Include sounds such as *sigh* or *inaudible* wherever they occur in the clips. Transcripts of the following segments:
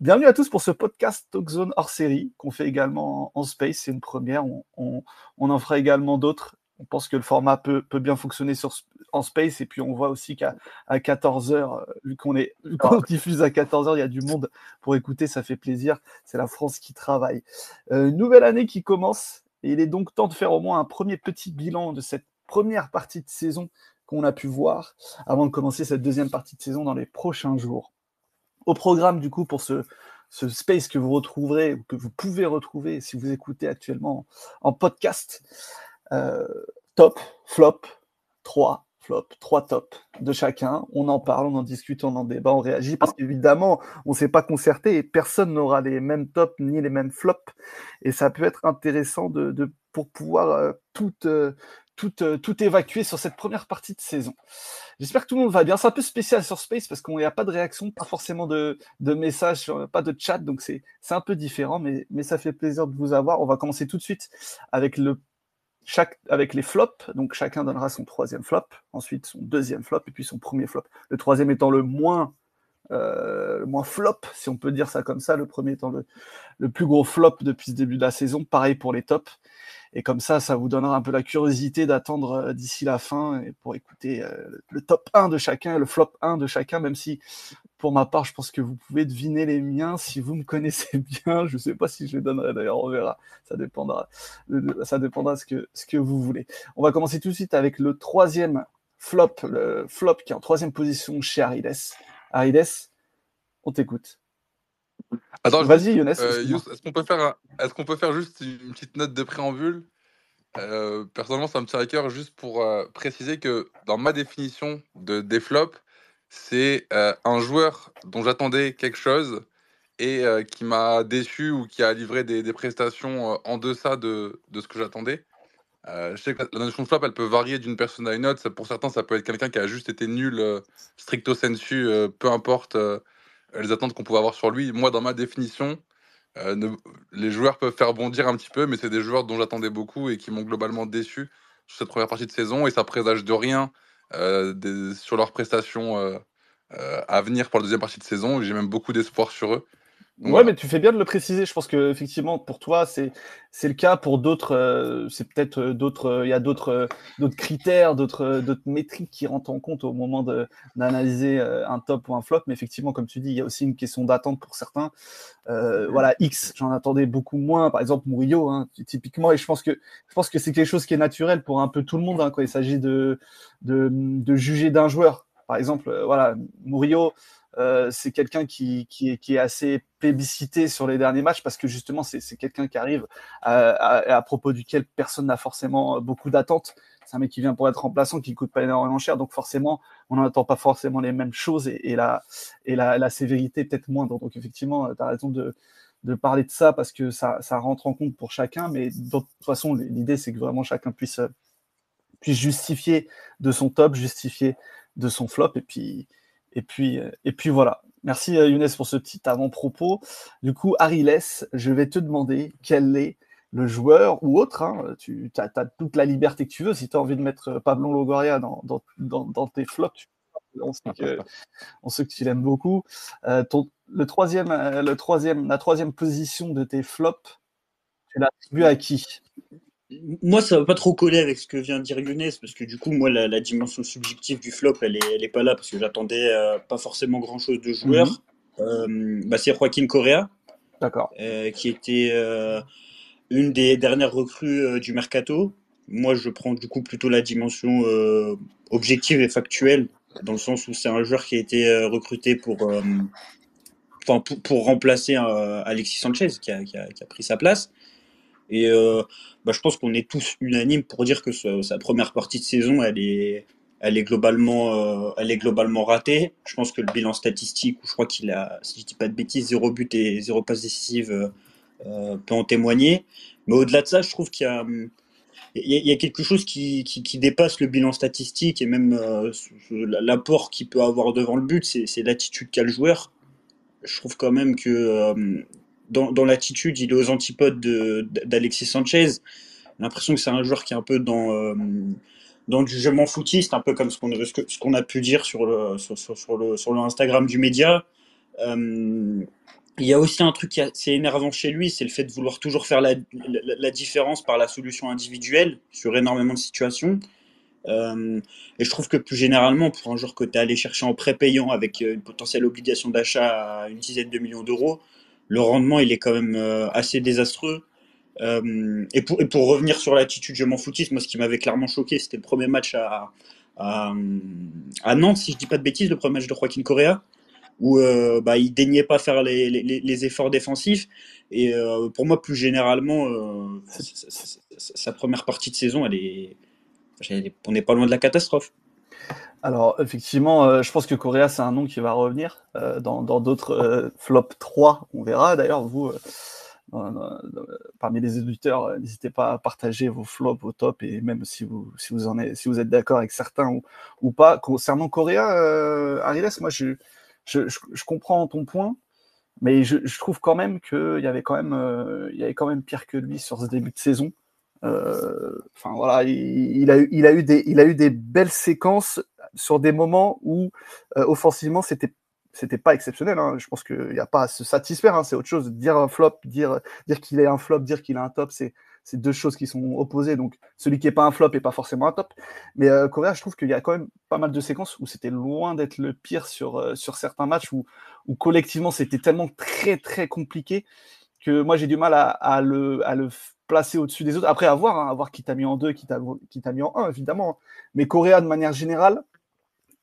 Bienvenue à tous pour ce podcast Talkzone hors série qu'on fait également en, space. C'est une première. On, en fera également d'autres. On pense que le format peut, bien fonctionner sur, en space. Et puis on voit aussi qu'à 14h, euh, vu qu'on est diffuse à 14h, il y a du monde pour écouter. Ça fait plaisir. C'est la France qui travaille. Euh, une nouvelle année qui commence. Et il est donc temps de faire au moins un premier petit bilan de cette première partie de saison qu'on a pu voir avant de commencer cette deuxième partie de saison dans les prochains jours. Au programme, du coup, pour ce, ce space que vous retrouverez, ou que vous pouvez retrouver si vous écoutez actuellement en podcast, euh, top, flop, 3, flop, 3 top de chacun. On en parle, on en discute, on en débat, on réagit, parce qu'évidemment, on ne s'est pas concerté et personne n'aura les mêmes tops ni les mêmes flops. Et ça peut être intéressant de, pour pouvoir euh, tout, euh, tout, euh, évacuer sur cette première partie de saison. J'espère que tout le monde va bien. C'est un peu spécial sur Space parce qu'il n'y a pas de réaction, pas forcément de, de messages, pas de chat, donc c'est un peu différent, mais, ça fait plaisir de vous avoir. On va commencer tout de suite avec, les flops. Donc chacun donnera son troisième flop, ensuite son deuxième flop et puis son premier flop. Le troisième étant le moins euh, le moins flop, si on peut dire ça comme ça. Le premier étant le, le, plus gros flop depuis le début de la saison. Pareil pour les tops. Et comme ça, ça vous donnera un peu la curiosité d'attendre euh, d'ici la fin et pour écouter euh, le top 1 de chacun, le flop 1 de chacun, même si pour ma part, je pense que vous pouvez deviner les miens si vous me connaissez *laughs* bien. Je ne sais pas si je les donnerai d'ailleurs, on verra. Ça dépendra, ça dépendra ce que, ce que vous voulez. On va commencer tout de suite avec le troisième flop, le flop qui est en troisième position chez Arides. Arides, on t'écoute. Attends, vas-y Younes. Euh, est-ce qu'on peut faire, est-ce qu'on peut faire juste une petite note de préambule? Euh, Personnellement, ça me tient à cœur juste pour euh, préciser que dans ma définition de des flops, c'est un joueur dont j'attendais quelque chose et qui m'a déçu ou qui a livré des, des prestations en deçà de, de ce que j'attendais. je sais que la notion de flop, elle peut varier d'une personne à une autre. pour certains, ça peut être quelqu'un qui a juste été nul, stricto sensu, peu importe les attentes qu'on pouvait avoir sur lui. Moi, dans ma définition, euh, les joueurs peuvent faire bondir un petit peu, mais c'est des joueurs dont j'attendais beaucoup et qui m'ont globalement déçu sur cette première partie de saison. Et ça présage de rien euh, sur leurs prestations euh, à venir pour la deuxième partie de saison. J'ai même beaucoup d'espoir sur eux ouais, mais tu fais bien de le préciser. Je pense que effectivement, pour toi, c'est c'est le cas. Pour d'autres, euh, c'est peut-être euh, d'autres. Euh, il y a d'autres d'autres critères, d'autres d'autres métriques qui rentrent en compte au moment d'analyser un top ou un flop. Mais effectivement, comme tu dis, il y a aussi une question d'attente pour certains. voilà, X, j'en attendais beaucoup moins. Par exemple, Murillo, hein, typiquement. Et je pense que je pense que c'est quelque chose qui est naturel pour un peu tout le monde hein, quand il s'agit de, de de juger d'un joueur. Par exemple, voilà, Murillo. Euh, c'est quelqu'un qui, qui, est assez plébiscité sur les derniers matchs parce que justement, c'est quelqu'un qui arrive à, propos duquel personne n'a forcément beaucoup d'attentes. C'est un mec qui vient pour être remplaçant, qui coûte pas énormément cher, donc forcément, on n'attend pas forcément les mêmes choses et, la, et la, sévérité peut-être moindre. Donc effectivement, tu as raison de, de parler de ça parce que ça, ça rentre en compte pour chacun, mais de toute façon, l'idée, c'est que vraiment chacun puisse, puisse justifier de son top, justifier de son flop, et puis, et puis, euh, et puis voilà. Merci euh, Younes pour ce petit avant-propos. Du coup, Ariles, je vais te demander quel est le joueur ou autre, hein, tu as, toute la liberté que tu veux. Si tu as envie de mettre euh, Pablo Logoria dans, dans, dans, tes flops, on sait, que, on sait que tu l'aimes beaucoup. le troisième, la troisième position de tes flops, tu l'as attribué à qui? Moi, ça va pas trop coller avec ce que vient de dire Younes, parce que du coup, moi, la, dimension subjective du flop, elle est, elle est pas là, parce que j'attendais euh, pas forcément grand chose de joueur. Mhm. Euh, bah, c'est Joaquin Correa, D'accord. Euh, qui était une des dernières recrues du mercato. Moi, je prends du coup plutôt la dimension objective et factuelle, dans le sens où c'est un joueur qui a été recruté pour, pour, pour, remplacer Alexis Sanchez, qui a, qui a, qui a pris sa place. Et euh, bah, je pense qu'on est tous unanimes pour dire que sa première partie de saison, elle est, elle est globalement, euh, elle est globalement ratée. Je pense que le bilan statistique, où je crois qu'il a, si je dis pas de bêtises, zéro but et zéro passe décisive, euh, peut en témoigner. Mais au-delà de ça, je trouve qu'il y a, il y a quelque chose qui, qui, dépasse le bilan statistique et même l'apport qu'il peut avoir devant le but, c'est l'attitude qu'a le joueur. Je trouve quand même que dans, l'attitude, il est aux antipodes d'Alexis Sanchez. L'impression que c'est un joueur qui est un peu dans, euh, dans le jugement footiste, un peu comme ce qu'on a pu dire sur le, sur, le, sur le Instagram du média. Euh, il y a aussi un truc qui est énervant chez lui, c'est le fait de vouloir toujours faire la, différence par la solution individuelle sur énormément de situations. Euh, et je trouve que plus généralement, pour un joueur que tu es allé chercher en pré-payant avec une potentielle obligation d'achat à une dizaine de millions d'euros, le rendement il est quand même euh, assez désastreux. Euh, et, pour, revenir sur l'attitude je m'en foutiste, moi ce qui m'avait clairement choqué, c'était le premier match à, Nantes, si je dis pas de bêtises, le premier match de Joaquin Correa où euh, bah, il daignait pas faire les, efforts défensifs. Et euh, pour moi, plus généralement, sa première partie de saison, elle on n'est pas loin de la catastrophe. Alors, effectivement, je pense que Correa, c'est un nom qui va revenir dans d'autres flop 3. On verra. D'ailleurs, vous, parmi les éditeurs, n'hésitez pas à partager vos flops, vos tops, et même si vous, en êtes, si vous d'accord avec certains ou, pas. Concernant Correa, Ariles, moi, je, je, comprends ton point, mais je, trouve quand même qu'il y euh, y avait quand même pire que lui sur ce début de saison. Euh, enfin voilà, il, a eu, il a eu des, il a eu des belles séquences sur des moments où euh, offensivement c'était c'était pas exceptionnel. Hein. Je pense qu'il n'y a pas à se satisfaire. Hein. C'est autre chose. Dire un flop, dire, dire qu'il est un flop, dire qu'il a un top, c'est, c'est deux choses qui sont opposées. Donc, celui qui n'est pas un flop n'est pas forcément un top. Mais euh, Correa, je trouve qu'il y a quand même pas mal de séquences où c'était loin d'être le pire sur, euh, sur certains matchs où, où collectivement c'était tellement très très compliqué que moi j'ai du mal à, le, à le placer au-dessus des autres. Après, à voir, hein, à voir qui t'a mis en deux, qui t'a, mis en un, évidemment. Mais Correa, de manière générale,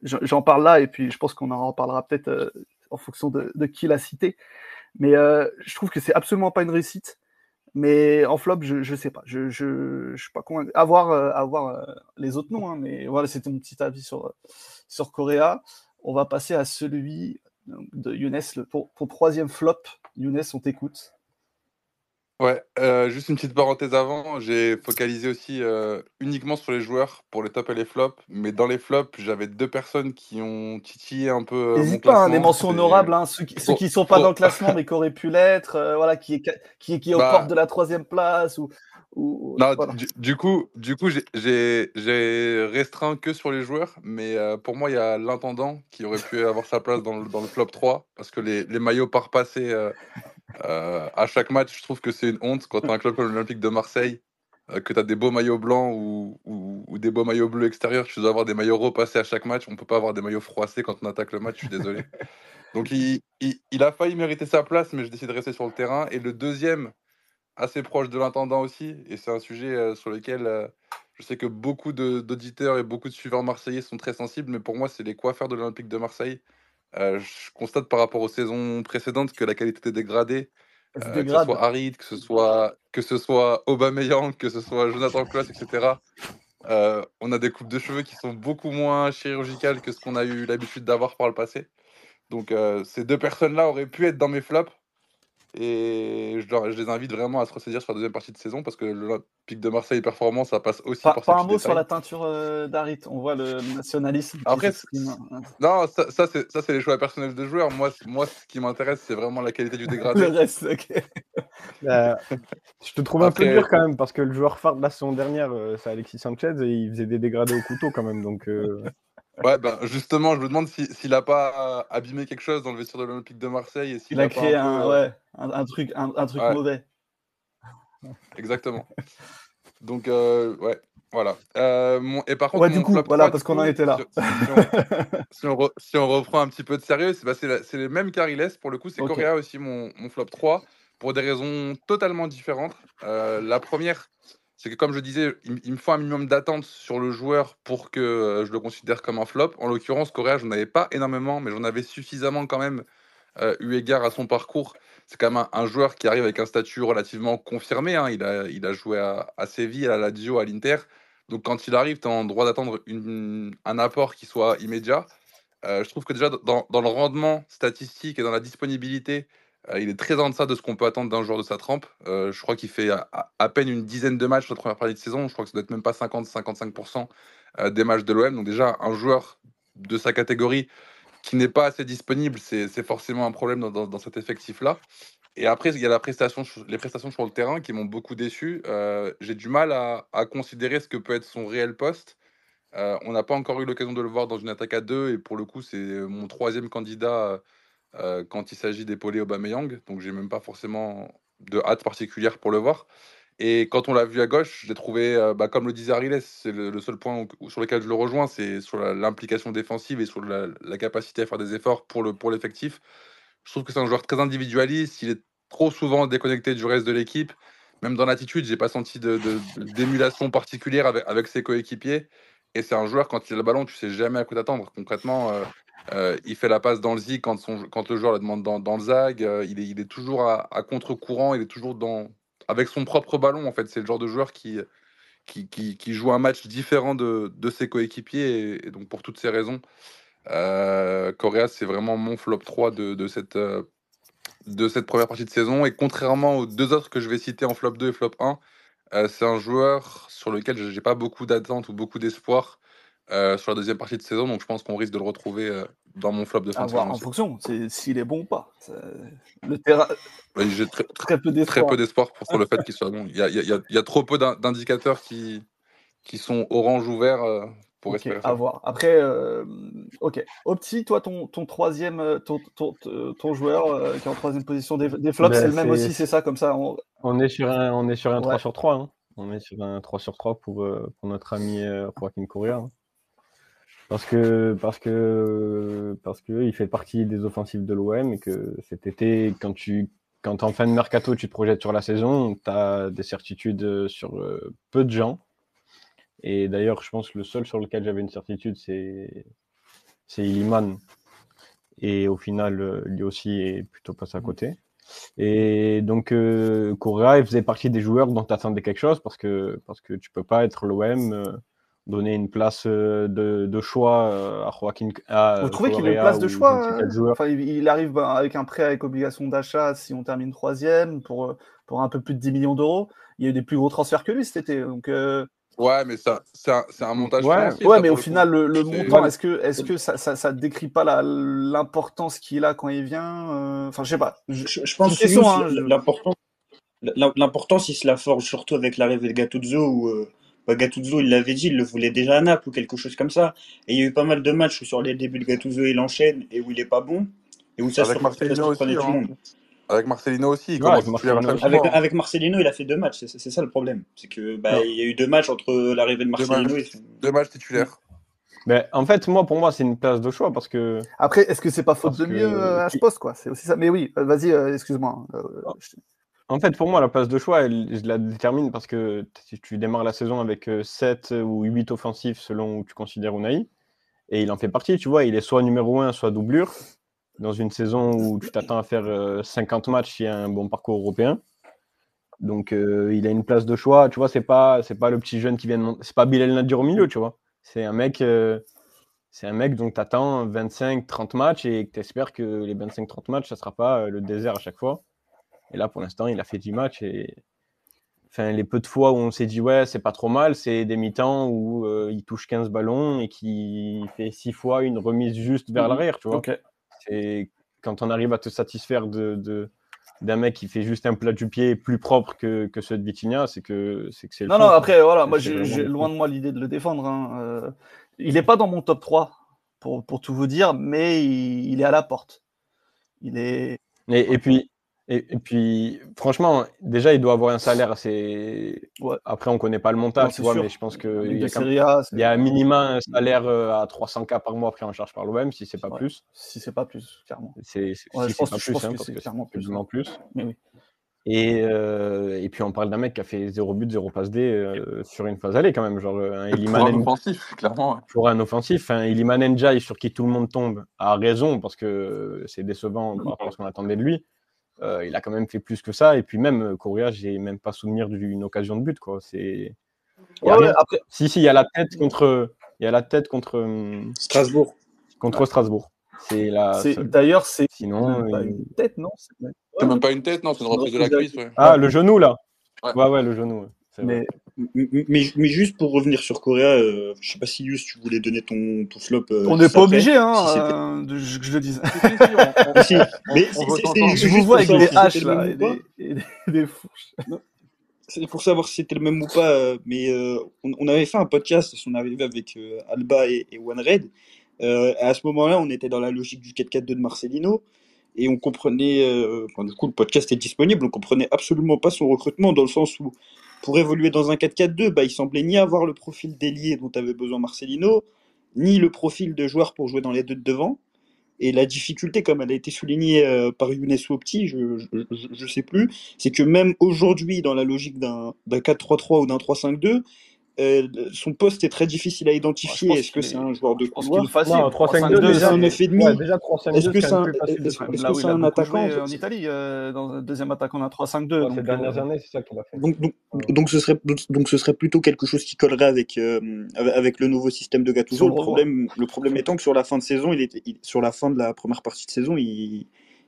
j'en parle là et puis je pense qu'on en reparlera peut-être euh, en fonction de, qui l'a cité. Mais je trouve que c'est absolument pas une réussite. Mais en flop, je ne sais pas. Je je suis pas convaincu. À voir, euh, euh, les autres noms. Hein, mais voilà, c'était mon petit avis sur, sur. On va passer à celui de Younes. pour, pour troisième flop, Younes, on t'écoute. Ouais, euh, juste une petite parenthèse avant, j'ai focalisé aussi euh, uniquement sur les joueurs pour les tops et les flops, mais dans les flops, j'avais deux personnes qui ont titillé un peu euh, N'hésite pas, hein, des mentions honorables, hein, ceux qui ne sont pas dans le classement mais qui auraient pu l'être, voilà, qui est, qui, qui est aux bah portes de la troisième place. Ou, non, du, coup, du coup j'ai restreint que sur les joueurs, mais pour moi, il y a l'intendant qui aurait pu avoir sa place dans le, dans le flop 3, parce que les, les maillots par passé euh, à chaque match, je trouve que c'est une honte quand tu as un club comme l'Olympique de Marseille, euh, que tu as des beaux maillots blancs ou, ou, des beaux maillots bleus extérieurs, tu dois avoir des maillots repassés à chaque match. On peut pas avoir des maillots froissés quand on attaque le match, je suis désolé. *laughs* Donc il, il, a failli mériter sa place, mais je décide de rester sur le terrain. Et le deuxième, assez proche de l'intendant aussi, et c'est un sujet euh, sur lequel je sais que beaucoup d'auditeurs et beaucoup de suiveurs marseillais sont très sensibles, mais pour moi, c'est les coiffeurs de l'Olympique de Marseille. Euh, je constate par rapport aux saisons précédentes que la qualité est dégradée. Euh, que ce soit Harid, que ce soit, que ce soit Aubameyang, que ce soit Jonathan Klaus, etc. Euh, on a des coupes de cheveux qui sont beaucoup moins chirurgicales que ce qu'on a eu l'habitude d'avoir par le passé. Donc ces deux personnes-là auraient pu être dans mes flops. Et je, les invite vraiment à se ressaisir sur la deuxième partie de saison parce que l'Olympique de Marseille performance, ça passe aussi par Pas un mot sur la teinture euh, d'Arit, on voit le nationalisme. Après, non, ça, ça c'est les choix personnels de joueurs. Moi, moi ce qui m'intéresse, c'est vraiment la qualité du *laughs* dégradé. le reste, ok. Je te trouve un peu dur quand même parce que le joueur phare de la saison dernière, euh, c'est Alexis Sanchez et il faisait des dégradés au couteau quand même. Donc. *laughs* Euh, Ouais, ben justement, je me demande s'il n'a pas abîmé quelque chose dans le vestiaire de l'Olympique de Marseille. Et il a, créé un, euh, ouais, un, truc, un, truc mauvais. Exactement. Donc, euh, ouais, voilà. Euh, et par contre, ouais, du coup, voilà, parce qu'on en était là. Si, on, reprend un petit peu de sérieux, c'est bah, les mêmes Cariles. Pour le coup, c'est Correa aussi, mon, mon, flop 3, pour des raisons totalement différentes. la première, c'est que comme je disais, il, me faut un minimum d'attente sur le joueur pour que euh, je le considère comme un flop. En l'occurrence, Correa, j'en avais pas énormément, mais j'en avais suffisamment quand même euh, eu égard à son parcours. C'est quand même un, joueur qui arrive avec un statut relativement confirmé. Hein. Il, a, il a joué à, Séville, à la Lazio, à l'Inter. Donc quand il arrive, tu as en droit d'attendre un apport qui soit immédiat. Euh, je trouve que déjà dans, le rendement statistique et dans la disponibilité, il est très en deçà de ce qu'on peut attendre d'un joueur de sa trempe. Euh, je crois qu'il fait à, peine une dizaine de matchs la première partie de saison. Je crois que ça doit être même pas 50-55% euh, des matchs de l'OM. Donc déjà, un joueur de sa catégorie qui n'est pas assez disponible, c'est forcément un problème dans, cet effectif-là. Et après, il y a les prestations sur le terrain qui m'ont beaucoup déçu. J'ai du mal à, considérer ce que peut être son réel poste. on n'a pas encore eu l'occasion de le voir dans une attaque à deux, et pour le coup, c'est mon troisième candidat quand il s'agit d'épauler Aubameyang, donc j'ai même pas forcément de hâte particulière pour le voir. Et quand on l'a vu à gauche, je l'ai trouvé, bah, comme le disait Ariles, c'est le, seul point sur lequel je le rejoins, c'est sur l'implication défensive et sur la, capacité à faire des efforts pour l'effectif. Le, pour je trouve que c'est un joueur très individualiste, il est trop souvent déconnecté du reste de l'équipe. Même dans l'attitude, j'ai pas senti d'émulation particulière avec, ses coéquipiers. Et c'est un joueur, quand il a le ballon, tu sais jamais à quoi t'attendre. Concrètement, euh, euh, il fait la passe dans le zig quand, le joueur la demande dans, le zag. Euh, il, est, toujours à, contre-courant. Il est toujours avec son propre ballon. En fait, c'est le genre de joueur qui, joue un match différent de, ses coéquipiers. Et, donc, pour toutes ces raisons, Correa, c'est vraiment mon flop 3 de, cette de cette première partie de saison. Et contrairement aux deux autres que je vais citer en flop 2 et flop 1, euh, c'est un joueur sur lequel je n'ai pas beaucoup d'attentes ou beaucoup d'espoir euh, sur la deuxième partie de saison. Donc je pense qu'on risque de le retrouver euh, dans mon flop de fin de saison. En fonction, s'il est bon ou pas. Le terrain. J'ai très, très, peu d'espoir pour, pour le fait *laughs* qu'il soit bon. Il y a, y, a, y a, trop peu d'indicateurs qui, qui sont orange ou vert pour à voir. Après, euh, ok. Opti, toi, ton, ton troisième, euh, ton, ton, ton joueur euh, qui est en troisième position des, des flops, ben, c'est le même aussi, c'est ça, comme ça. On... est sur un, on est sur un 3 sur 3. Hein. On est sur un 3 sur 3 pour, pour notre ami Joaquin Correa. Hein. Parce que, parce que, parce que il fait partie des offensives de l'OM et que cet été, quand tu, quand en fin de mercato, tu te projettes sur la saison, tu as des certitudes sur peu de gens et d'ailleurs, je pense que le seul sur lequel j'avais une certitude, c'est c'est Illiman. Et au final, euh, lui aussi est plutôt passé à mmh. côté. Et donc, euh, Correa, il faisait partie des joueurs dont tu attendais quelque chose parce que, parce que tu peux pas être l'OM, euh, donner une place euh, de, de, choix à Joaquin. Vous trouvez qu'il a une place de choix enfin, il, arrive ben, avec un prêt avec obligation d'achat si on termine troisième pour, pour un peu plus de 10 millions d'euros. Il y a eu des plus gros transferts que lui cet été. Donc, Ouais, mais ça, c'est un, un, montage. Ouais, mais au final, le, montant, est-ce que, est-ce que ça, ça, ça décrit pas l'importance qu'il a quand il vient euh, Enfin, je sais pas. Je, pense que hein, l'importance, l'importance, il se la forge surtout avec l'arrivée de Gattuso où euh, bah, Gattuso, il l'avait dit, il le voulait déjà à Naples ou quelque chose comme ça. Et il y a eu pas mal de matchs où sur les débuts de Gattuso, il enchaîne et où il est pas bon et où ça avec Marcelino aussi, tout le hein. monde. Avec Marcelino aussi. avec, Marcelino, il a fait deux matchs. C'est ça le problème. C'est que bah, il y a eu deux matchs entre l'arrivée de Marcelino et deux matchs titulaires. Mais en fait, moi, pour moi, c'est une place de choix parce que. Après, est-ce que c'est pas faute de mieux euh, à ce poste, quoi? C'est aussi ça. Mais oui, euh, vas-y, euh, excuse-moi. En fait, pour moi, la place de choix, je la détermine parce que si tu démarres la saison avec 7 ou 8 offensifs selon où tu considères Unai, et il en fait partie, tu vois, il est soit numéro 1, soit doublure dans une saison où tu t'attends à faire 50 euh, matchs, il y a un bon parcours européen. Donc euh, il a une place de choix. Tu vois, c'est pas c'est pas le petit jeune qui vient de c'est pas Bilal Nadir au milieu, tu vois. C'est un mec euh, c'est un mec dont tu attends 25 30 matchs et tu espères que les 25 30 matchs ça sera pas le désert à chaque fois. Et là pour l'instant, il a fait 10 matchs et enfin les peu de fois où on s'est dit ouais, c'est pas trop mal, c'est des mi-temps où il touche 15 ballons et qui fait 6 fois une remise juste vers mmh l'arrière, tu vois. Et quand on arrive à te satisfaire de, d'un mec qui fait juste un plat du pied plus propre que, que ceux de Vitinha, c'est que c'est que c'est Non, non, après, voilà, moi, j'ai loin de moi l'idée de le défendre. Hein. Euh, il n'est pas dans mon top 3, pour, pour tout vous dire, mais il, est à la porte. Il est. Et, et puis, et, puis, franchement, déjà, il doit avoir un salaire assez. Après, on connaît pas le montage, tu vois, mais je pense qu'il y, a il y a un minima un salaire euh, à 300K par mois pris en charge par l'OM, si c'est pas plus. Si c'est pas plus, clairement. C'est si pas plus, hein, parce que clairement plus. plus. Mais oui. Et, euh, et puis on parle d'un mec qui a fait 0 but, 0 passe D euh, sur une phase allée quand même. Genre un Pour un offensif, clairement. Pour un offensif. Un Iliman Njai sur qui tout le monde tombe a raison parce que c'est décevant par rapport à ce qu'on attendait de lui. Euh, il a quand même fait plus que ça. Et puis même, euh, Correa, j'ai même pas souvenir d'une occasion de but. Quoi. C'est... Si, si, il y a la tête contre, il y a la tête contre hum, Strasbourg. Contre Strasbourg. C'est la. D'ailleurs, c'est sinon même pas une tête, non? C'est même pas une tête, non, c'est une reprise de la cuisse. Ah, le genou là. Ouais, ouais, le genou. Mais, mais, mais, juste pour revenir sur Correa, euh, je sais pas si Yus, tu voulais donner ton, ton flop. Euh, on n'est pas obligé, hein, euh, de, que je le dise. mais je vous vois avec des haches là, et des, fourches. C'est pour savoir si c'était le même ou pas, euh, mais on, on, avait fait un podcast, on arrivé avec Alba et, et One Red. à ce moment-là, on était dans la logique du 4-4-2 de Marcelino. et on comprenait, du coup le podcast est disponible, on comprenait absolument pas son recrutement dans le sens où pour évoluer dans un 4-4-2, bah, il semblait ni avoir le profil d'ailier dont avait besoin Marcelino, ni le profil de joueur pour jouer dans les deux de devant. Et la difficulté, comme elle a été soulignée euh, par Younes Opti, je ne sais plus, c'est que même aujourd'hui, dans la logique d'un 4-3-3 ou d'un 3-5-2, euh, son poste est très difficile à identifier. Est-ce que c'est un joueur de couloir Non, 3-5-2, c'est un effet demi. déjà 3-5-2, est-ce que c'est un, attaquant en Italie euh, dans un deuxième attaquant d'un 3-5-2 Ces dernières années, c'est ça qu'il a fait. Donc, donc, donc, ce serait, donc ce serait plutôt quelque chose qui collerait avec, avec le nouveau système de Gattuso. Le problème, le problème étant que sur la fin de saison, il était, sur la fin de la première partie de saison, il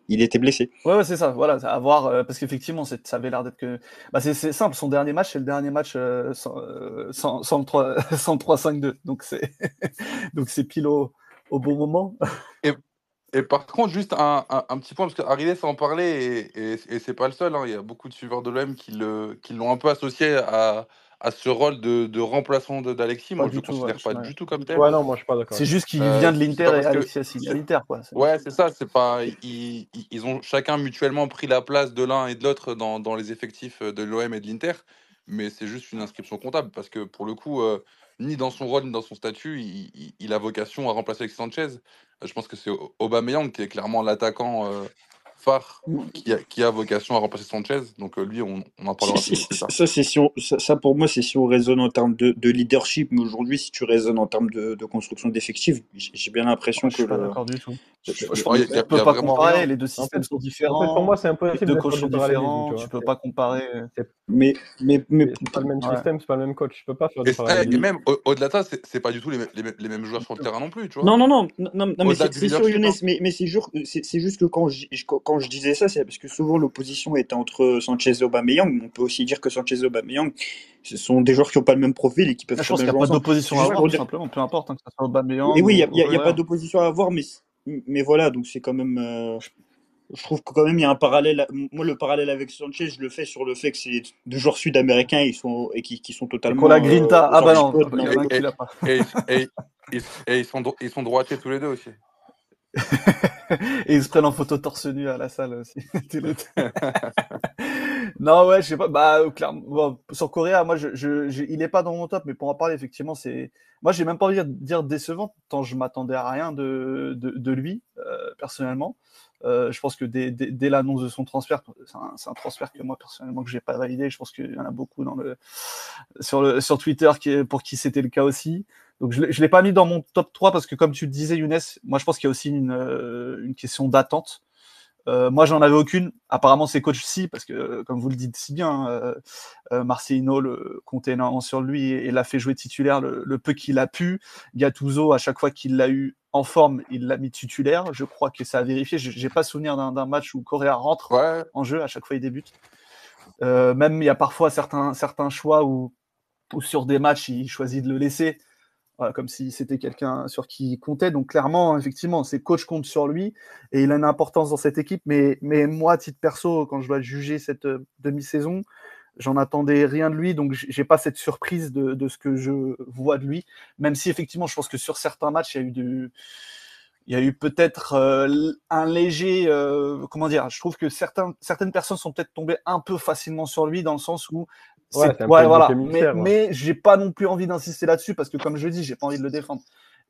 il était blessé. Ouais, ouais c'est ça. Voilà, à voir euh, parce qu'effectivement, ça avait l'air d'être que. Bah, c'est simple. Son dernier match, c'est le dernier match euh, sans, euh, sans, sans, le 3-5-2. Donc c'est *laughs* donc c'est pile au, au, bon moment. *laughs* Et, et par contre, juste un, un, petit point parce qu'Arides en parlait et, et, et c'est pas le seul. Hein, il y a beaucoup de suiveurs de l'OM qui l'ont qui un peu associé à à ce rôle de, de remplaçant d'Alexis. Moi, je ne le considère pas du tout comme tel. Ouais, non, moi, je suis pas d'accord. C'est juste qu'il vient de l'Inter et Alexis a l'Inter. Quoi. Ouais, c'est ça. C'est pas... Ils, ils, ont chacun mutuellement pris la place de l'un et de l'autre dans, dans, les effectifs de l'OM et de l'Inter. Mais c'est juste une inscription comptable parce que pour le coup, euh, ni dans son rôle ni dans son statut, il, il, a vocation à remplacer Alexis Sanchez. Je pense que c'est Aubameyang qui est clairement l'attaquant euh, phare qui a, qui a, vocation à remplacer Sanchez. Donc euh, lui, on, on, en parlera plus tard. Ça, c'est si on, ça, ça, pour moi, c'est si on raisonne en termes de, de leadership. Mais aujourd'hui, si tu raisonnes en termes de, de construction d'effectifs, j'ai bien l'impression que. Je suis pas d'accord du tout. Je, je, je peux pas comparer. Rien. Les deux systèmes sont différents. En fait, pour moi, c'est impossible. Les deux coachs sont différents. Tu, peux pas comparer. Mais, mais, mais c'est pas le même système, c'est pas le même coach. Tu peux pas faire des Et, et même au-delà de ça, c'est pas du tout les, les, les, mêmes joueurs sur le terrain non plus. Tu vois non, non, non, non, non mais c'est sûr, Younes. Hein. Mais, mais c'est juste que quand je, quand je disais ça, c'est parce que souvent l'opposition était entre Sanchez et Aubameyang. On peut aussi dire que Sanchez et Aubameyang, ce sont des joueurs qui n'ont pas le même profil et qui peuvent. Ah, je pense qu'il n'y a pas d'opposition à avoir, tout simplement. Peu importe hein, que ce soit Aubameyang. Et oui, il n'y a, pas d'opposition à avoir, mais mais voilà, donc c'est quand même. Euh, je trouve que quand même il y a un parallèle. Moi, le parallèle avec Sanchez, je le fais sur le fait que c'est deux joueurs sud-américains ils sont, et qui, qui sont totalement. Pour la Grinta, euh, ah bah non. Et, et, et, et, ils, sont, ils sont droitiers tous les deux aussi. *laughs* et ils se prennent en photo torse nu à la salle aussi. *laughs* non, ouais, je sais pas. Bah, clairement, sur Coréa, moi, je, je, il est pas dans mon top, mais pour en parler, effectivement, c'est. Moi, j'ai même pas envie de dire décevant, tant je m'attendais à rien de, de, de lui, euh, personnellement. Euh, je pense que dès, dès, l'annonce de son transfert, c'est un, transfert que moi personnellement que j'ai pas validé. Je pense qu'il y en a beaucoup sur Twitter pour qui c'était le cas aussi. Donc je ne l'ai pas mis dans mon top 3 parce que comme tu le disais Younes, moi je pense qu'il y a aussi une, euh, une question d'attente. Euh, moi j'en avais aucune. Apparemment c'est coach si parce que euh, comme vous le dites si bien, euh, comptait énormément sur lui et, l'a fait jouer titulaire le, le peu qu'il a pu. Gattuso à chaque fois qu'il l'a eu en forme, il l'a mis titulaire. Je crois que ça a vérifié. J'ai pas souvenir d'un match où Correa rentre ouais. en jeu à chaque fois il débute. même il y a parfois certains certains choix où, où sur des matchs il choisit de le laisser voilà, comme si c'était quelqu'un sur qui il comptait. Donc clairement, effectivement, ses coachs comptent sur lui et il a une importance dans cette équipe. Mais, mais moi, à titre perso, quand je dois juger cette euh, demi-saison, j'en attendais rien de lui, donc j'ai pas cette surprise de, de, ce que je vois de lui. Même si effectivement, je pense que sur certains matchs, il y a eu du, il y a eu peut-être euh, un léger, euh, comment dire, je trouve que certains, certaines personnes sont peut-être tombées un peu facilement sur lui dans le sens où Ouais, ouais voilà. Mais, ouais. mais j'ai pas non plus envie d'insister là-dessus parce que, comme je dis, j'ai pas envie de le défendre.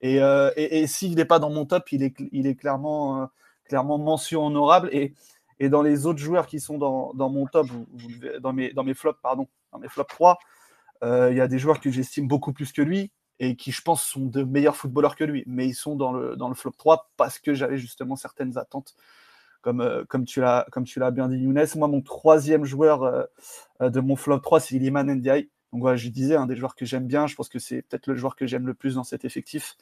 Et, euh, et, et s'il n'est pas dans mon top, il est, il est clairement, euh, clairement mention honorable. Et, et dans les autres joueurs qui sont dans, mon top, dans mes, dans mes flops, pardon, dans mes flops 3, euh, il y a des joueurs que j'estime beaucoup plus que lui et qui, je pense, sont de meilleurs footballeurs que lui. Mais ils sont dans le, dans le flop 3 parce que j'avais justement certaines attentes comme, euh, comme tu l'as bien dit Younes. Moi, mon troisième joueur euh, de mon flop 3, c'est Iliman Ndiaye. Donc voilà, je disais, un des joueurs que j'aime bien, je pense que c'est peut-être le joueur que j'aime le plus dans cet effectif.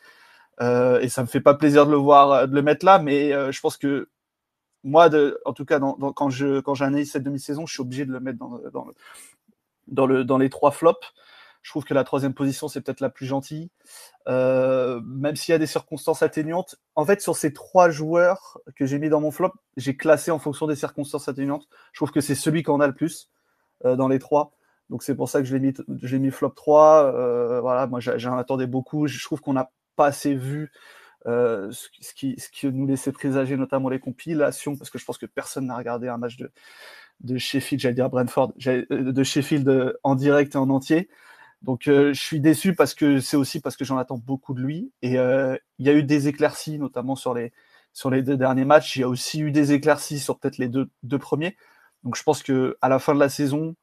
Et ça me fait pas plaisir de le voir, de le mettre là, mais je pense que moi, de, en tout cas, quand je quand j'analyse cette demi-saison, je suis obligé de le mettre dans, dans, le, dans, le, dans les trois flops. Je trouve que la troisième position, c'est peut-être la plus gentille. Euh, même s'il y a des circonstances atténuantes. En fait, sur ces trois joueurs que j'ai mis dans mon flop, j'ai classé en fonction des circonstances atténuantes. Je trouve que c'est celui qu'on a le plus euh, dans les trois. Donc c'est pour ça que je l'ai mis, j'ai mis flop 3. Euh, voilà, moi j'en attendais beaucoup. Je trouve qu'on n'a pas assez vu ce, qui, ce qui nous laissait présager notamment les compilations, parce que je pense que personne n'a regardé un match de, Sheffield, j'allais dire Brentford, de Sheffield en direct et en entier. Donc je suis déçu parce que c'est aussi parce que j'en attends beaucoup de lui. Et il y a eu des éclaircies, notamment sur les, sur les deux derniers matchs. Il y a aussi eu des éclaircies sur peut-être les deux, deux premiers. Donc je pense que à la fin de la saison,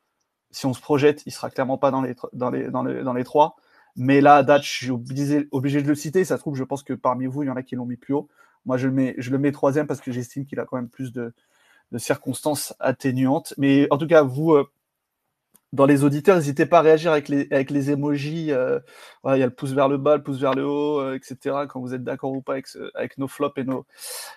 si on se projette, il sera clairement pas dans les, dans les, dans les, dans les trois. Mais là, à je suis obligé, obligé de le citer. Ça se trouve, je pense que parmi vous, il y en a qui l'ont mis plus haut. Moi, je le mets, je le mets troisième parce que j'estime qu'il a quand même plus de, de, circonstances atténuantes. Mais en tout cas, vous, euh, dans les auditeurs, n'hésitez pas à réagir avec les, avec les emojis. Euh, il y a le pouce vers le bas, le pouce vers le haut, euh, etc. Quand vous êtes d'accord ou pas avec, avec nos flops et nos,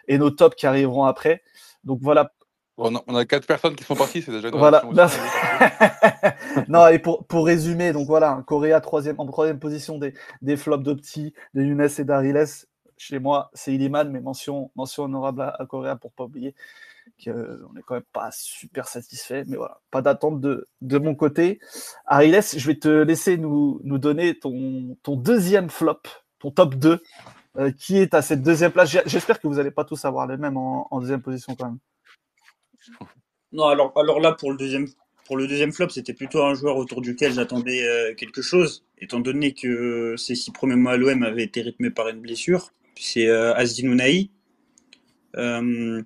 et nos tops qui arriveront après. Donc voilà. On a, quatre personnes qui sont parties, c'est déjà une Voilà. *laughs* non, et pour, pour résumer, donc voilà, Coréa troisième, en troisième position des, des flops d'Opti, de Younes et d'Ariles. Chez moi, c'est Iliman, mais mention, mention honorable à, à Coréa pour pas oublier on n'est quand même pas super satisfait, mais voilà, pas d'attente de, de mon côté. Ariles, je vais te laisser nous, nous donner ton, ton deuxième flop, ton top 2, euh, qui est à cette deuxième place. J'espère que vous n'allez pas tous avoir les mêmes en, deuxième position quand même. Non, alors, alors là, pour le deuxième, flop, c'était plutôt un joueur autour duquel j'attendais euh, quelque chose, étant donné que ces six premiers mois à l'OM avaient été rythmés par une blessure. C'est euh, Asdin euh,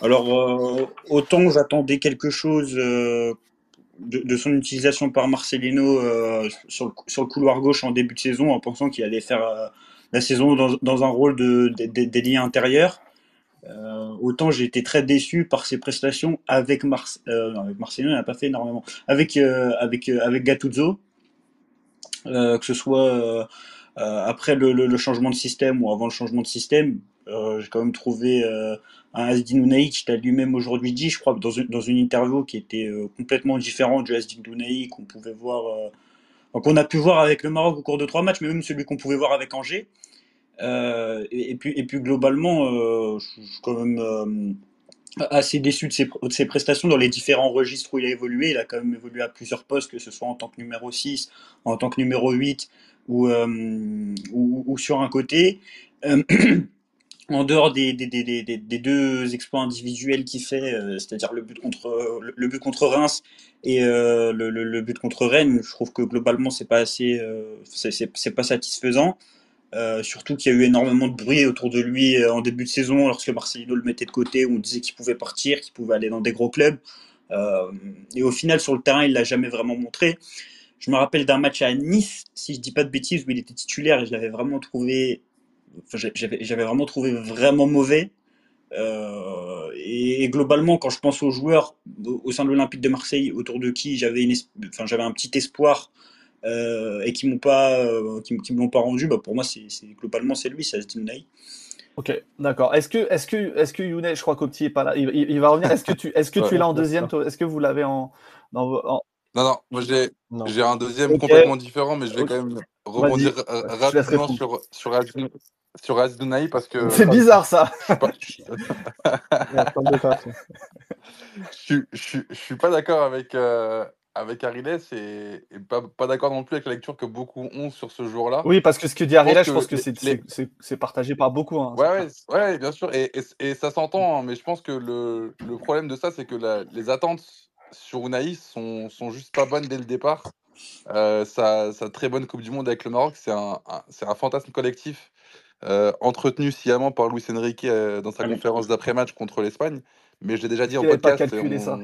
alors, euh, autant j'attendais quelque chose de, son utilisation par Marcelino sur, le, couloir gauche en début de saison, en pensant qu'il allait faire la saison dans, un rôle de, liens intérieurs. autant j'ai été très déçu par ses prestations avec, avec Marcelino, il n'a pas fait énormément. Avec, avec, avec Gattuso, que ce soit après le, changement de système ou avant le changement de système, j'ai quand même trouvé un Asdin qui a lui-même aujourd'hui dit, je crois, dans une, dans une interview qui était euh, complètement différente du Asdin Dounaï qu'on pouvait voir, euh, qu'on a pu voir avec le Maroc au cours de trois matchs, mais même celui qu'on pouvait voir avec Angers. Euh, et, puis, et puis globalement, je, suis quand même assez déçu de ses, de ses, prestations dans les différents registres où il a évolué. Il a quand même évolué à plusieurs postes, que ce soit en tant que numéro 6, en tant que numéro 8 ou, ou, sur un côté. *clears throat* en dehors des, des, deux exploits individuels qu'il fait, euh, c'est-à-dire le but contre le, but contre Reims et euh, le, le, but contre Rennes, je trouve que globalement c'est pas assez, euh, c'est pas satisfaisant. Surtout qu'il y a eu énormément de bruit autour de lui en début de saison, lorsque Marcelino le mettait de côté, où on disait qu'il pouvait partir, qu'il pouvait aller dans des gros clubs. et au final, sur le terrain, il l'a jamais vraiment montré. Je me rappelle d'un match à Nice, si je dis pas de bêtises, où il était titulaire et je l'avais vraiment trouvé j'avais vraiment trouvé vraiment mauvais. Euh, et, globalement, quand je pense aux joueurs au, sein de l'Olympique de Marseille, autour de qui j'avais un petit espoir euh, et qui m'ont pas, euh, qui, me l'ont pas rendu, bah pour moi, c'est globalement c'est lui, c'est Asdin Ok, d'accord. Est-ce que, est-ce que, est-ce que Younes, je crois qu'Opti est pas là, il, va revenir. Est-ce que tu, est-ce que tu l'as en deuxième Est-ce que vous l'avez en, Non, non, moi j'ai, j'ai un deuxième complètement différent, mais je vais quand même rebondir rapidement sur, sur sur Asdunaï parce que. C'est bizarre ça. Je suis, je, suis pas d'accord avec, euh, avec Ariles et, pas, pas d'accord non plus avec la lecture que beaucoup ont sur ce jour-là. Oui, parce que ce que dit Ariles, je pense que, c'est partagé par beaucoup. Hein, ouais, ouais, bien sûr, et, et, ça s'entend, hein, mais je pense que le, le problème de ça, c'est que la, les attentes sur Unai sont, sont juste pas bonnes dès le départ. Euh, sa, sa, très bonne Coupe du Monde avec le Maroc, c'est un, fantasme collectif euh, entretenu sciemment par Luis Enrique euh, dans sa conférence d'après-match contre l'Espagne. Mais je l'ai déjà dit en podcast. Pas calculé ça.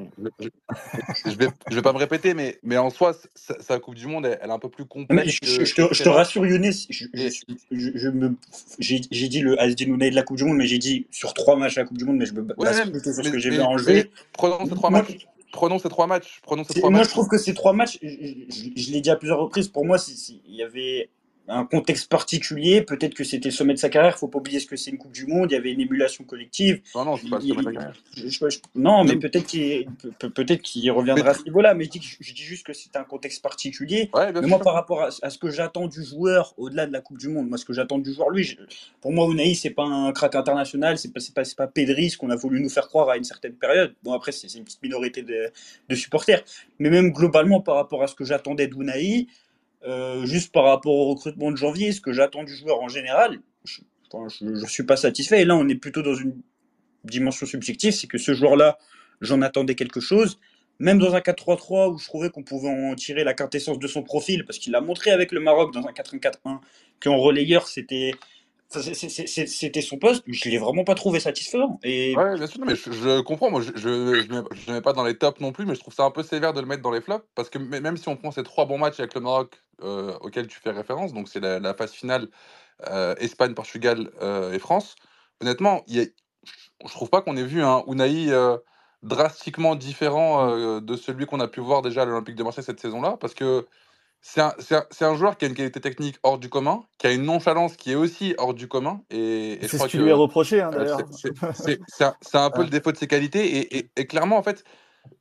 Je, vais, je vais pas me répéter, mais, mais en soi, sa, Coupe du Monde, elle, est un peu plus complexe. je, te, je, te, rassure, Younes, j'ai dit le Asdin de la Coupe du Monde, mais j'ai dit sur trois matchs à la Coupe du Monde, mais je me base plutôt sur ce que j'ai vu en jeu. Prenons ces trois matchs. Prenons ces trois matchs. Prenons ces trois moi, je trouve que ces trois matchs, je, l'ai dit à plusieurs reprises, pour moi, il y avait un contexte particulier. Peut-être que c'était le sommet de sa carrière. Faut pas oublier ce que c'est une Coupe du Monde. Il y avait une émulation collective. Non, non, c'est pas le sommet de sa carrière. non, mais peut-être qu'il peut-être qu'il reviendra à ce niveau-là. Mais je dis, je dis juste que c'est un contexte particulier. mais moi, par rapport à, ce que j'attends du joueur, au-delà de la Coupe du Monde, moi, ce que j'attends du joueur, lui, pour moi, Unai, c'est pas un crack international. C'est pas, pas, pas Pedri, ce qu'on a voulu nous faire croire à une certaine période. Bon, après, c'est une petite minorité de, de supporters. Mais même globalement, par rapport à ce que j'attendais d'Unai, euh, juste par rapport au recrutement de janvier, ce que j'attends du joueur en général, je, ne suis pas satisfait. Et là, on est plutôt dans une dimension subjective, c'est que ce joueur-là, j'en attendais quelque chose. Même dans un 4-3-3 où je trouvais qu'on pouvait en tirer la quintessence de son profil, parce qu'il l'a montré avec le Maroc dans un 4-1-4-1, qu'en relayeur, c'était c'était son poste, je l'ai vraiment pas trouvé satisfaisant. Et... Bien sûr, mais je, comprends. Moi, je ne mets pas dans les tops non plus, mais je trouve ça un peu sévère de le mettre dans les flops. Parce que même si on prend ces trois bons matchs avec le Maroc euh, auxquels tu fais référence, donc c'est la, phase finale euh, Espagne, Portugal euh, et France, honnêtement, y a, je trouve pas qu'on ait vu un Unai drastiquement différent de celui qu'on a pu voir déjà à l'Olympique de Marseille cette saison-là. Parce que c'est un, un, joueur qui a une qualité technique hors du commun, qui a une nonchalance qui est aussi hors du commun. Et, c'est ce qui lui est reproché, hein, d'ailleurs. *laughs* c'est un, peu le défaut de ses qualités. Et, et, clairement, en fait,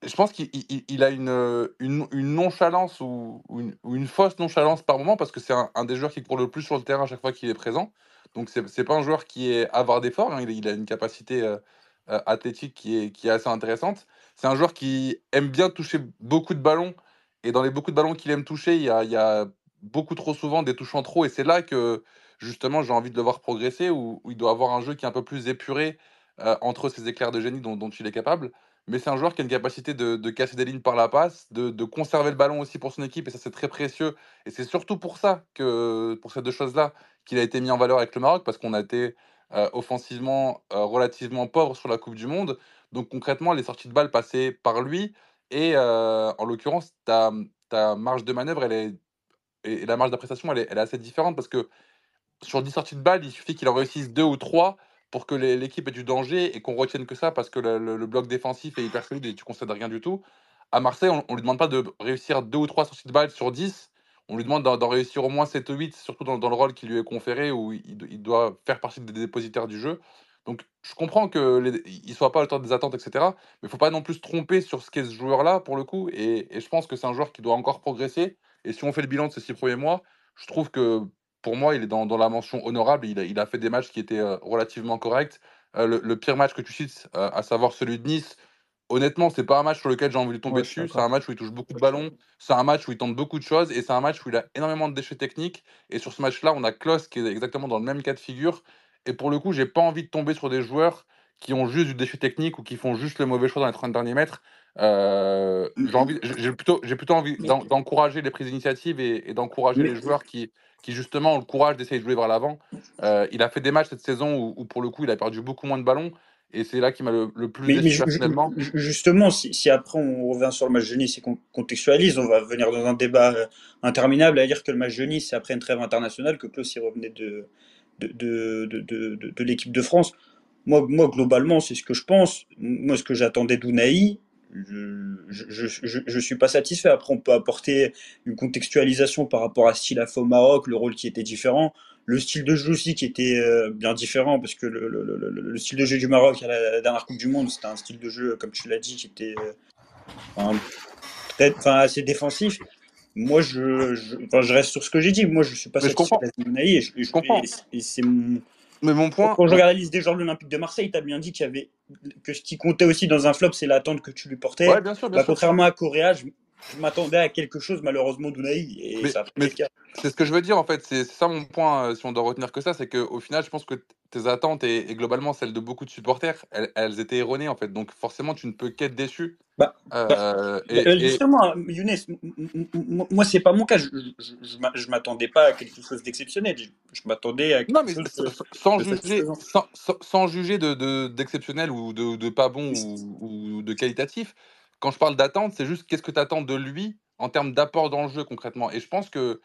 je pense qu'il a une, une, nonchalance ou, une, ou, une, fausse nonchalance par moment, parce que c'est un, des joueurs qui court le plus sur le terrain à chaque fois qu'il est présent. Donc, c'est pas un joueur qui est avare d'effort. Hein. Il, a une capacité euh, euh, athlétique qui est, qui est assez intéressante. C'est un joueur qui aime bien toucher beaucoup de ballons et dans les beaucoup de ballons qu'il aime toucher, il y a, beaucoup trop souvent des touches en trop. Et c'est là que, justement, j'ai envie de le voir progresser, où, il doit avoir un jeu qui est un peu plus épuré euh, entre ces éclairs de génie dont, il est capable. Mais c'est un joueur qui a une capacité de, casser des lignes par la passe, de, conserver le ballon aussi pour son équipe, et ça c'est très précieux. Et c'est surtout pour ça que, pour ces deux choses-là, qu'il a été mis en valeur avec le Maroc, parce qu'on a été euh, offensivement euh, relativement pauvre sur la Coupe du Monde. Donc concrètement, les sorties de balles passaient par lui. Et en l'occurrence, ta, ta marge de manœuvre, elle est, et, la marge d'appréciation, elle est, assez différente parce que sur 10 sorties de balles, il suffit qu'il en réussisse 2 ou 3 pour que l'équipe ait du danger et qu'on retienne que ça parce que le, bloc défensif est hyper solide et tu concèdes rien du tout. À Marseille, on ne lui demande pas de réussir 2 ou 3 sorties de balles sur 10. On lui demande d'en réussir au moins 7 ou 8, surtout dans, le rôle qui lui est conféré où il doit faire partie des dépositaires du jeu. Donc, je comprends qu'il ne soit pas à hauteur des attentes, etc. Mais il ne faut pas non plus se tromper sur ce qu'est ce joueur-là, pour le coup. Et, je pense que c'est un joueur qui doit encore progresser. Et si on fait le bilan de ces six premiers mois, je trouve que pour moi, il est dans, la mention honorable. Il a, il a, fait des matchs qui étaient euh, relativement corrects. Euh, le, pire match que tu cites, euh, à savoir celui de Nice, honnêtement, c'est pas un match sur lequel j'ai envie de tomber dessus. C'est un match où il touche beaucoup de ballons. C'est un match où il tente beaucoup de choses. Et c'est un match où il a énormément de déchets techniques. Et sur ce match-là, on a Klaus qui est exactement dans le même cas de figure. Et pour le coup, j'ai pas envie de tomber sur des joueurs qui ont juste du défi technique ou qui font juste le mauvais choix dans les 30 derniers mètres. Euh, j'ai envie, j'ai plutôt, envie d'encourager les prises d'initiative et, d'encourager les joueurs qui, qui justement ont le courage d'essayer de jouer vers l'avant. Euh, il a fait des matchs cette saison où, pour le coup il a perdu beaucoup moins de ballons et c'est là qui m'a le, plus déçu personnellement. Justement, si, après on revient sur le match de Nice et qu'on contextualise, on va venir dans un débat euh, interminable à dire que le match de Nice c'est après une trêve internationale que Klaus y revenait de de, de, de, de l'équipe de France. Moi, moi, globalement, c'est ce que je pense. Moi, ce que j'attendais d'Ounaï, je, je, suis pas satisfait. Après, on peut apporter une contextualisation par rapport à ce style au Maroc, le rôle qui était différent, le style de jeu aussi qui était euh, bien différent, parce que le, le, le, le style de jeu du Maroc à la, dernière Coupe du Monde, c'était un style de jeu, comme tu l'as dit, qui était euh, très, enfin, assez défensif. Moi, je, je, enfin, je, reste sur ce que j'ai dit. Moi, je suis pas mais satisfait de et je, je comprends. Et, c'est mon. Mais mon point. Quand je regarde la liste des joueurs de l'Olympique de Marseille, tu as bien dit qu'il y avait que ce qui comptait aussi dans un flop, c'est l'attente que tu lui portais. Ouais, bien sûr, bien bah, Contrairement à Coréa, je, m'attendais à quelque chose, malheureusement. Et mais, c'est ce que je veux dire, en fait. C'est ça mon point, euh, si on doit retenir que ça, c'est qu'au final, je pense que tes attentes et, globalement celles de beaucoup de supporters, elles, elles, étaient erronées, en fait. Donc, forcément, tu ne peux qu'être déçu bah, euh, bah, justement, Younes, moi c'est pas mon cas. Je, je, m'attendais pas à quelque chose d'exceptionnel. Je, m'attendais à non, mais sans, juger, sans, juger de d'exceptionnel ou de, de, pas bon ou, de qualitatif. Quand je parle d'attente, c'est juste qu'est-ce que tu attends de lui en termes d'apport dans le jeu concrètement. Et je pense que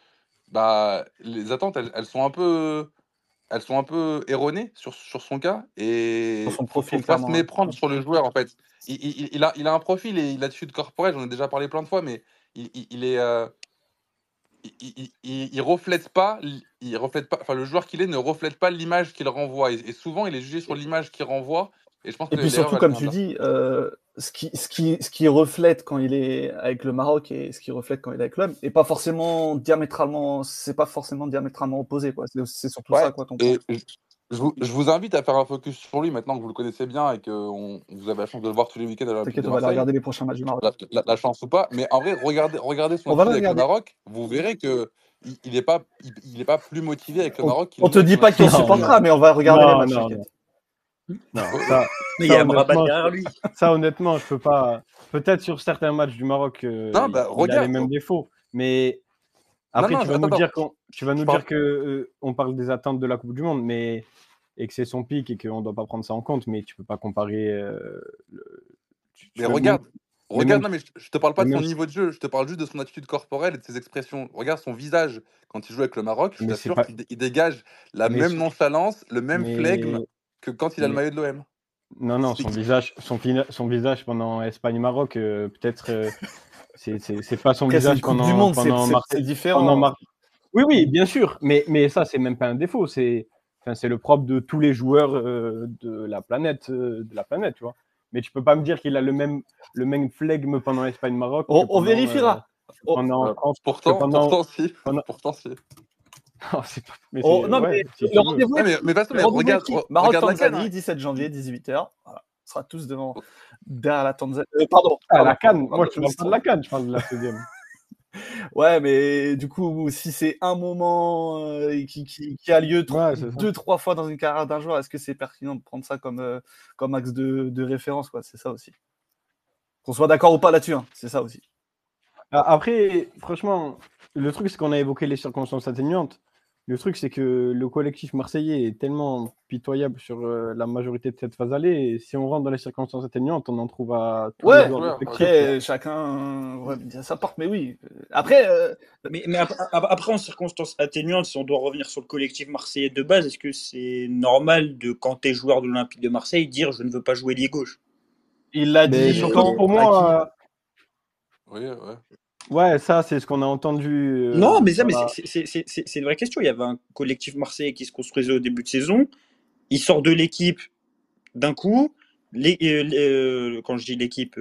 bah, les attentes, elles, elles sont un peu elles sont un peu erronées sur, sur son cas et son profil, faut pas se méprendre sur le joueur en fait il, a, il a un profil et il a dessus de corporel, j'en ai déjà parlé plein de fois, mais il, il est. Euh, il, reflète pas, il reflète pas, enfin le joueur qu'il est ne reflète pas l'image qu'il renvoie. Et, souvent, il est jugé sur l'image qu'il renvoie. Et je pense et puis surtout, comme tu dis, euh, ce, qui, ce, qui, ce qui reflète quand il est avec le Maroc et ce qui reflète quand il est avec l'homme n'est pas forcément diamétralement, c'est pas forcément diamétralement opposé. Quoi. C'est, surtout ça, quoi, ton point. Je vous, invite à faire un focus sur lui maintenant que vous le connaissez bien et que vous avez la chance de le voir tous les week-ends à T'inquiète, on va regarder les prochains matchs du Maroc. La, chance ou pas, mais en vrai, regardez, regardez son match avec le Maroc, vous verrez que il n'est pas, il, est pas plus motivé avec le Maroc. On, ne te dit pas qu'il supportera, mais on va regarder les matchs. Non, ça, mais il y a un derrière lui. Ça, honnêtement, je peux pas. Peut-être sur certains matchs du Maroc, euh, non, bah, il, a les mêmes défauts. Mais après, tu, vas nous dire tu vas nous dire que euh, on parle des attentes de la Coupe du Monde, mais et que c'est son pic et qu'on ne doit pas prendre ça en compte, mais tu peux pas comparer. Euh, mais regarde, regarde, non, mais je, ne te parle pas de son niveau de jeu, je te parle juste de son attitude corporelle et de ses expressions. Regarde son visage quand il joue avec le Maroc, je t'assure qu'il dégage la même nonchalance, le même flegme que quand il a le maillot de l'OM. Non, non, son visage, son, son visage pendant Espagne-Maroc, euh, peut-être. Euh, c'est pas son visage pendant, du monde, C'est différent. Oui, oui, bien sûr, mais, mais ça, c'est même pas un défaut. C'est enfin, le propre de tous les joueurs euh, de, la planète, de la planète, tu vois. Mais tu peux pas me dire qu'il a le même, le même flegme pendant Espagne-Maroc. On, vérifiera. Pendant, pourtant, pendant, pourtant, si. Pourtant, si. Non, *laughs* c'est pas. Mais oh, non, mais le rendez-vous. mais, mais, mais regarde, Maroc Tanzanie, 17 janvier, 18h. Voilà. On sera tous devant derrière la Tanzanie. Euh, pardon. Ah, la Cannes. Moi, je parle pas de la Cannes, je parle de la deuxième. *laughs* ouais, mais du coup, si c'est un moment euh, qui, qui, qui, a lieu trois, deux, trois fois dans une carrière d'un joueur, est-ce que c'est pertinent de prendre ça comme, euh, comme axe de, de référence C'est ça aussi. Qu'on soit d'accord ou pas là-dessus, hein, c'est ça aussi. Après, franchement, le truc, c'est qu'on a évoqué les circonstances atténuantes. Le truc, c'est que le collectif marseillais est tellement pitoyable sur euh, la majorité de cette phase allée. Et si on rentre dans les circonstances atténuantes, on en trouve à tous ouais, après, chacun ouais, ça porte, mais oui. Après, euh, mais, mais après, en circonstances atténuantes, si on doit revenir sur le collectif marseillais de base, est-ce que c'est normal de, quand tu es joueur de l'Olympique de Marseille, dire je ne veux pas jouer lié gauche? Il l'a dit. Surtout pour moi. Oui, ouais. Ouais, ça, c'est ce qu'on a entendu. Euh, non, mais ça, mais c'est une vraie question. Il y avait un collectif marseillais qui se construisait au début de saison. Il sort de l'équipe d'un coup. Les, euh, euh, quand je dis l'équipe,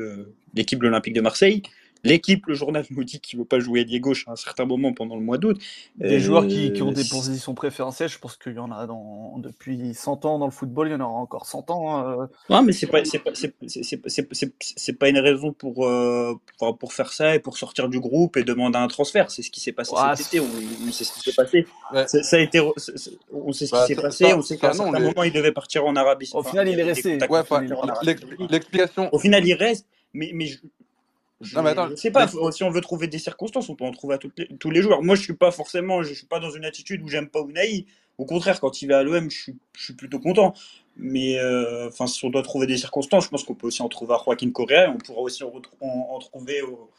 l'équipe de l'Olympique de Marseille, L'équipe, le journal nous dit qu'il ne veut pas jouer à gauche à un certain moment pendant le mois d'août. Des joueurs qui, ont des positions préférentielles, je pense qu'il y en a dans, depuis 100 ans dans le football, il y en aura encore 100 ans. Euh... Non, mais c'est pas, pas, pas, une raison pour, euh, pour, pour, faire ça et pour sortir du groupe et demander un transfert. C'est ce qui s'est passé cet été. On, sait ce qui s'est passé. Ça a été, on sait ce qui bah, s'est passé. on sait qu'à un certain moment, il devait partir en Arabie Au final, il est resté. L'explication. Au final, il reste. Mais, mais je, non, mais attends, sais pas, si on veut trouver des circonstances, on peut en trouver à tous les joueurs. Moi, je suis pas forcément, je suis pas dans une attitude où j'aime pas Unai. Au contraire, quand il va à l'OM, je suis, je suis, plutôt content. Mais euh, enfin, si on doit trouver des circonstances, je pense qu'on peut aussi en trouver à Joaquin Correa. On pourra aussi en, en, trouver au,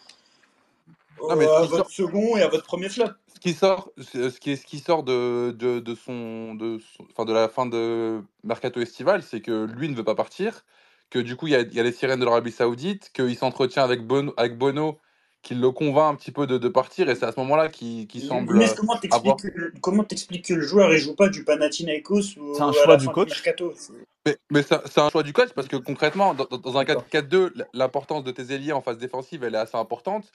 à votre second et à votre premier flop. Ce qui sort, ce qui, ce qui sort de, de, de son, de, enfin, de la fin de mercato estival, c'est que lui ne veut pas partir que du coup, il y a, y a, les sirènes de l'Arabie Saoudite, qu'il s'entretient avec, Bono, avec Bono, qui le convainc un petit peu de, de partir, et c'est à ce moment-là qu'il semble. Mais comment t'expliques que, le joueur ne joue pas du Panathinaikos ou C'est un choix du coach. mais, mais c'est un choix du coach parce que concrètement, dans, dans un 4-4-2, l'importance de tes ailiers en phase défensive, elle est assez importante.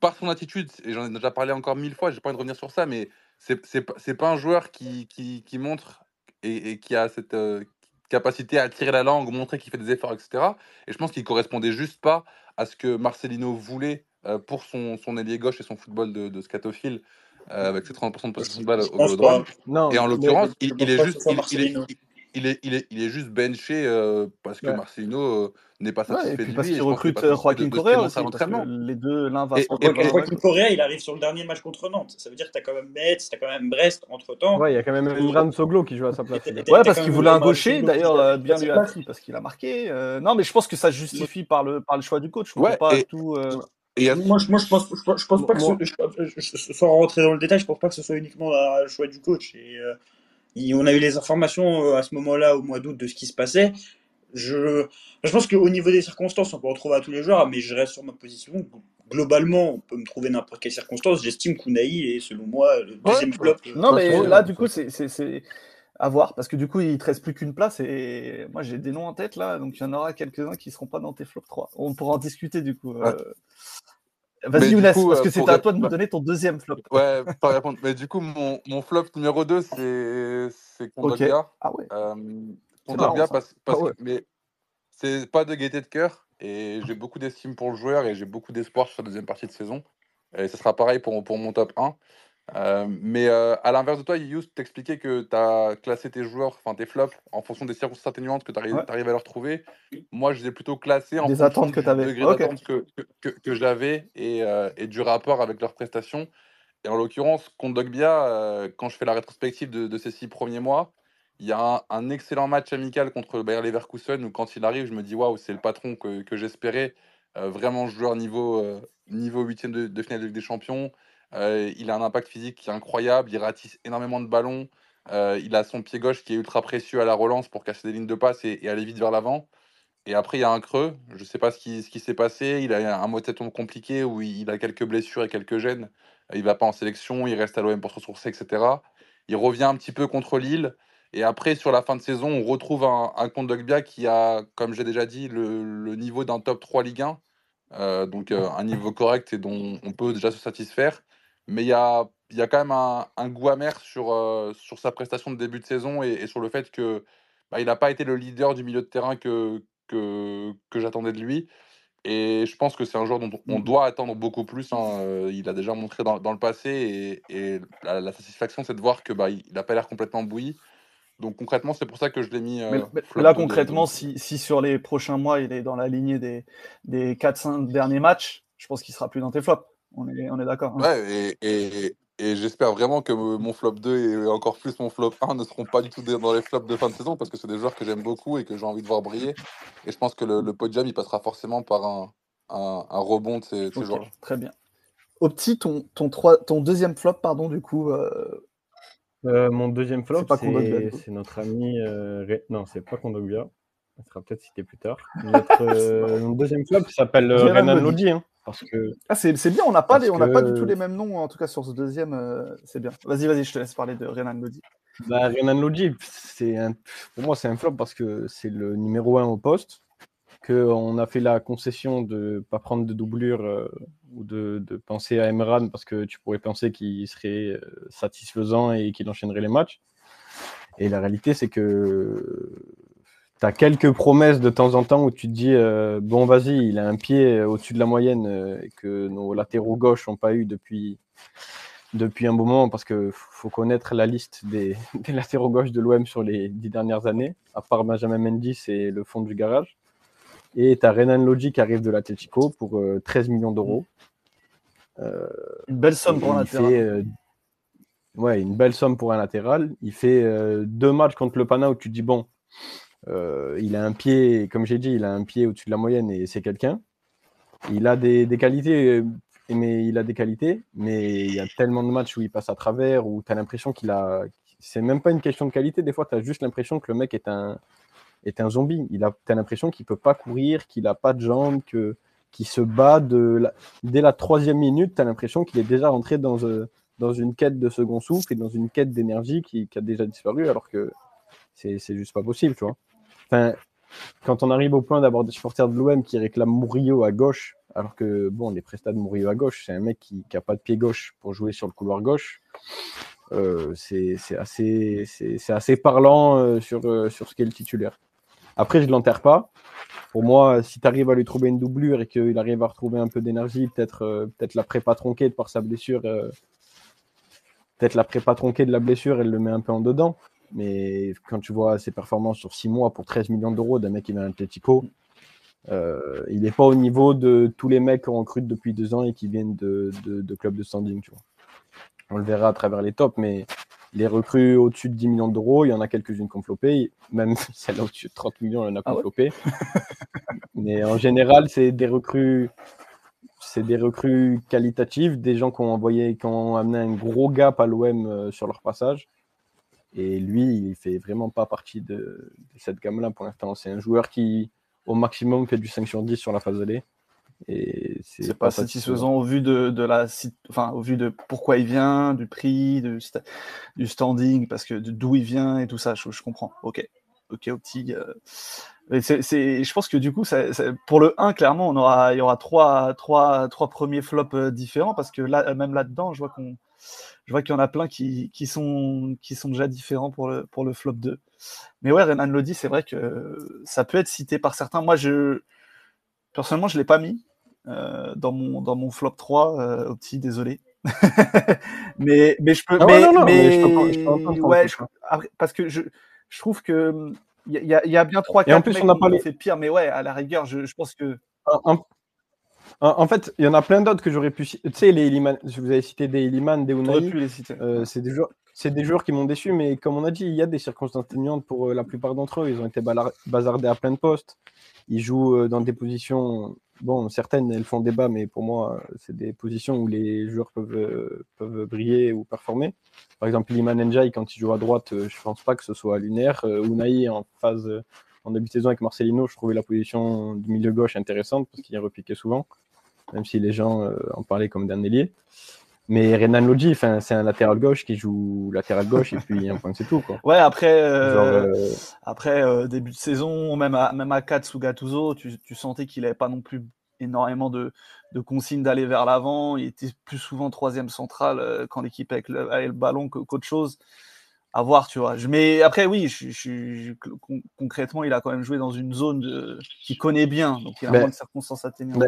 Par son attitude, et j'en ai déjà parlé encore mille fois, j'ai pas envie de revenir sur ça, mais c'est pas un joueur qui, qui, qui montre et, et, qui a cette, euh, capacité à tirer la langue, montrer qu'il fait des efforts, etc. Et je pense qu'il correspondait juste pas à ce que Marcelino voulait euh, pour son, son ailier gauche et son football de, de scatophile, euh, avec ses 30% de possession de balle au droit. Et en l'occurrence, il, il, est juste. Il, il, il est, il, est, il est juste benché euh, parce que ouais. Marcelino euh, n'est pas satisfait ouais, et puis parce qu'il recrute Joaquin Correa aussi, les deux, l'un va et, et, Joaquin Correa, il arrive sur le dernier match contre Nantes. Ça veut dire que tu as quand même Metz, tu as quand même Brest entre-temps. Ouais, il y a quand même Imran Soglo qui joue à sa place. Ouais, parce qu'il voulait un gaucher, d'ailleurs, euh, bien lui a pris, parce qu'il a marqué. Non, mais je pense que ça justifie par le, par le choix du coach. Ouais, pas tout... Et moi, je, moi, je pense, je, pense pas que, ce, sans rentrer dans le détail, je pense pas que ce soit uniquement le choix du coach. Et, on a eu les informations euh, à ce moment-là, au mois d'août, de ce qui se passait. Je, je pense qu'au niveau des circonstances, on peut retrouver à tous les joueurs, mais je reste sur ma position. Globalement, on peut me trouver n'importe quelle circonstance. J'estime qu'Unai est, selon moi, le deuxième flop. Non, mais là, du coup, c'est à voir, parce que du coup, il te reste plus qu'une place, et moi, j'ai des noms en tête, là, donc il y en aura quelques-uns qui seront pas dans tes flops 3. On pourra en discuter, du coup. Euh... Vas-y, Younes, parce que euh, c'est à toi de me donner ton deuxième flop. Ouais, pas répondre. Mais du coup, mon, mon flop numéro 2, c'est Kondogbia. Okay. Ah ouais. Euh, Kondogbia, parce, parce ah ouais. que, mais c'est pas de gaieté de cœur. Et j'ai beaucoup d'estime pour le joueur et j'ai beaucoup d'espoir sur la deuxième partie de saison. Et ce sera pareil pour, pour mon top 1. Euh, mais euh, à l'inverse de toi, Yus, t'expliquais que tu as classé tes joueurs, enfin tes flops, en fonction des circonstances atténuantes que tu arrives, à leur trouver. Moi, je les ai plutôt classés en des attentes que du degré d'attente que, que, que, j'avais et, euh, et, du rapport avec leurs prestations. Et en l'occurrence, contre Dogbia, quand je fais la rétrospective de, de ces six premiers mois, il y a un, excellent match amical contre le Bayer Leverkusen où quand il arrive, je me dis waouh, c'est le patron que, j'espérais. vraiment joueur niveau, niveau 8 de, de finale de Ligue des Champions. Euh, il a un impact physique qui est incroyable. Il ratisse énormément de ballons. Euh, il a son pied gauche qui est ultra précieux à la relance pour casser des lignes de passe et, aller vite vers l'avant. Et après, il y a un creux. Je ne sais pas ce qui, s'est passé. Il a un motet compliqué où il a quelques blessures et quelques gènes. Il ne va pas en sélection. Il reste à l'OM pour se ressourcer, etc. Il revient un petit peu contre Lille. Et après, sur la fin de saison, on retrouve un, un Kondogbia qui a, comme j'ai déjà dit, le, niveau d'un top 3 Ligue 1. Euh, donc un niveau correct et dont on peut déjà se satisfaire mais il y a, y a quand même un, goût amer sur, euh, sur sa prestation de début de saison et, sur le fait que bah, il n'a pas été le leader du milieu de terrain que, que, que j'attendais de lui. Et je pense que c'est un joueur dont on mmh. doit attendre beaucoup plus. Hein. Euh, il a déjà montré dans, dans le passé et, et la, satisfaction, c'est de voir que bah, il n'a pas l'air complètement bouilli. Donc concrètement, c'est pour ça que je l'ai mis. Euh, là, concrètement, si, si, sur les prochains mois, il est dans la lignée des, des 4-5 derniers matchs, je pense qu'il sera plus dans tes flops. On est, on est d'accord. Hein. Ouais, et, et, j'espère vraiment que mon flop 2 et encore plus mon flop 1 ne seront pas du tout dans les flops de fin de saison parce que c'est des joueurs que j'aime beaucoup et que j'ai envie de voir briller. Et je pense que le, le podium, il passera forcément par un, un, rebond de ces, joueurs. Très bien. Opti, ton, ton, ton deuxième flop, pardon, du coup. Euh, euh, mon deuxième flop, c'est notre ami. Euh, non, c'est pas Kondogbia. Ça sera peut-être cité plus tard. *laughs* Notre, mon deuxième flop s'appelle Renan Lodi. Hein. Parce que... Ah, c'est bien, on n'a pas, pas du tout les mêmes noms, en tout cas sur ce deuxième, euh, c'est bien. Vas-y, vas-y, je te laisse parler de Renan Lodi. Bah, Renan Lodi, un... pour moi, c'est un flop parce que c'est le numéro un au poste, qu'on a fait la concession de ne pas prendre de doublure euh, ou de, de, penser à Emran parce que tu pourrais penser qu'il serait euh, satisfaisant et qu'il enchaînerait les matchs. Et la réalité, c'est que tu as quelques promesses de temps en temps où tu te dis euh, bon, vas-y, il a un pied euh, au-dessus de la moyenne euh, que nos latéraux gauche n'ont pas eu depuis, depuis un moment parce qu'il faut connaître la liste des, *laughs* latéraux gauche de l'OM sur les dix dernières années, à part Benjamin Mendy, c'est le fond du garage. Et tu as Renan Lodji qui arrive de l'Atletico pour 13 millions d'euros. une belle somme pour un latéral. ouais, une belle somme pour un latéral. Il fait deux matchs contre le Pana où tu te dis bon, il a un pied, comme j'ai dit, il a un pied au-dessus de la moyenne et c'est quelqu'un. Il a des, qualités, euh, mais il a des qualités, mais il y a tellement de matchs où il passe à travers, où tu as l'impression qu'il a. C'est même pas une question de qualité, des fois, tu as juste l'impression que le mec est un, est un zombie. Il a, as l'impression qu'il peut pas courir, qu'il a pas de jambes, que, qu'il se bat de dès la troisième minute, tu as l'impression qu'il est déjà rentré dans, euh, dans une quête de second souffle et dans une quête d'énergie qui, qui, a déjà disparu, alors que c'est juste pas possible, tu vois quand on arrive au point d'avoir des supporters de l'OM qui réclament Murillo à gauche, alors que bon, les prestats de Murillo à gauche, c'est un mec qui n'a pas de pied gauche pour jouer sur le couloir gauche. Euh, c'est assez, assez parlant euh, sur, euh, sur ce qu'est le titulaire. Après, je ne l'enterre pas. Pour moi, si tu arrives à lui trouver une doublure et qu'il arrive à retrouver un peu d'énergie, peut-être peut-être la prépa tronquée par sa blessure, peut-être la prépa tronquée de la blessure, elle le met un peu en dedans. Mais quand tu vois ses performances sur 6 mois pour 13 millions d'euros d'un mec qui vient d'Atletico, euh, il n'est pas au niveau de tous les mecs qu'on recrute depuis deux ans et qui viennent de, de, clubs de standing. Tu vois. On le verra à travers les tops, mais les recrues au-dessus de 10 millions d'euros, il y en a quelques-unes qui ont flopé. Même *laughs* celle au-dessus de 30 millions, il y en a qui ont ah flopé. mais en général, c'est des recrues. C'est des recrues qualitatives, des gens qui ont envoyé, qui ont amené un gros gap à l'OM euh, sur leur passage. Et lui, il fait vraiment pas partie de, cette gamme-là pour l'instant. C'est un joueur qui, au maximum, fait du 5 sur 10 sur la phase allée. Et c'est pas, satisfaisant au vu de, de, la, enfin, au vu de pourquoi il vient, du prix, du, du standing, parce que d'où il vient et tout ça. Je, je comprends. Ok, ok, Opti. Euh. c'est, je pense que du coup, ça, pour le 1, clairement, on aura, il y aura trois, trois, trois premiers flops euh, différents parce que là, même là-dedans, je vois qu'on je vois qu'il y en a plein qui, sont, qui sont déjà différents pour le, pour le flop 2. Mais ouais, Renan Lodi, c'est vrai que ça peut être cité par certains. Moi, je, personnellement, je ne l'ai pas mis euh, dans, mon, dans mon flop 3, euh, Opti, désolé. *laughs* mais, mais je peux. Mais, parce que je, je trouve que il y, y, a bien trois cas. en plus, on n'a pas fait pire, mais ouais, à la rigueur, je, je pense que. En, fait, il y en a plein d'autres que j'aurais pu. Tu sais, les Illiman, je vous avez cité des Illiman, des Unai. pu les citer. Euh, c'est des joueurs. C'est des joueurs qui m'ont déçu, mais comme on a dit, il y a des circonstances atténuantes pour euh, la plupart d'entre eux. Ils ont été bazardés à plein de postes. Ils jouent euh, dans des positions bon, certaines, elles font débat, mais pour moi, c'est des positions où les joueurs peuvent, euh, peuvent briller ou performer. Par exemple, Liman Njai, quand il joue à droite, euh, je ne pense pas que ce soit lunaire. Euh, Unai, en phase, en début de saison avec Marcelino, je trouvais la position du milieu gauche intéressante parce qu'il est repiqué souvent, même si les gens en parlaient comme d'un ailier. Mais Renan Lodji, c'est un latéral gauche qui joue latéral gauche et puis un point c'est tout. Quoi. Ouais, après, après début de saison, même à, même à 4 sous Gattuso, tu, tu sentais qu'il n'avait pas non plus énormément de, consignes d'aller vers l'avant. Il était plus souvent troisième central euh, quand l'équipe avec le, le ballon qu'autre chose. À voir, tu vois. Mais après, oui, je, concrètement, il a quand même joué dans une zone de, qu'il connaît bien, donc il a moins de circonstances atténuantes.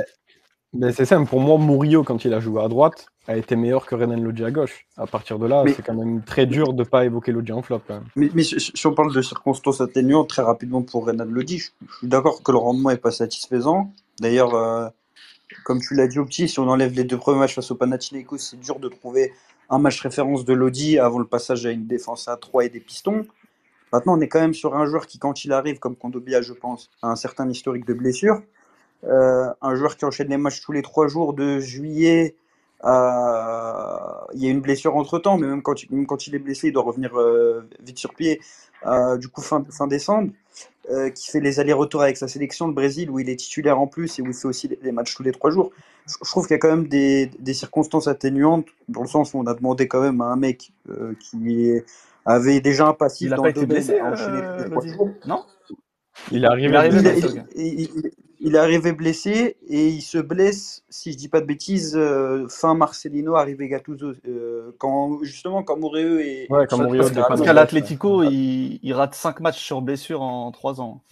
Mais, c'est simple, pour moi, Murillo, quand il a joué à droite, a été meilleur que Renan Lodji à gauche. À partir de là, c'est quand même très dur de ne pas évoquer Lodji en flop. Mais, si on parle de circonstances atténuantes, très rapidement pour Renan Lodji, je, suis d'accord que le rendement n'est pas satisfaisant. D'ailleurs, euh, comme tu l'as dit au petit, si on enlève les deux premiers matchs face au Panathinaikos, c'est dur de trouver un match référence de Lodi avant le passage à une défense à 3 et des pistons. Maintenant, on est quand même sur un joueur qui, quand il arrive, comme Kondobia, je pense, a un certain historique de blessure. Euh, un joueur qui enchaîne les matchs tous les trois jours de juillet. il y a une blessure entre temps, mais même quand, il, quand il est blessé, il doit revenir euh, vite sur pied. du coup, fin, fin décembre. Euh, qui fait les allers-retours avec sa sélection, le Brésil, où il est titulaire en plus et où il fait aussi des matchs tous les trois jours. Je, trouve qu'il y a quand même des, des, circonstances atténuantes, dans le sens où on a demandé quand même à un mec euh, qui avait déjà un passif dans le domaine blessé, euh, Non il est arrivé, il, est arrivé blessé et il se blesse, si je dis pas de bêtises, euh, fin Marcelino, arrivé Gattuso. Euh, quand, justement, quand Moureux est. Ouais, quand Parce qu'à l'Atletico, il, il, rate 5 matchs sur blessure en 3 ans.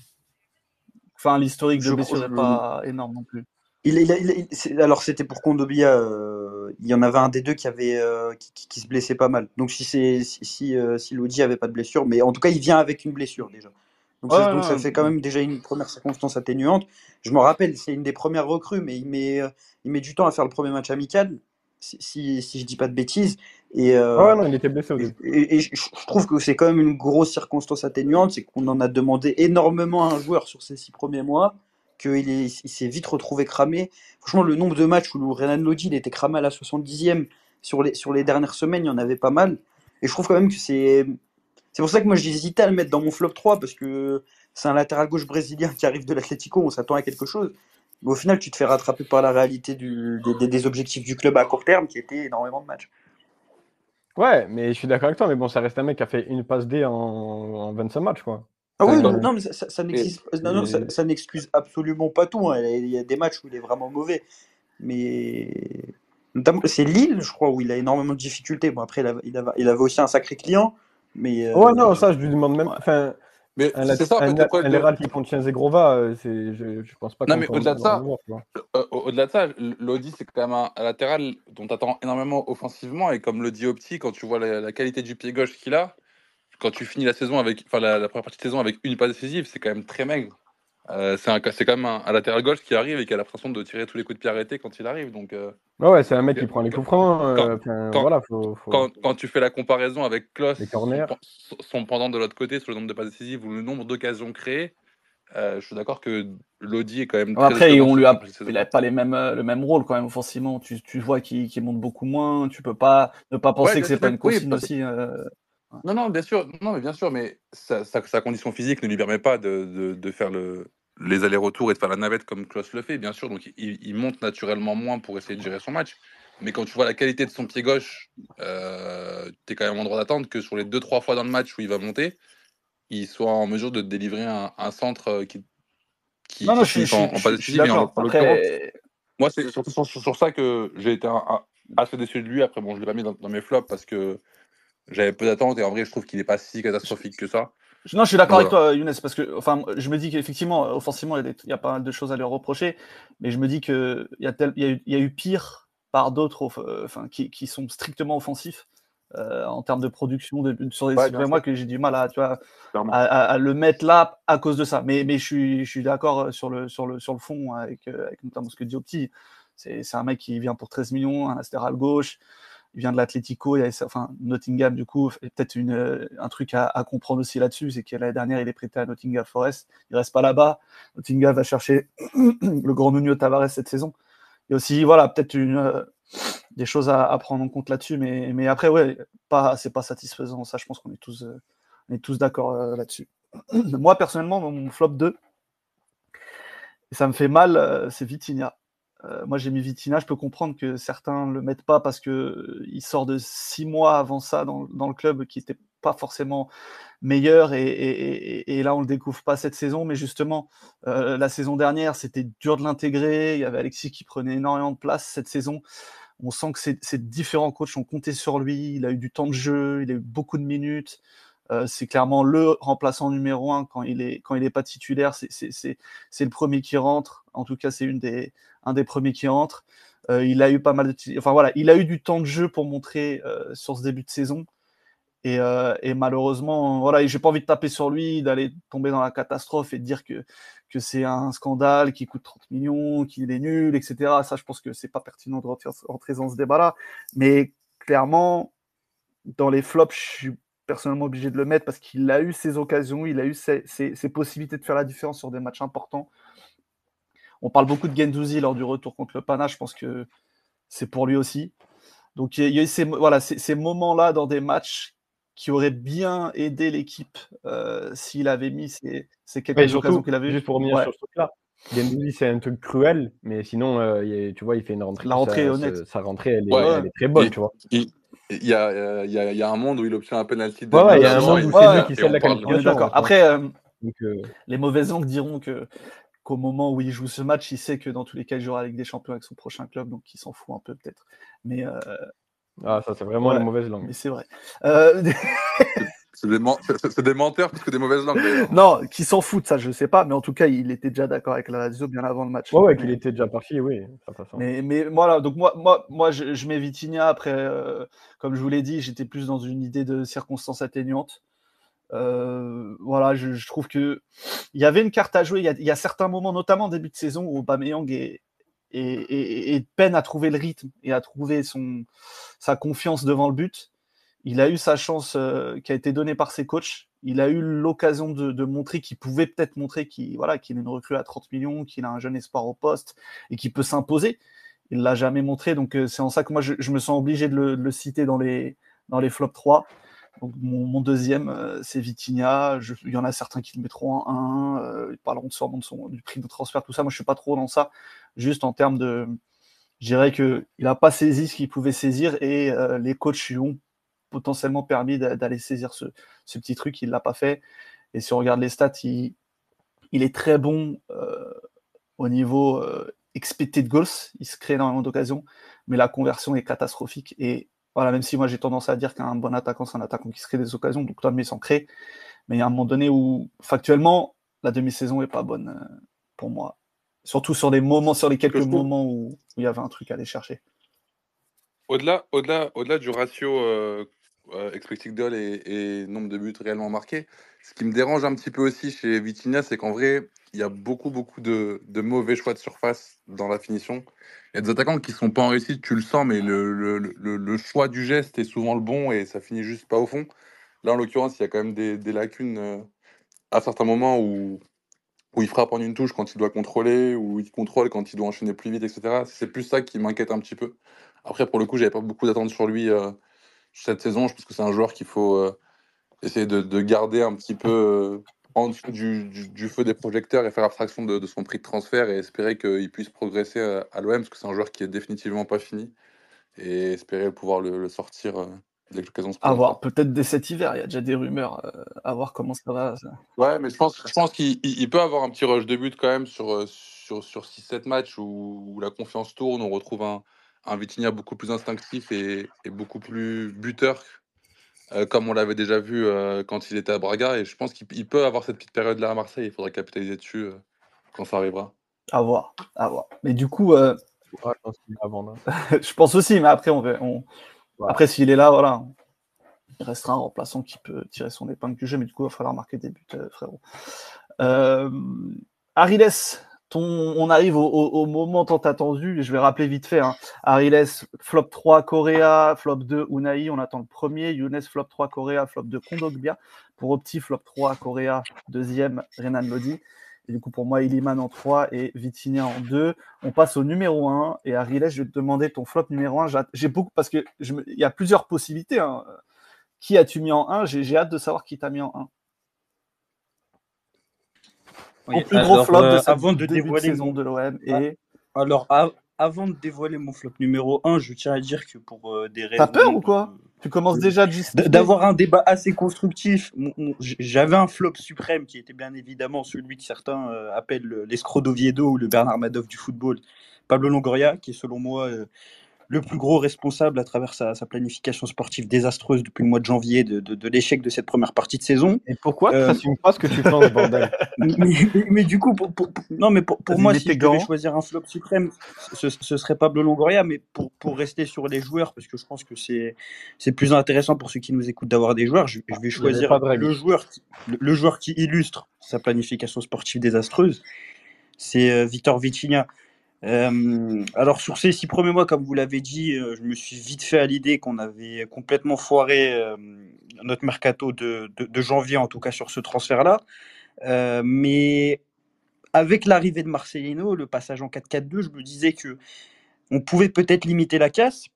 Enfin, l'historique de blessure n'est pas énorme non plus. Il, il, alors c'était pour Kondobia, euh, il y en avait un des deux qui avait qui, qui, se blessait pas mal. Donc si c'est si si, si Lodi avait pas de blessure, mais en tout cas il vient avec une blessure déjà. Donc, ça, fait quand même déjà une première circonstance atténuante. Je me rappelle, c'est une des premières recrues, mais il met, euh, il met du temps à faire le premier match amical, si, si, si je dis pas de bêtises. Et, euh, non, il était blessé au début. Et, je, trouve que c'est quand même une grosse circonstance atténuante, c'est qu'on en a demandé énormément à un joueur sur ces six premiers mois, qu'il il s'est vite retrouvé cramé. Franchement, le nombre de matchs où Renan Lodi il était cramé à la 70e sur les, sur les dernières semaines, il y en avait pas mal. Et je trouve quand même que c'est c'est pour ça que moi j'hésitais à le mettre dans mon flop 3 parce que c'est un latéral gauche brésilien qui arrive de l'Atlético, on s'attend à quelque chose. Mais au final, tu te fais rattraper par la réalité des, objectifs du club à court terme qui était énormément de matchs. Ouais, mais je suis d'accord avec toi, mais bon, ça reste un mec qui a fait une passe D en, 25 matchs, quoi. Ah oui, non, mais ça, n'excuse absolument pas tout. Hein. Il y a des matchs où il est vraiment mauvais. Mais c'est Lille, je crois, où il a énormément de difficultés. Bon, après, il avait il avait aussi un sacré client. Mais, euh, ouais, non, ça, je lui demande même. Enfin, mais c'est ça, en fait, un, qui contient Zegrova, euh, je, je pense pas Non, mais au-delà de ça, euh, au-delà de ça, Lodi, c'est quand même un, latéral dont tu attends énormément offensivement. Et comme le dit Opti, quand tu vois la, qualité du pied gauche qu'il a, quand tu finis la saison avec, enfin, la, la, première partie de saison avec une passe décisive, c'est quand même très maigre. Euh, c'est quand même un, latéral gauche qui arrive et qui a l'impression de tirer tous les coups de pied arrêtés quand il arrive. Donc, euh, ouais, c'est un mec qui prend les coups francs. Euh, quand, voilà, Quand, tu fais la comparaison avec Klaus, son, pendant de l'autre côté sur le nombre de passes décisives ou le nombre d'occasions créées, je suis d'accord que Lodi est quand même. Après, on lui a, il n'a pas les mêmes, le même rôle quand même offensivement. Tu, tu vois qu'il monte beaucoup moins. Tu peux pas ne pas penser que c'est pas une consigne aussi. Non, non, bien sûr, non, mais bien sûr, mais sa, sa, condition physique ne lui permet pas de, de, de faire le, les allers-retours et de faire la navette comme Klaus le fait, bien sûr. Donc il, monte naturellement moins pour essayer de gérer son match. Mais quand tu vois la qualité de son pied gauche, euh, tu es quand même en droit d'attendre que sur les deux trois fois dans le match où il va monter, il soit en mesure de délivrer un, centre euh, qui, qui, non, non, je, en, en pas de Moi, c'est surtout sur, ça que j'ai été assez déçu de lui. Après, bon, je l'ai pas mis dans, mes flops parce que j'avais peu d'attentes et en vrai, je trouve qu'il n'est pas si catastrophique que ça. Non, je suis d'accord avec toi, Younes, parce que enfin, je me dis qu'effectivement, offensivement, il y, a pas mal de choses à lui reprocher, mais je me dis qu'il y, a y, a eu, y a eu pire par d'autres enfin, qui, qui, sont strictement offensifs. en termes de production de, sur des moi que j'ai du mal à, tu vois, à, le mettre là à cause de ça. Mais, mais je suis, je suis d'accord sur le, sur, le, sur le fond avec, avec notamment ce que dit Opti. C'est un mec qui vient pour 13 millions, un latéral gauche, il vient de l'Atlético, enfin Nottingham du coup, peut-être un truc à, comprendre aussi là-dessus, c'est que l'année dernière il est prêté à Nottingham Forest, il reste pas là-bas, Nottingham va chercher *clears throat* le grand Nuno Tavares cette saison. Il y a aussi voilà peut-être euh, des choses à, prendre en compte là-dessus, mais, après ouais, pas c'est pas satisfaisant, ça je pense qu'on est tous euh, d'accord euh, là-dessus. *clears throat* Moi personnellement mon flop 2 et ça me fait mal, c'est Vitinha. Euh, moi, j'ai mis Vitina. Je peux comprendre que certains ne le mettent pas parce qu'il euh, sort de six mois avant ça dans, le club qui n'était pas forcément meilleur. Et, là, on le découvre pas cette saison. Mais justement, euh, la saison dernière, c'était dur de l'intégrer. Il y avait Alexis qui prenait énormément de place cette saison. On sent que ces différents coachs ont compté sur lui. Il a eu du temps de jeu, il a eu beaucoup de minutes. C'est clairement le remplaçant numéro un quand il n'est quand il est pas titulaire. C'est le premier qui rentre. En tout cas, c'est une des, un des premiers qui entre. Euh, il a eu pas mal de, enfin voilà, il a eu du temps de jeu pour montrer euh, sur ce début de saison. Et, euh, et malheureusement, voilà, j'ai pas envie de taper sur lui, d'aller tomber dans la catastrophe et de dire que, que c'est un scandale qui coûte 30 millions, qu'il est nul, etc. Ça, je pense que c'est pas pertinent de rentrer dans ce débat-là. Mais clairement, dans les flops, je suis personnellement obligé de le mettre parce qu'il a eu ses occasions, il a eu ses, ses, possibilités de faire la différence sur des matchs importants. On parle beaucoup de Gendouzi lors du retour contre le Pana. Je pense que c'est pour lui aussi. Donc il y a eu ces, voilà, ces, moments-là dans des matchs qui auraient bien aidé l'équipe euh, s'il avait mis ces, ces quelques occasions qu'il avait Juste pour revenir sur ce truc-là. Gendouzi, c'est un truc cruel, mais sinon, euh, tu vois, il fait une rentrée. La rentrée honnête. Sa, rentrée, elle est, très bonne, tu vois. Il, y, a, il, y a, un monde où il obtient un penalty. De ouais, il y a un monde où c'est lui qui scelle la qualification. D'accord. Après, euh, les mauvaises langues diront que au moment où il joue ce match, il sait que dans tous les cas, il jouera avec des champions avec son prochain club, donc il s'en fout un peu peut-être. Mais euh, ah, ça c'est vraiment une mauvaise langue. Mais c'est vrai. *laughs* C'est des, menteurs plus que des mauvaises langues. non, qui s'en foutent, ça je sais pas, mais en tout cas, il était déjà d'accord avec la Lazio bien avant le match. Ouais, ouais qu'il était déjà parti, oui. Mais, mais voilà, donc moi, moi, moi je, mets Vitinha après, euh, comme je vous l'ai dit, j'étais plus dans une idée de circonstances atténuantes. Euh, voilà, je, trouve que il y avait une carte à jouer. Il y a, certains moments, notamment début de saison, où Aubameyang est, est, peine à trouver le rythme et à trouver son, sa confiance devant le but. Il a eu sa chance euh, qui a été donnée par ses coachs. Il a eu l'occasion de, montrer qu'il pouvait peut-être montrer qu'il voilà, qu'il est une recrue à 30 millions, qu'il a un jeune espoir au poste et qu'il peut s'imposer. Il l'a jamais montré, donc euh, c'est en ça que moi je, me sens obligé de le, de citer dans les, dans les flops 3. Donc mon, deuxième, euh, c'est Vitinha. il y en a certains qui le mettront en 1. Euh, ils parleront de son, du prix de transfert, tout ça. Moi, je suis pas trop dans ça. Juste en termes de. Je dirais qu'il n'a pas saisi ce qu'il pouvait saisir et les coachs lui ont potentiellement permis d'aller saisir ce, petit truc. Il l'a pas fait. Et si on regarde les stats, il, est très bon au niveau expected goals. Il se crée énormément d'occasions, mais la conversion est catastrophique. Et voilà, même si moi j'ai tendance à dire qu'un bon attaquant, c'est un attaquant qui se crée des occasions, donc Tom s'en crée. Mais il y a un moment donné où, factuellement, la demi-saison est pas bonne euh, pour moi. Surtout sur des moments, sur les quelques moments où, il y avait un truc à aller chercher. Au-delà, au-delà, au-delà du ratio euh, euh, expected et, nombre de buts réellement marqués, ce qui me dérange un petit peu aussi chez Vitinha, c'est qu'en vrai, il y a beaucoup, beaucoup de, de, mauvais choix de surface dans la finition. Il y a des attaquants qui sont pas en réussite, tu le sens, mais le, le, le, choix du geste est souvent le bon et ça finit juste pas au fond. Là, en l'occurrence, il y a quand même des, des lacunes euh, à certains moments où, où il frappe en une touche quand il doit contrôler, où il contrôle quand il doit enchaîner plus vite, etc. C'est plus ça qui m'inquiète un petit peu. Après, pour le coup, j'avais pas beaucoup d'attentes sur lui euh, cette saison. Je pense que c'est un joueur qu'il faut euh, essayer de, de, garder un petit peu en dessous du, feu des projecteurs et faire abstraction de, son prix de transfert et espérer qu'il puisse progresser à, l'OM parce que c'est un joueur qui est définitivement pas fini et espérer pouvoir le, sortir euh, dès que l'occasion se présente. À voir, peut-être dès cet hiver, il y a déjà des rumeurs, euh, à voir comment ça va. Ouais, mais je pense, je pense qu'il peut avoir un petit rush de but quand même sur, euh, sur, sur 6-7 matchs où, la confiance tourne, on retrouve un, un Vitinha beaucoup plus instinctif et, et beaucoup plus buteur euh, comme on l'avait déjà vu euh, quand il était à Braga. Et je pense qu'il peut avoir cette petite période-là à Marseille. Il faudrait capitaliser dessus euh, quand ça arrivera. À voir, à voir. Mais du coup, *laughs* je, pense aussi, mais après, on, après s'il est là, voilà, il restera un remplaçant qui peut tirer son épingle du jeu, mais du coup, il va falloir marquer des buts, frérot. Euh, On arrive au, moment tant attendu, je vais rappeler vite fait. Hein. Ariles, flop 3, Correa, flop 2, Unai, on attend le premier. Younes, flop 3, Correa, flop 2, Kondogbia. Pour Opti, flop 3, Correa, deuxième, Renan Lodi. Et du coup, pour moi, Iliman en 3 et Vitinha en 2. On passe au numéro 1. Et Ariles, je vais te demander ton flop numéro 1. J'ai beaucoup, parce qu'il y a plusieurs possibilités. Hein. Qui as-tu mis en 1 J'ai hâte de savoir qui t'a mis en 1 plus gros flop de euh, avant de dévoiler saison de l'OM et alors avant de dévoiler mon flop numéro 1, je tiens à dire que pour euh, des raisons. T'as peur ou quoi? Tu commences déjà D'avoir un débat assez constructif. J'avais un flop suprême qui était bien évidemment celui que certains euh, appellent l'escroc d'Oviedo ou le Bernard Madoff du football. Pablo Longoria, qui est selon moi le plus gros responsable à travers sa, planification sportive désastreuse depuis le mois de janvier de, l'échec de cette première partie de saison. Et pourquoi? Tu n'assumes pas ce que tu penses, bordel *laughs* mais, du coup, pour, non, mais pour, moi, si je devais choisir un flop suprême, ce, serait Pablo Longoria, mais pour, pour rester sur les joueurs, parce que je pense que c'est plus intéressant pour ceux qui nous écoutent d'avoir des joueurs, je, vais choisir le joueur, le, joueur qui illustre sa planification sportive désastreuse. C'est euh, Victor Vitinha. Euh, alors sur ces six premiers mois, comme vous l'avez dit, euh, je me suis vite fait à l'idée qu'on avait complètement foiré euh, notre mercato de, janvier, en tout cas sur ce transfert-là. mais avec l'arrivée de Marcelino, le passage en 4-4-2, je me disais que on pouvait peut-être limiter la casse.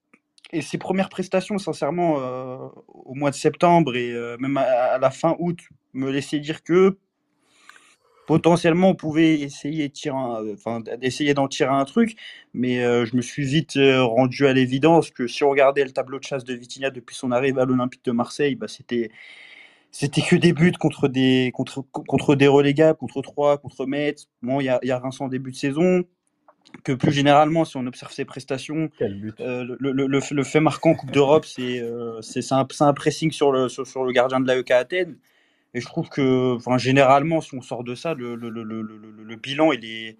Et ses premières prestations, sincèrement, au mois de septembre et même à, la fin août, me laissaient dire que potentiellement on pouvait essayer d'essayer d'en tirer un truc, mais euh, je me suis vite euh, rendu à l'évidence que si on regardait le tableau de chasse de Vitinha depuis son arrivée à l'Olympique de Marseille, bah, c'était c'était que des buts contre des contre contre des relégables, contre Troyes, contre Metz. Bon, il y a, y a Vincent début de saison. Que plus généralement, si on observe ses prestations, euh, le, le, le, fait marquant en Coupe d'Europe, c'est c'est un, un, pressing sur le, sur, sur le gardien de l'AEK Athènes. Et je trouve que, enfin, généralement, si on sort de ça, le, le, le, le bilan, il est.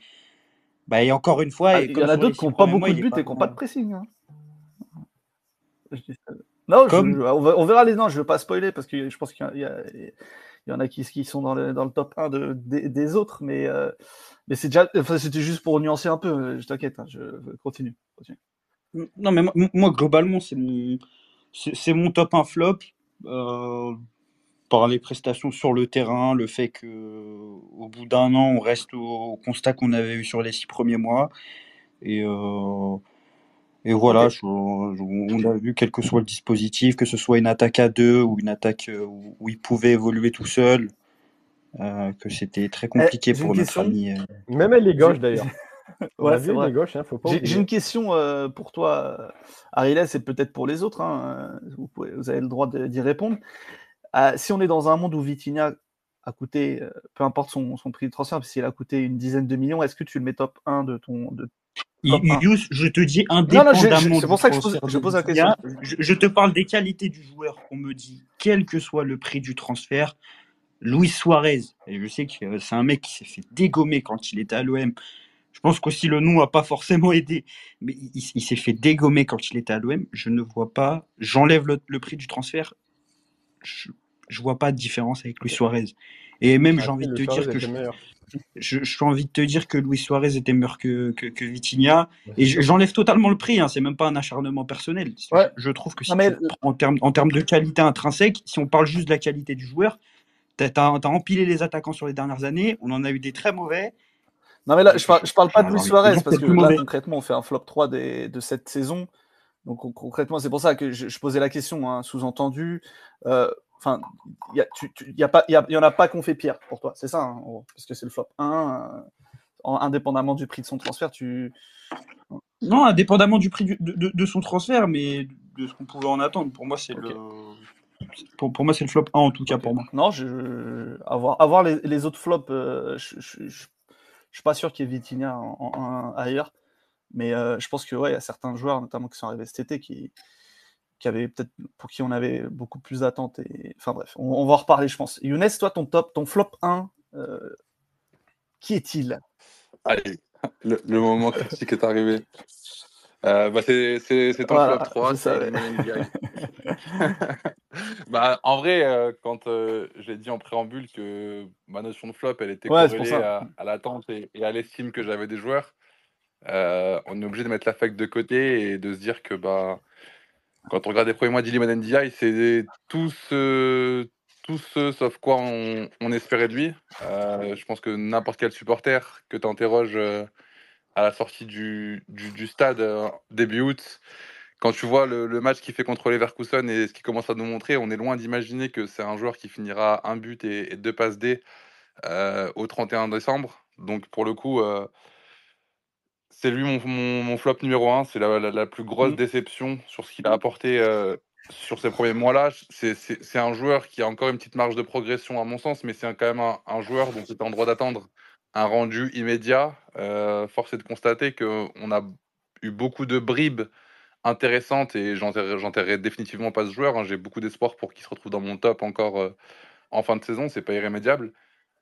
Bah, et encore une fois. Ah, il y en a d'autres qui n'ont pas beaucoup de buts et qui n'ont pas de pressing. Hein. Non, on, verra les noms, je ne veux pas spoiler parce que je pense qu'il y, y, en a qui, qui sont dans le, dans le top 1 de, des, autres, mais, euh, mais c'est déjà, enfin, c'était juste pour nuancer un peu, je t'inquiète, hein, je continue, Non, mais moi, globalement, c'est mon, c'est, mon top 1 flop. Euh, par les prestations sur le terrain, le fait que au bout d'un an, on reste au, constat qu'on avait eu sur les six premiers mois. Et, euh, et voilà, on a vu, quel que soit le dispositif, que ce soit une attaque à deux ou une attaque euh, où, il pouvait évoluer tout seul, euh, que c'était très compliqué eh, pour notre ami. Même elle est gauche d'ailleurs. *laughs* ouais, gauche, hein, J'ai une question pour toi, Ariel, et peut-être pour les autres. Hein, vous, pouvez, vous, avez le droit d'y répondre. Euh, si on est dans un monde où Vitinha a coûté, euh, peu importe son, prix de transfert, s'il a coûté une dizaine de millions, est-ce que tu le mets top 1 de ton. De je te dis indépendamment. C'est pour ça que je pose, la question. Je, te parle des qualités du joueur. On me dit, quel que soit le prix du transfert, Luis Suarez, et je sais que c'est un mec qui s'est fait dégommer quand il était à l'OM. Je pense qu'aussi le nom n'a pas forcément aidé, mais il, s'est fait dégommer quand il était à l'OM. Je ne vois pas. J'enlève le, le, prix du transfert. Je, je vois pas de différence avec Luis Suarez. Et même, j'ai envie de te dire que je, suis envie de te dire que Luis Suarez était meilleur que, que, Vitinha. Et j'enlève totalement le prix, hein, c'est même pas un acharnement personnel. Je, trouve que si en termes en termes de qualité intrinsèque, si on parle juste de la qualité du joueur, tu as, empilé les attaquants sur les dernières années, on en a eu des très mauvais. Non, mais là, je parle, je parle pas de Luis Suarez, parce que là, concrètement, on fait un flop 3 de cette saison. Donc concrètement, c'est pour ça que je, posais la question, hein, sous-entendu. Euh, Enfin, il y, a, pas, y, en a pas qu'on fait pire pour toi, c'est ça, hein, parce que c'est le flop 1. Euh, indépendamment du prix de son transfert, tu. Non, indépendamment du prix de, son transfert, mais de ce qu'on pouvait en attendre. Pour moi, c'est le. Pour, pour, moi, c'est le flop 1 en tout cas pour moi. Non, je, avoir, avoir les, les autres flops, euh, je, je, suis pas sûr qu'il y ait Vitinha en, ailleurs. Mais euh, je pense que ouais, y a certains joueurs, notamment qui sont arrivés cet été, qui, qui avait peut-être pour qui on avait beaucoup plus d'attentes. Et... Enfin bref, on, va en reparler, je pense. Younes, toi, ton top, ton flop 1, euh, qui est-il? Allez, le, moment critique est arrivé. Euh, bah c'est ton flop 3, c'est *laughs* bah, En vrai, euh, quand euh, j'ai dit en préambule que ma notion de flop, elle était corrélée à, l'attente et, à l'estime que j'avais des joueurs, on est obligé de mettre l'affect de côté et de se dire que bah, quand on regarde les premiers mois d'Iliman NDI, c'est tout ce, tout ce sauf quoi on, espérait de lui. je pense que n'importe quel supporter que tu interroges à la sortie du, du, stade euh, début août, quand tu vois le, match qu'il fait contre Leverkusen et ce qu'il commence à nous montrer, on est loin d'imaginer que c'est un joueur qui finira un but et, deux passes D euh, au 31 décembre. Donc pour le coup, euh, c'est lui mon, mon, flop numéro un. C'est la, la, plus grosse mmh. déception sur ce qu'il a apporté sur ces premiers mois-là. C'est un joueur qui a encore une petite marge de progression à mon sens, mais c'est quand même un, un joueur dont c'est en droit d'attendre un rendu immédiat. Euh, force est de constater qu'on a eu beaucoup de bribes intéressantes et j'enterrerai définitivement pas ce joueur. Hein. J'ai beaucoup d'espoir pour qu'il se retrouve dans mon top encore euh, en fin de saison. C'est pas irrémédiable.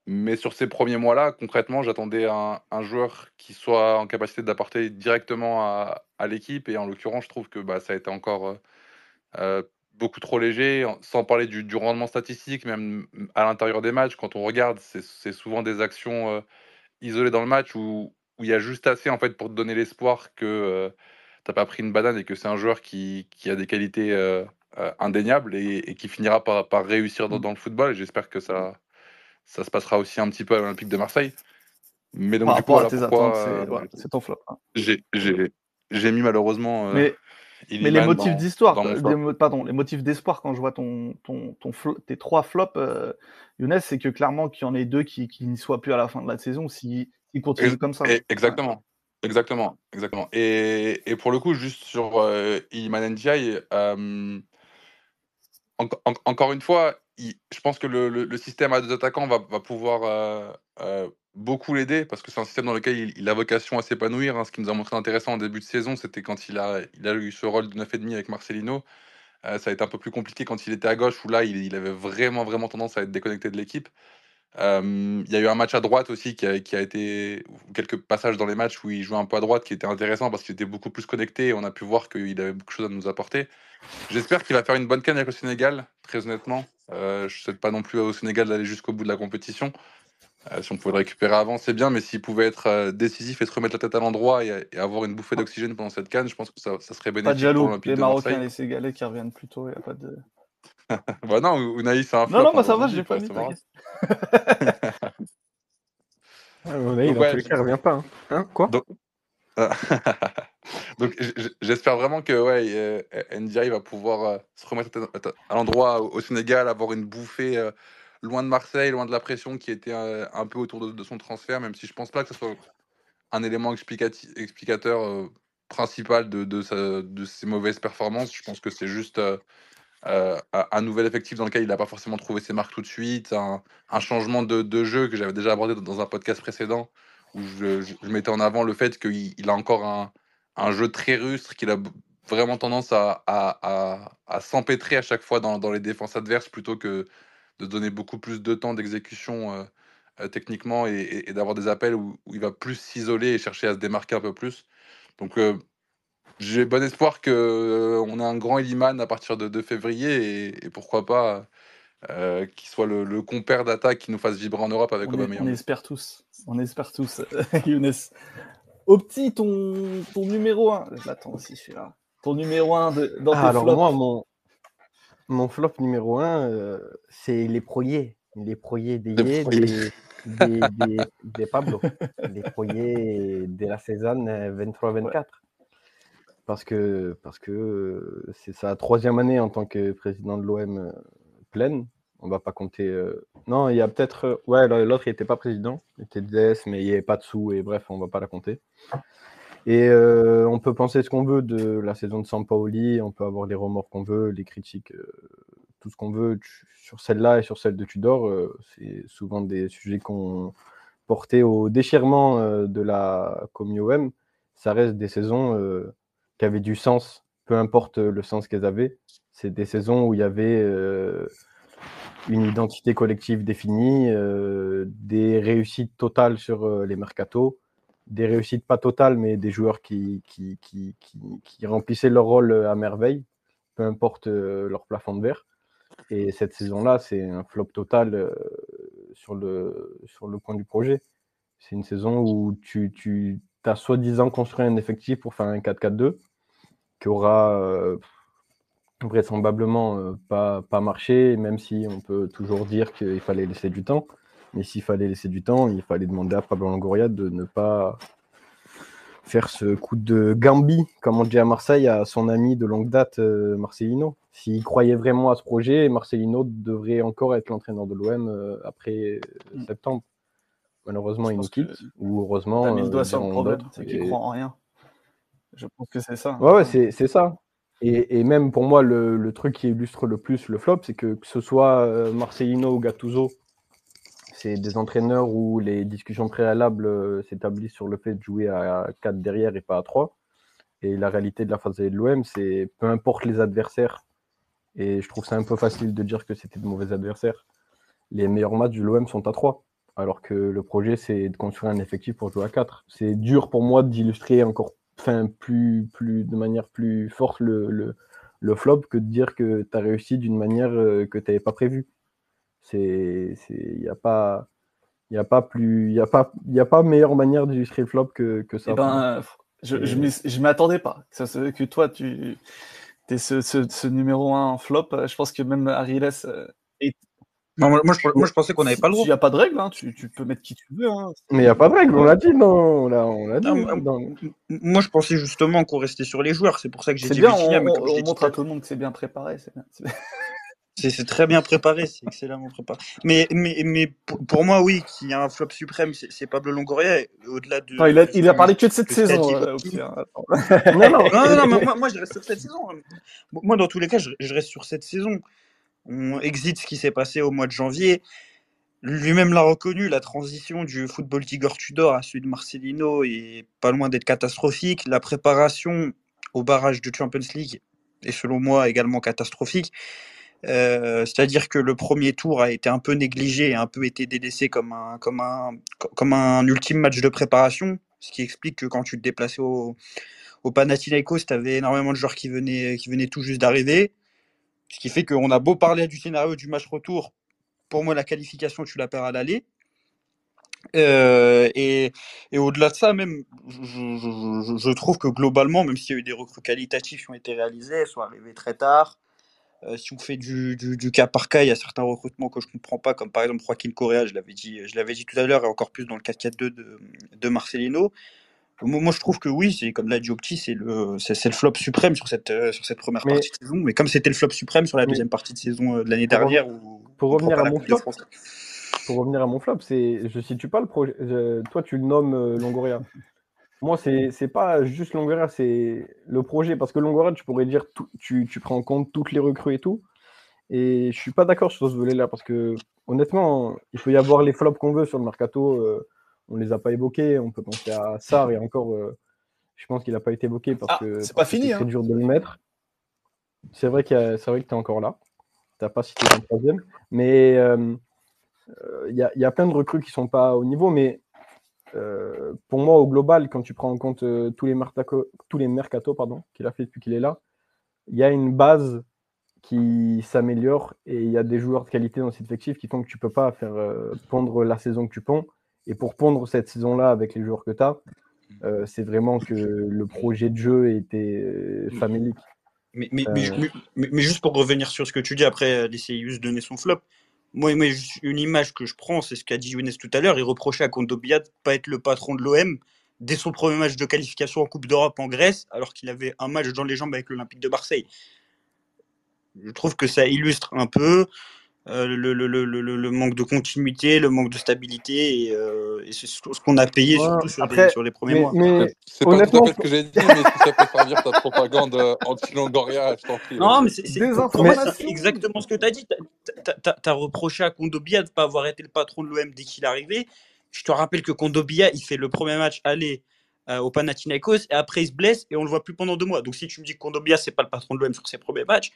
Mais sur ces premiers mois-là, concrètement, j'attendais un, joueur qui soit en capacité d'apporter directement à, l'équipe. Et en l'occurrence, je trouve que bah, ça a été encore euh, beaucoup trop léger, sans parler du, rendement statistique, même à l'intérieur des matchs. Quand on regarde, c'est souvent des actions isolé dans le match où, où il y a juste assez en fait pour te donner l'espoir que euh, tu n'as pas pris une banane et que c'est un joueur qui, qui, a des qualités euh, euh, indéniables et, qui finira par, par réussir dans, mmh. dans, le football. Et j'espère que ça, ça se passera aussi un petit peu à l'Olympique de Marseille. Mais donc, du coup, c'est ton flop. Hein. J'ai mis malheureusement. Mais... Mais les motifs d'histoire, pardon, les motifs d'espoir quand je vois ton, ton, ton tes trois flops, Younes, c'est que clairement qu'il y en ait deux qui, qui n'y soient plus à la fin de la saison s'ils si, continue comme ça. exactement. Exactement, exactement. Et, et, pour le coup, juste sur euh, Iman euh, encore une fois, je pense que le, le, système à deux attaquants va, va pouvoir euh, euh, beaucoup l'aider parce que c'est un système dans lequel il, a vocation à s'épanouir. Hein. Ce qui nous a montré intéressant en début de saison, c'était quand il a, il a eu ce rôle de 9,5 avec Marcelino. Euh, ça a été un peu plus compliqué quand il était à gauche, où là, il, avait vraiment, vraiment tendance à être déconnecté de l'équipe. Il y a eu un match à droite aussi qui a, qui a, été, quelques passages dans les matchs où il jouait un peu à droite qui était intéressant parce qu'il était beaucoup plus connecté et on a pu voir qu'il avait beaucoup de choses à nous apporter. J'espère qu'il va faire une bonne canne avec le Sénégal, très honnêtement. Euh, je ne souhaite pas non plus au Sénégal d'aller jusqu'au bout de la compétition. Euh, si on pouvait le récupérer avant, c'est bien, mais s'il pouvait être euh, décisif et se remettre la tête à l'endroit et, avoir une bouffée d'oxygène pendant cette canne, je pense que ça, serait bénéfique. Pas de jaloux, les Marocains et les Sénégalais qui reviennent plus tôt, il n'y a pas de. *laughs* bah non, Unai, c'est un flop. Non, non, bah ça va, j'ai pas dit. Unai, dans tous les cas, revient pas. Hein. hein quoi? Donc *laughs* j'espère vraiment que ouais, NDI va pouvoir se remettre à l'endroit au Sénégal, avoir une bouffée loin de Marseille, loin de la pression qui était un peu autour de, son transfert, même si je pense pas que ce soit un élément explicateur principal de, de, ses mauvaises performances. Je pense que c'est juste un nouvel effectif dans lequel il n'a pas forcément trouvé ses marques tout de suite, un, changement de, jeu que j'avais déjà abordé dans un podcast précédent où je, mettais en avant le fait qu'il a encore un, un, jeu très rustre, qu'il a vraiment tendance à, à, à, s'empêtrer à chaque fois dans, dans, les défenses adverses plutôt que de donner beaucoup plus de temps d'exécution euh, euh, techniquement et, d'avoir des appels où, il va plus s'isoler et chercher à se démarquer un peu plus. Donc euh, j'ai bon espoir qu'on on ait un grand Eliman à partir de, février et, pourquoi pas qu'il soit le, compère d'attaque qui nous fasse vibrer en Europe avec Aubameyang. On espère tous. On espère tous, *laughs* Younes. Opti, ton, ton numéro 1. Je l'attends aussi, je suis là. Ton numéro 1 de, dans ah, alors moi, mon, mon flop numéro 1, euh, c'est les proyers. Les proyers des des, des, des, Pablo. *laughs* Les proyers de la saison 23-24. Parce que parce que c'est sa troisième année en tant que président de l'OM euh, pleine on va pas compter. Euh, non, il y a peut-être. Euh, ouais, l'autre, il n'était pas président. Il était DS, mais il n'y avait pas de sous. Et bref, on va pas la compter. Et on peut penser ce qu'on veut de la saison de Sampaoli. On peut avoir les remords qu'on veut, les critiques, tout ce qu'on veut. Sur celle-là et sur celle de Tudor, c'est souvent des sujets qu'on portait au déchirement de la ComUM. Ça reste des saisons qui avaient du sens, peu importe le sens qu'elles avaient. C'est des saisons où il y avait une identité collective définie, euh, des réussites totales sur euh, les mercatos, des réussites pas totales, mais des joueurs qui, qui, qui, qui, remplissaient leur rôle à merveille, peu importe leur plafond de verre. Et cette saison-là, c'est un flop total sur, le, sur le point du projet. C'est une saison où tu, tu as soi-disant construit un effectif pour faire un 4-4-2 qui aura vraisemblablement pas, pas marché, même si on peut toujours dire qu'il fallait laisser du temps. Mais s'il fallait laisser du temps, il fallait demander à Pablo Longoria de ne pas faire ce coup de Gambi, comme on dit à Marseille, à son ami de longue date, Marcelino. S'il croyait vraiment à ce projet, Marcelino devrait encore être l'entraîneur de l'OM après mmh. septembre. Malheureusement, il nous quitte. Ou heureusement. Il doit s'en c'est qu'il croit en rien. Je pense que c'est ça. Ouais, ouais c'est ça. Et, même pour moi, le, truc qui illustre le plus le flop, c'est que que ce soit euh, Marcelino ou Gattuso, c'est des entraîneurs où les discussions préalables euh, s'établissent sur le fait de jouer à 4 derrière et pas à 3. Et la réalité de la phase de l'OM, c'est peu importe les adversaires, et je trouve ça un peu facile de dire que c'était de mauvais adversaires, les meilleurs matchs de l'OM sont à 3. Alors que le projet, c'est de construire un effectif pour jouer à 4. C'est dur pour moi d'illustrer encore enfin, plus, plus, de manière plus forte le, le, le flop que de dire que tu as réussi d'une manière euh, que tu n'avais pas prévue. Il n'y a pas. Il a pas plus, il y a pas, il y a pas meilleure manière d'illustrer le flop que, que ça. Eh ben, je, je m'attendais pas que, que toi tu es ce, ce, ce, numéro 1 flop. Je pense que même Ariles moi, je, pensais qu'on n'avait pas le droit. Il n'y a pas de règle, hein. tu, peux mettre qui tu veux. Hein. Mais il n'y a pas de règle, on l'a dit, non. On dit, Moi, je pensais justement qu'on restait sur les joueurs. C'est pour ça que j'ai dit bien, on, montre à tout le monde que c'est bien préparé. *laughs* C'est très bien préparé, c'est excellemment préparé. Mais, mais, mais pour, moi, oui, qu'il y a un flop suprême, c'est Pablo Longoria. Au-delà de. il, a, il a parlé que de cette saison. Euh, hein, non, non, non, non, *laughs* moi, je reste sur cette saison. Moi, dans tous les cas, je reste sur cette saison on exit ce qui s'est passé au mois de janvier. Lui-même l'a reconnu, la transition du football Tigor Tudor à celui de Marcelino est pas loin d'être catastrophique. La préparation au barrage de Champions League est selon moi également catastrophique. Euh, c'est-à-dire que le premier tour a été un peu négligé un peu été délaissé comme un, comme un, comme un ultime match de préparation, ce qui explique que quand tu te déplaçais au, au Panathinaikos, tu avais énormément de joueurs qui venaient, qui venaient tout juste d'arriver. Ce qui fait qu'on a beau parler du scénario du match retour, pour moi, la qualification, tu la perds à l'aller. Euh, et, au-delà de ça, même, je, trouve que globalement, même s'il y a eu des recrues qualitatifs qui ont été réalisés, elles sont arrivées très tard. Euh, si on fait du, cas par cas, il y a certains recrutements que je ne comprends pas, comme par exemple Joaquin Correa, je l'avais dit, dit tout à l'heure, et encore plus dans le 4-4-2 de, de Marcelino. Moi, je trouve que oui, c'est comme l'a dit Opti, c'est le, c'est, le flop suprême sur cette, euh, sur cette première partie de saison. Mais comme c'était le flop suprême sur la deuxième partie de saison euh, de l'année dernière, pour revenir à mon flop, pour revenir à mon flop, c'est, je situe pas le projet. toi, tu le nommes euh, Longoria. Moi, c'est, pas juste Longoria, c'est le projet. Parce que Longoria, tu pourrais dire, tu, tu prends en compte toutes les recrues et tout. Et je suis pas d'accord sur ce volet-là parce que honnêtement, il faut y avoir les flops qu'on veut sur le mercato on les a pas évoqués. On peut penser à Sar et encore, euh, je pense qu'il n'a pas été évoqué parce ah, que c'est pas fini. C'est hein. dur de le mettre. C'est vrai, qu'il c'est vrai que tu es encore là. Tu n'as pas cité ton troisième. Mais euh, euh, il y, a plein de recrues qui sont pas au niveau. Mais pour moi, au global, quand tu prends en compte tous les, tous les mercato qu'il a fait depuis qu'il est là, il y a une base qui s'améliore et il y a des joueurs de qualité dans cet effectif qui font que tu peux pas faire pondre la saison que tu ponds et pour pondre cette saison-là avec les joueurs que tu as, euh, c'est vraiment que le projet de jeu était euh, famélique. Mais, mais, mais, euh, juste pour revenir sur ce que tu dis, après laisser donner son flop, moi, moi une image que je prends, c'est ce qu'a dit Younes tout à l'heure. Il reprochait à Kondobia de ne pas être le patron de l'OM dès son premier match de qualification en Coupe d'Europe en Grèce, alors qu'il avait un match dans les jambes avec l'Olympique de Marseille. Je trouve que ça illustre un peu euh, le, le, le, le, manque de continuité, le manque de stabilité, et, euh, et c'est ce qu'on a payé surtout sur, les, sur, les, premiers mois. c'est pas tout à fait ce que j'ai dit, mais si ça peut servir ta propagande euh, anti-Longoria, je t'en prie. Non, mais c'est exactement ce que tu as dit. Tu as, reproché à Kondobia de ne pas avoir été le patron de l'OM dès qu'il est arrivé. Je te rappelle que Kondobia, il fait le premier match aller au Panathinaikos et après il se blesse et on le voit plus pendant deux mois. Donc si tu me dis que Kondobia c'est pas le patron de l'OM sur ses premiers matchs,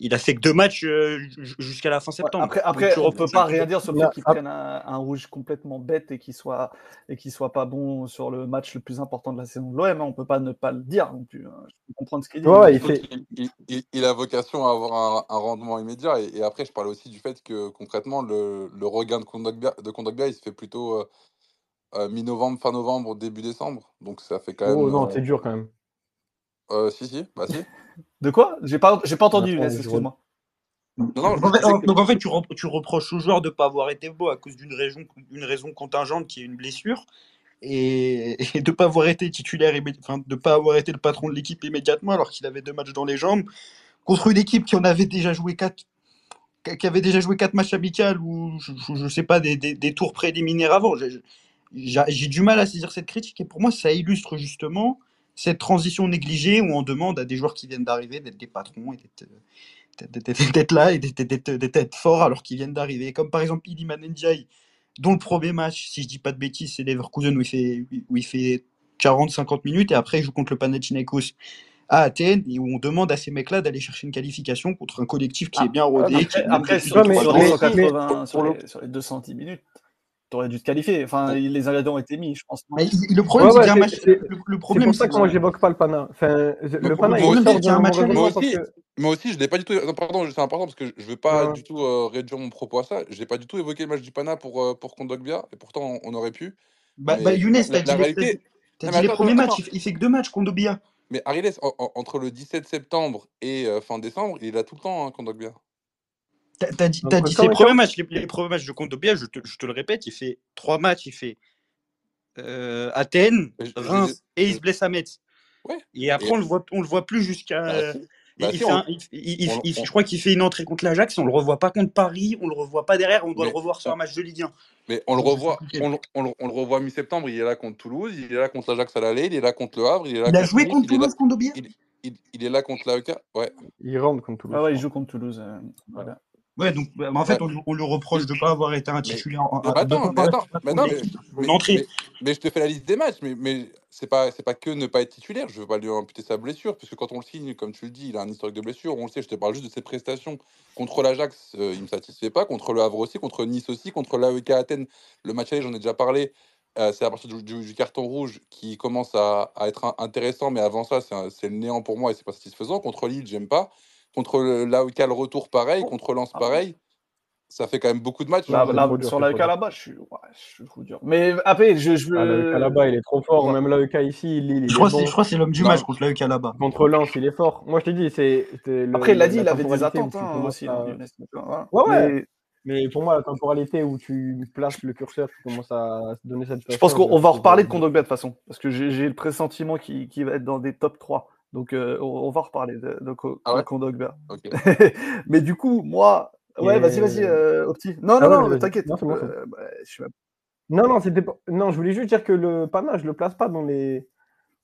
il a fait que deux matchs euh, jusqu'à la fin septembre. après, après on ne peut pas rien dire sur le fait qu'il prenne un, rouge complètement bête et qu'il soit, et soit pas bon sur le match le plus important de la saison de l'OM. Hein. On ne peut pas ne pas le dire non plus. Hein. Je peux comprendre ce qu'il dit. il, a vocation à avoir un, rendement immédiat. Et, après, je parlais aussi du fait que concrètement, le, regain de Kondogbia, de il se fait plutôt euh, euh, mi-novembre, fin novembre, début décembre. Donc ça fait quand oh, même. Oh non, c'est dur quand même. si, si, bah si. De quoi? J'ai pas, j'ai pas entendu, excuse-moi. donc, en fait, tu, reproches aux joueurs de ne pas avoir été beau à cause d'une raison, raison contingente qui est une blessure et, de ne pas avoir été titulaire, enfin, de pas avoir été le patron de l'équipe immédiatement alors qu'il avait deux matchs dans les jambes contre une équipe qui en avait déjà joué quatre qui avait déjà joué quatre matchs amicaux ou je, ne sais pas des, des, tours préliminaires avant. J'ai du mal à saisir cette critique et pour moi ça illustre justement cette transition négligée où on demande à des joueurs qui viennent d'arriver d'être des patrons et d'être là et d'être forts alors qu'ils viennent d'arriver. Comme par exemple Iliman Ndiaye, dont le premier match, si je dis pas de bêtises, c'est Leverkusen où il fait, où il fait 40-50 minutes et après il joue contre le Panathinaikos à Athènes et où on demande à ces mecs-là d'aller chercher une qualification contre un collectif qui est bien rodé. Après, sur les 210 minutes, t'aurais dû te qualifier. Enfin, les ingrédients ont été mis, je pense. Mais le problème, c'est qu'un match. Le, problème, c'est pour ça que moi, j'évoque pas le Pana. Enfin, le Pana, moi, aussi, un match moi, aussi, moi aussi, je l'ai pas du tout. pardon, c'est important parce que je veux pas du tout euh, réduire mon propos à ça. Je n'ai pas du tout évoqué le match du Pana pour, euh, pour Kondogbia, et pourtant, on, aurait pu. Bah, bah Younes, t'as dit, réalité... dit les premiers matchs, il fait que deux matchs, Kondogbia. Mais Ariles, entre le 17 septembre et euh, fin décembre, il est là tout le temps, hein, Kondogbia. T'as dit, as dit ses premiers matchs, les, premiers matchs de Condobia, je te, je te le répète, il fait trois matchs, il fait euh, Athènes, Reims et il se blesse à Metz. Ouais. Et après, on le voit, on le voit plus jusqu'à. je crois qu'il fait une entrée contre l'Ajax, on le revoit pas contre Paris, on le revoit pas derrière, on doit le revoir sur un match de Ligue 1. Mais on le revoit, on, on, le revoit mi-septembre, il est là contre Toulouse, il est là contre l'Ajax à l'aller, il est là contre le Havre, il est là. Il a joué contre Toulouse, contre il, il, il, est là contre l'AEK, ouais. Il rentre contre Toulouse. Ah ouais, il joue contre Toulouse. Euh, voilà. Ouais, donc bah, en fait, on, on, lui reproche de ne pas avoir été un titulaire en mais, attends, mais, attends, mais, non, mais, mais, je te fais la liste des matchs, mais, mais c'est pas, pas que ne pas être titulaire. Je veux pas lui imputer sa blessure, parce que quand on le signe, comme tu le dis, il a un historique de blessure. On le sait, je te parle juste de ses prestations. Contre l'Ajax, euh, il me satisfait pas. Contre le Havre aussi, contre Nice aussi, contre l'AEK Athènes, le match aller, j'en ai déjà parlé. Euh, c'est à partir du, du, carton rouge qui commence à, à être intéressant, mais avant ça, c'est le néant pour moi et c'est pas satisfaisant. Contre Lille, j'aime pas. Contre l'AEK, le retour pareil. Contre Lens, ah pareil ça fait quand même beaucoup de matchs. sur l'AEK là-bas, je suis, ouais, je suis dur. Mais après, je, je veux. Ah, l'AEK là-bas, il est trop fort. Même l'AEK ici, il, je, crois je crois que c'est l'homme du match contre l'AEK là-bas. Contre Lens, il est fort. Moi, je t'ai dit, c'est. Après, il l'a dit, il avait des attentes hein, aussi. À... Ouais, ouais. Mais... pour moi, la temporalité où tu places le curseur, tu commences à donner cette. Je pense qu'on va reparler de Kondogbia de toute façon. Parce que j'ai le pressentiment qu'il va être dans des top 3. Donc, euh, on, va reparler de, de, ah Kondogbia. *laughs* Mais du coup, moi, Ouais, vas-y, vas-y, euh, Opti. Non, ah non, non, t'inquiète. Non, euh, bah, non, non, c'était pas... non, je voulais juste dire que le Pana, je le place pas dans les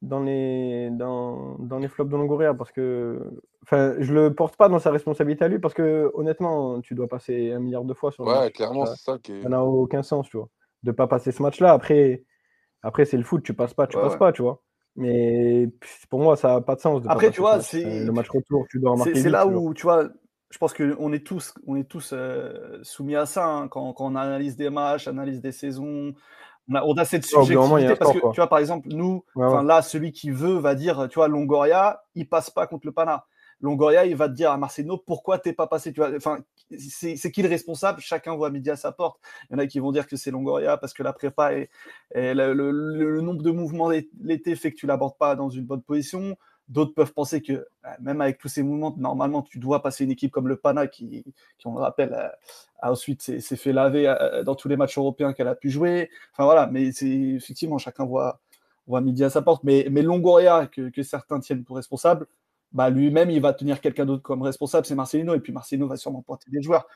dans les dans, dans les flops de Longoria parce que enfin je le porte pas dans sa responsabilité à lui parce que honnêtement tu dois passer un milliard de fois sur ouais clairement c'est ça qui ça n'a aucun sens tu vois de pas passer ce match là après après c'est le foot tu passes pas tu passes pas tu vois mais pour moi ça n'a pas de sens de après tu vois c'est le match retour tu dois remarquer c'est là où tu vois je pense qu'on est tous, on est tous euh, soumis à ça hein, quand, quand, on analyse des matchs, analyse des saisons. On a, on a cette subjectivité parce que, tu vois, par exemple, nous, là, celui qui veut va dire, tu vois, Longoria, il passe pas contre le Pana. Longoria, il va te dire à Marcelo, pourquoi t'es pas passé enfin, C'est qui le responsable? Chacun voit midi à sa porte. Il y en a qui vont dire que c'est Longoria parce que la prépa et, le, nombre de mouvements l'été fait que tu l'abordes pas dans une bonne position. D'autres peuvent penser que bah, même avec tous ces mouvements, normalement, tu dois passer une équipe comme le Pana qui, on le rappelle, a, ensuite s'est fait laver euh, dans tous les matchs européens qu'elle a pu jouer. Enfin voilà, mais c'est effectivement, chacun voit, voit midi à sa porte. Mais, Longoria, que certains tiennent pour responsable, bah, lui-même, il va tenir quelqu'un d'autre comme responsable, c'est Marcelino. Et puis Marcelino va sûrement porter des joueurs.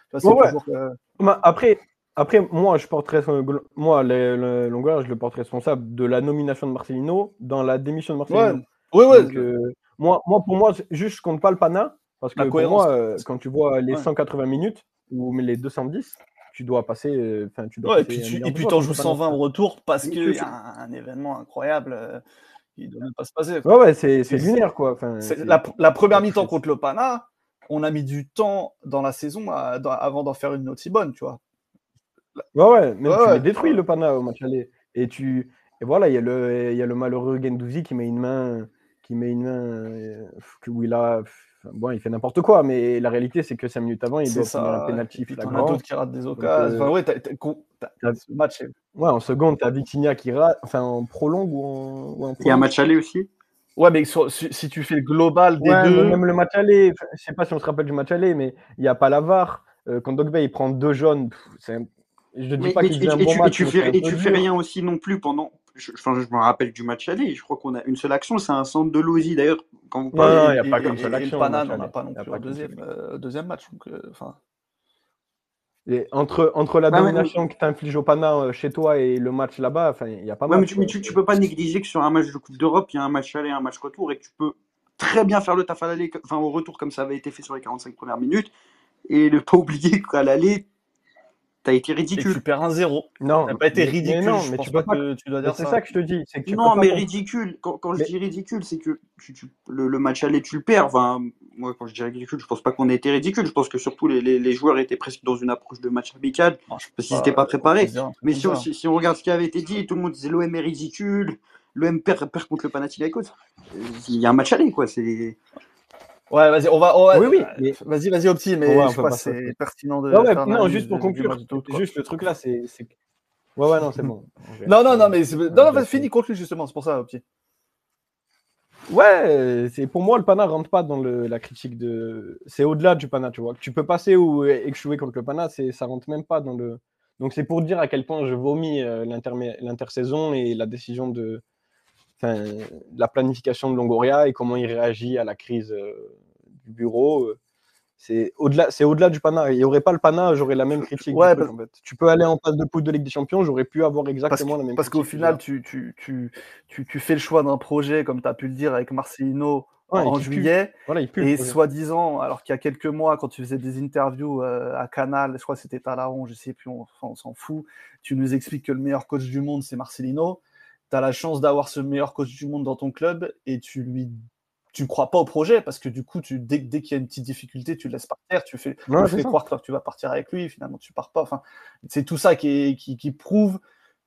Après, après, moi, je porterai, moi, le, Longoria, je le porte responsable de la nomination de Marcelino dans la démission de Marcelino. Oui, oui. Euh, moi, moi, pour moi, juste je compte pas le Pana. Parce que pour moi, euh, quand tu vois les 180 minutes ou les 210, tu dois passer. Euh, enfin, tu dois et puis tu en joues 120 au retour parce qu'il y a un, événement incroyable ne doit même pas se passer. Ouais, ouais, c'est lunaire quoi. la, la, première mi-temps contre le Pana, on a mis du temps dans la saison avant d'en faire une aussi bonne, tu vois. Ouais, ouais, mais tu l'as détruit le Pana au match aller. Et tu. Et voilà, il y, a le, y a le malheureux Gendouzi qui met une main, qui met une main euh, où il a. Bon, il fait n'importe quoi, mais la réalité, c'est que 5 minutes avant, il doit faire un penalty. Il y en a d'autres qui ratent des occasions. enfin, ouais, t'as, match. Ouais, en seconde, t'as Vitinha qui rate. Enfin, en prolongue ou en. Ou Il y a un match aller aussi? Ouais, mais si, tu fais le global des deux. Même le match aller, je sais pas si on se rappelle du match aller, mais il n'y a pas la VAR. Euh, quand Dogbe il prend deux jaunes, c'est je dis pas qu'il un bon match. Tu, fais, et tu fais rien aussi non plus pendant. Je, je, me rappelle du match aller. Je crois qu'on a une seule action, c'est un centre de Loisy d'ailleurs. Quand vous parlez, il n'y a pas qu'une seule action. on n'a pas non plus un deuxième, euh, deuxième match. Donc, euh, et entre, entre la domination que tu infliges au Pana euh, chez toi et le match là-bas, il n'y a pas ouais, mais, tu, mais tu, peux pas négliger que sur un match de Coupe d'Europe, il y a un match aller et un match retour et que tu peux très bien faire le taf à l'aller, enfin au retour comme ça avait été fait sur les 45 premières minutes et ne pas *laughs* oublier qu'à l'aller, T'as été ridicule. tu perds un zéro. Non. T'as pas été ridicule. non, mais tu, pas, tu dois dire C'est ça. que je te dis. non, mais ridicule. Quand, je dis ridicule, c'est que le, match aller, tu le perds. Enfin, moi, quand je dis ridicule, je pense pas qu'on ait été ridicule. Je pense que surtout les, les, joueurs étaient presque dans une approche de match amical parce qu'ils n'étaient pas préparés. Mais si on, si, on, regarde ce qui avait été dit, tout le monde disait l'OM est ridicule. L'OM perd, perd contre le Panathinaikos. Il y a un match aller, quoi. C'est Ouais, vas-y, on va. oui, oui. Vas-y, vas-y, Opti, mais je crois que c'est pertinent de. Ouais, non, juste pour conclure, juste le truc là, c'est. Ouais, ouais, non, c'est bon. non, non, non, mais. Non, non, fini, conclue justement, c'est pour ça, Opti. Ouais, c'est pour moi le Pana rentre pas dans le, la critique de. C'est au-delà du Pana, tu vois. Tu peux passer ou échouer contre le Pana, c'est ça rentre même pas dans le. Donc c'est pour dire à quel point je vomis euh, l'intersaison et la décision de, enfin, la planification de Longoria et comment il réagit à la crise euh, du bureau. Euh, c'est au-delà, c'est au-delà du Pana. Il n'y aurait pas le Pana, j'aurais la même critique. Ouais, Tu peux aller en phase de poule de Ligue des Champions, j'aurais pu avoir exactement la même Parce qu'au final, tu, tu, tu, tu, fais le choix d'un projet, comme tu as pu le dire avec Marcelino en juillet. Voilà, il et soi-disant, alors qu'il y a quelques mois, quand tu faisais des interviews euh, à Canal, je crois que c'était Talaron, je sais plus, on, on s'en fout, tu nous expliques que le meilleur coach du monde, c'est Marcelino tu as la chance d'avoir ce meilleur coach du monde dans ton club et tu lui tu crois pas au projet parce que du coup, tu, dès, dès qu'il y a une petite difficulté, tu le laisses partir, tu fais, croire que tu vas partir avec lui, finalement tu pars pas. Enfin, c'est tout ça qui, qui, qui, prouve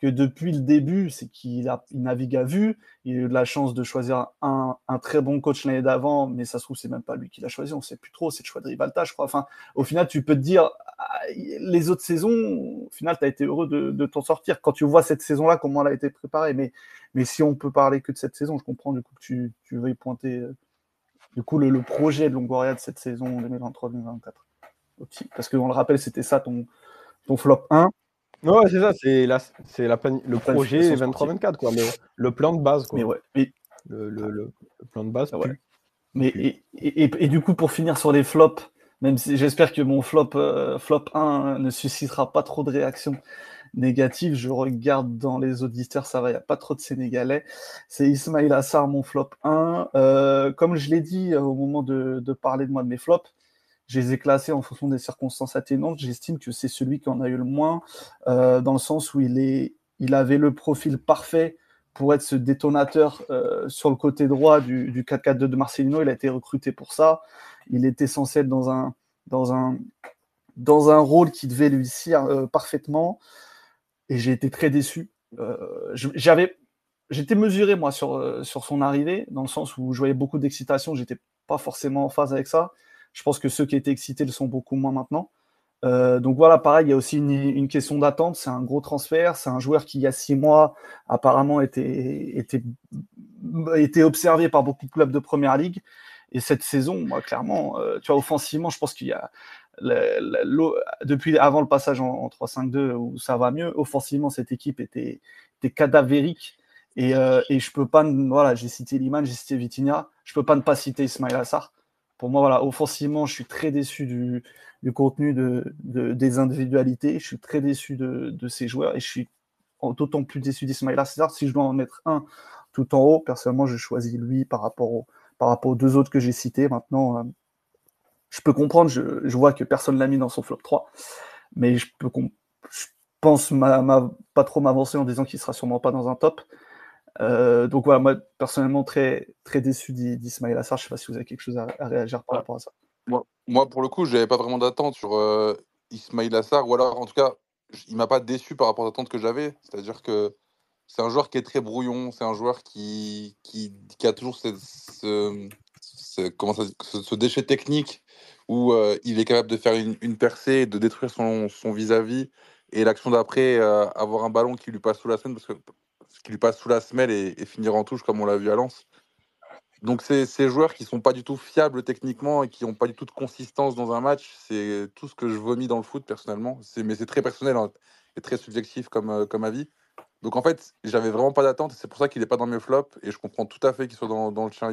que depuis le début, c'est qu'il navigue à vue. Il a eu de la chance de choisir un, très bon coach l'année d'avant, mais ça se trouve, c'est même pas lui qui l'a choisi, on sait plus trop, c'est le choix de Rivalta, je crois. Enfin, au final, tu peux te dire, ah, les autres saisons, au final, tu as été heureux de, t'en sortir. Quand tu vois cette saison-là, comment elle a été préparée. Mais, si on peut parler que de cette saison, je comprends du coup que tu, tu veuilles pointer euh, du coup, le, projet de Longoria de cette saison 2023-2024. Parce qu'on le rappelle, c'était ça ton flop 1. Ouais, c'est ça, c'est la, c'est la le projet 23-24, quoi. Mais le plan de base, quoi. Mais ouais. Le, le, le, plan de base. Ouais. Mais et, et, et, du coup, pour finir sur les flops, même si j'espère que mon flop, euh, flop 1 ne suscitera pas trop de réactions négatives, je regarde dans les auditeurs, ça va, il n'y a pas trop de Sénégalais. C'est Ismail Assar, mon flop 1. Euh, comme je l'ai dit euh, au moment de, de parler de moi de mes flops, je les ai classés en fonction des circonstances atténuantes. J'estime que c'est celui qui en a eu le moins, euh, dans le sens où il, est, il avait le profil parfait pour être ce détonateur euh, sur le côté droit du, du 4-4-2 de Marcelino. Il a été recruté pour ça. Il était censé être dans un, dans un, dans un rôle qui devait lui réussir euh, parfaitement. Et j'ai été très déçu. j'avais, j'étais mesuré, moi, sur, sur son arrivée, dans le sens où je voyais beaucoup d'excitation. J'étais pas forcément en phase avec ça. Je pense que ceux qui étaient excités le sont beaucoup moins maintenant. Euh, donc voilà, pareil, il y a aussi une, question d'attente. C'est un gros transfert. C'est un joueur qui, il y a six mois, apparemment était, était, observé par beaucoup de clubs de première ligue. Et cette saison, moi, clairement, euh, tu vois, offensivement, je pense qu'il y a depuis avant le passage en, 3-5-2 où ça va mieux, offensivement, cette équipe était, était cadavérique. Et, euh, et je peux pas, voilà, j'ai cité Liman, j'ai cité Vitinha, je peux pas ne pas citer Ismail Assar pour moi, voilà, offensivement, je suis très déçu du, contenu de, des individualités. Je suis très déçu de, ces joueurs et je suis d'autant plus déçu d'Ismaïla César. Si je dois en mettre un tout en haut, personnellement, je choisis lui par rapport, par rapport aux deux autres que j'ai cités. Maintenant, euh, je peux comprendre, je, vois que personne l'a mis dans son flop 3, mais je, pense pas trop m'avancer en disant qu'il sera sûrement pas dans un top. Euh, donc voilà, moi personnellement très, très déçu d'Ismaël Assar. Je ne sais pas si vous avez quelque chose à, réagir par rapport à ça. Moi, moi, pour le coup, je n'avais pas vraiment d'attente sur euh, Ismail Assar, ou alors en tout cas, il m'a pas déçu par rapport aux attentes que j'avais. C'est-à-dire que c'est un joueur qui est très brouillon, c'est un joueur qui, qui, a toujours ce, comment ça, ce, déchet technique où euh, il est capable de faire une, une percée, de détruire son vis-à-vis, et l'action d'après, euh, avoir un ballon qui lui passe sous la semaine, parce que qui lui passe sous la semelle et, finir en touche comme on l'a vu à Lens. Donc c'est ces joueurs qui sont pas du tout fiables techniquement et qui n'ont pas du tout de consistance dans un match, c'est tout ce que je vomis dans le foot personnellement. Mais c'est très personnel hein, et très subjectif comme, euh, comme avis. Donc en fait, j'avais vraiment pas d'attente c'est pour ça qu'il n'est pas dans mes flops et je comprends tout à fait qu'il soit dans, le chien.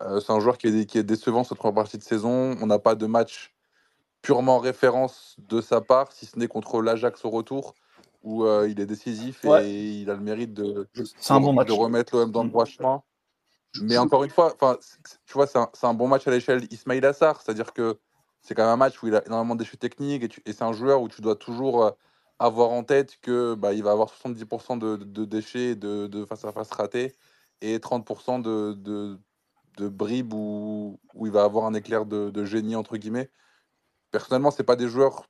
Euh, c'est un joueur qui est, qui est décevant cette première partie de saison. On n'a pas de match purement référence de sa part, si ce n'est contre l'Ajax au retour, où euh, il est décisif et il a le mérite de, de remettre l'OM dans le droit chemin. Mais encore une fois, tu vois, c'est un, un, bon match à l'échelle Ismail Assar, c'est-à-dire que c'est quand même un match où il a énormément de déchets techniques et, et c'est un joueur où tu dois toujours euh, avoir en tête que bah, il va avoir 70% de, de, déchets de, de, face à face ratés et 30% de, de, de bribes où, où, il va avoir un éclair de, génie, entre guillemets. Personnellement, c'est pas des joueurs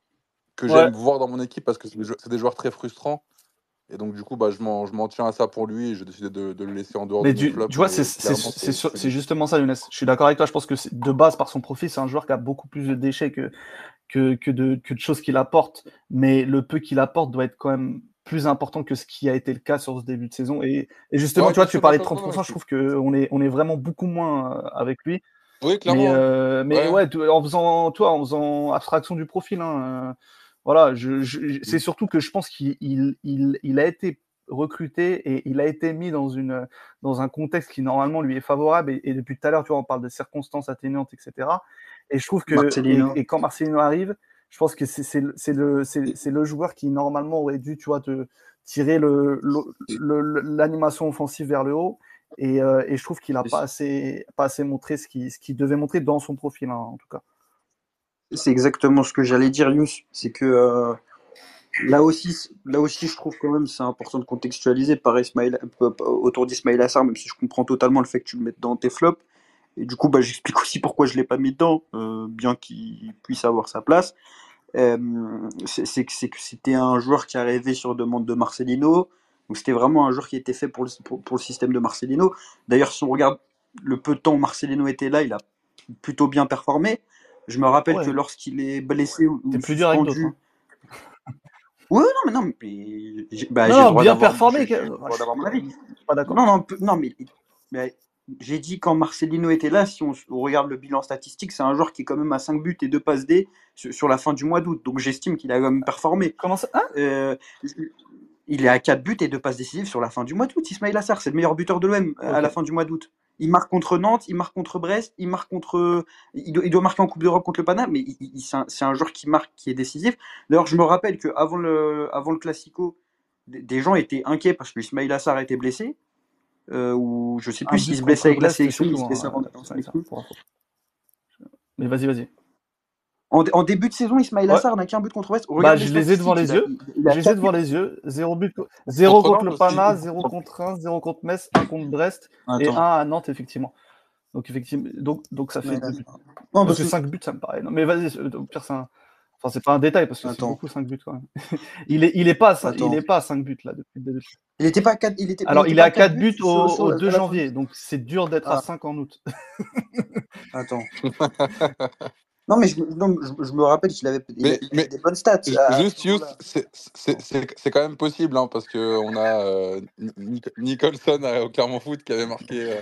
que j'aime voir dans mon équipe parce que c'est des, joueurs très frustrants. Et donc, du coup, bah, je m'en tiens à ça pour lui et j'ai décidé de, de, le laisser en dehors Mais du, Tu vois, c'est justement ça, Younes. Je suis d'accord avec toi. Je pense que de base, par son profil, c'est un joueur qui a beaucoup plus de déchets que, que, que, de, que de choses qu'il apporte. Mais le peu qu'il apporte doit être quand même plus important que ce qui a été le cas sur ce début de saison. Et, et justement, tu vois, tu parlais de 30%, je trouve qu'on est, on est vraiment beaucoup moins euh, avec lui. Oui, clairement. Mais, euh, mais ouais. en faisant, toi, en faisant abstraction du profil, hein, euh, voilà, je, c'est surtout que je pense qu'il il, il, a été recruté et il a été mis dans, une, dans un contexte qui normalement lui est favorable. Et, depuis tout à l'heure, tu vois, on parle de circonstances atténuantes, etc. Et je trouve que et, quand Marcelino arrive, je pense que c'est le, le joueur qui normalement aurait dû, tu vois, te tirer l'animation offensive vers le haut. Et, euh, et je trouve qu'il n'a pas assez, pas assez montré ce qu'il ce devait montrer dans son profil, hein, en tout cas. C'est exactement ce que j'allais dire, Yous. C'est que euh, là, aussi, là aussi, je trouve quand même c'est important de contextualiser par Ismail, euh, autour d'Ismail Assar, même si je comprends totalement le fait que tu le mettes dans tes flops. Et du coup, bah, j'explique aussi pourquoi je ne l'ai pas mis dedans, euh, bien qu'il puisse avoir sa place. c'est que c'était un joueur qui arrivait sur demande de Marcelino. Donc c'était vraiment un joueur qui était fait pour le, pour le système de Marcelino. D'ailleurs, si on regarde le peu de temps où Marcelino était là, il a plutôt bien performé. Je me rappelle que lorsqu'il est blessé ou, C'est plus dur avec d'autres. Hein. Oui, non, mais non, mais, bah, non, bien performé. J'ai d'avoir mon avis. Pas d'accord. Non, non, non, mais, mais j'ai dit quand Marcelino était là, si on, regarde le bilan statistique, c'est un joueur qui est quand même à 5 buts et 2 passes D sur, la fin du mois d'août. Donc j'estime qu'il a quand même performé. Comment ça hein? Euh, Il est à 4 buts et 2 passes décisives sur la fin du mois d'août. Ismail Assar, c'est le meilleur buteur de l'OM à la fin du mois d'août. Il marque contre Nantes, il marque contre Brest, il marque contre. Il doit, marquer en Coupe d'Europe contre le Panama, mais c'est un, joueur qui marque, qui est décisif. D'ailleurs, je me rappelle qu'avant le, avant le Classico, des gens étaient inquiets parce que Ismail Assar était blessé. Euh, ou je sais plus s'il se blessait avec la sélection, il se blessait avant Mais vas-y, vas-y. En, début de saison, Ismail Assar n'a qu'un but contre Brest. Bah, je les ai devant les yeux. Je les ai devant les yeux. Zéro but. Zéro contre, le Pana, zéro contre Reims, zéro contre Metz, un contre Brest et un à Nantes, effectivement. Donc, effectivement, donc, donc ça fait. Non, parce que 5 buts, ça me paraît. Non, mais vas-y, au pire, c'est un. Enfin, c'est pas un détail parce que c'est beaucoup 5 buts quand *laughs* même. il est, il est pas, à 5, il est pas à 5 buts là depuis le début. Il était pas à 4, il était, Alors, il, est à 4 buts, au, 2 janvier, donc c'est dur d'être à 5 ah. en août. Attends. *laughs* Non, mais je, je, me rappelle qu'il avait, des bonnes stats. Juste, c'est quand même possible, hein, parce qu'on a euh, Nicholson au Clermont Foot qui avait marqué euh,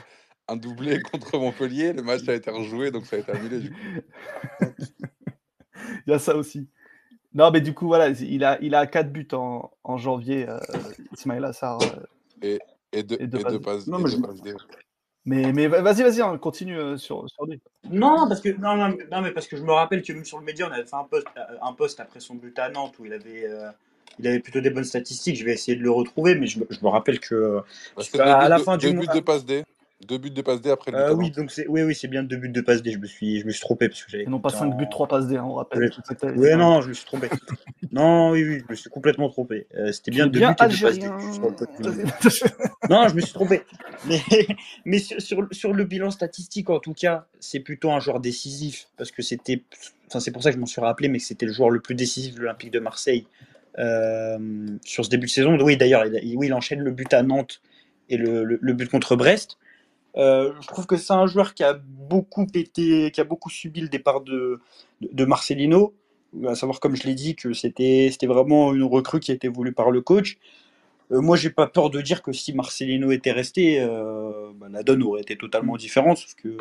un doublé *laughs* contre Montpellier. Le match a été rejoué, donc ça a été annulé. Du coup. *laughs* il y a ça aussi. Non, mais du coup, voilà, il a, il a 4 buts en, en janvier, euh, Ismail Assar. et, et, deux, et deux passes. Non, mais je... Mais, mais vas-y, vas-y, hein, continue euh, sur, sur lui. Non, parce que, non, non, mais parce que je me rappelle que même sur le média, on avait fait un post, euh, un post après son but à Nantes où il avait, euh, il avait plutôt des bonnes statistiques. Je vais essayer de le retrouver, mais je, je me rappelle que à, la fin du mois. de passe D. Deux buts de passe D après le but. oui, donc c'est oui, oui, c'est bien deux buts de passe D. Je me suis, je me suis trompé parce que j'avais. Non pas cinq buts, trois passes D, hein, on rappelle. Oui, non, je me suis trompé. *laughs* non, oui, oui, je me suis complètement trompé. C'était bien deux buts de passe D. *laughs* non, je me suis trompé. Mais, *laughs* mais sur, sur, le bilan statistique, en tout cas, c'est plutôt un joueur décisif parce que c'était. Enfin, c'est pour ça que je m'en suis rappelé, mais que c'était le joueur le plus décisif de l'Olympique de Marseille euh, sur ce début de saison. Oui, d'ailleurs, il, oui, il enchaîne le but à Nantes et le, le, but contre Brest. Euh, je trouve que c'est un joueur qui a beaucoup été, qui a beaucoup subi le départ de, de, Marcelino. À savoir, comme je l'ai dit, que c'était, vraiment une recrue qui a été voulue par le coach. Euh, moi, j'ai pas peur de dire que si Marcelino était resté, euh, bah, la donne aurait été totalement différente. Sauf que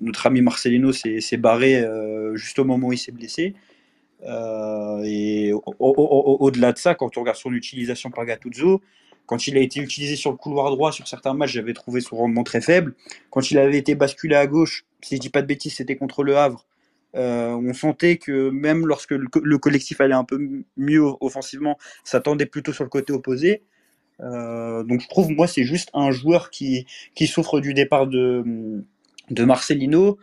notre ami Marcelino s'est, barré juste au moment où il s'est blessé. Euh, et au-delà de ça, quand on regarde son utilisation par Gattuso, quand il a été utilisé sur le couloir droit sur certains matchs, j'avais trouvé son rendement très faible. Quand il avait été basculé à gauche, si je dis pas de bêtises, c'était contre le Havre. Euh, on sentait que même lorsque le, collectif allait un peu mieux offensivement, ça tendait plutôt sur le côté opposé. Euh, donc je trouve, moi, c'est juste un joueur qui, qui souffre du départ de, Marcelino,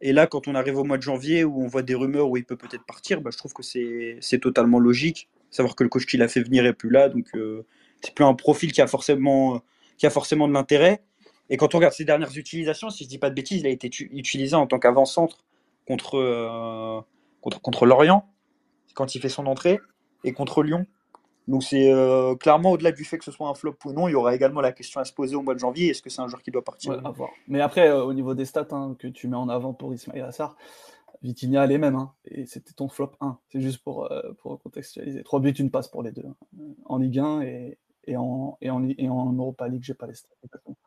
et là, quand on arrive au mois de janvier où on voit des rumeurs où il peut peut-être partir, bah, je trouve que c'est totalement logique. Savoir que le coach qui l'a fait venir est plus là, donc euh, c'est plus un profil qui a forcément, qui a forcément de l'intérêt. Et quand on regarde ses dernières utilisations, si je dis pas de bêtises, il a été utilisé en tant qu'avant-centre contre, euh, contre, contre Lorient, quand il fait son entrée, et contre Lyon. Donc c'est euh, clairement au-delà du fait que ce soit un flop ou non, il y aura également la question à se poser au mois de janvier est-ce que c'est un joueur qui doit partir Mais après, euh, au niveau des stats hein, que tu mets en avant pour Ismail Assar, Vitinha les mêmes, hein, et c'était ton flop 1. C'est juste pour, pour contextualiser. Trois buts, une passe pour les deux, hein, en Ligue 1 et, et en, et en, et en Europa League, j'ai pas les stats.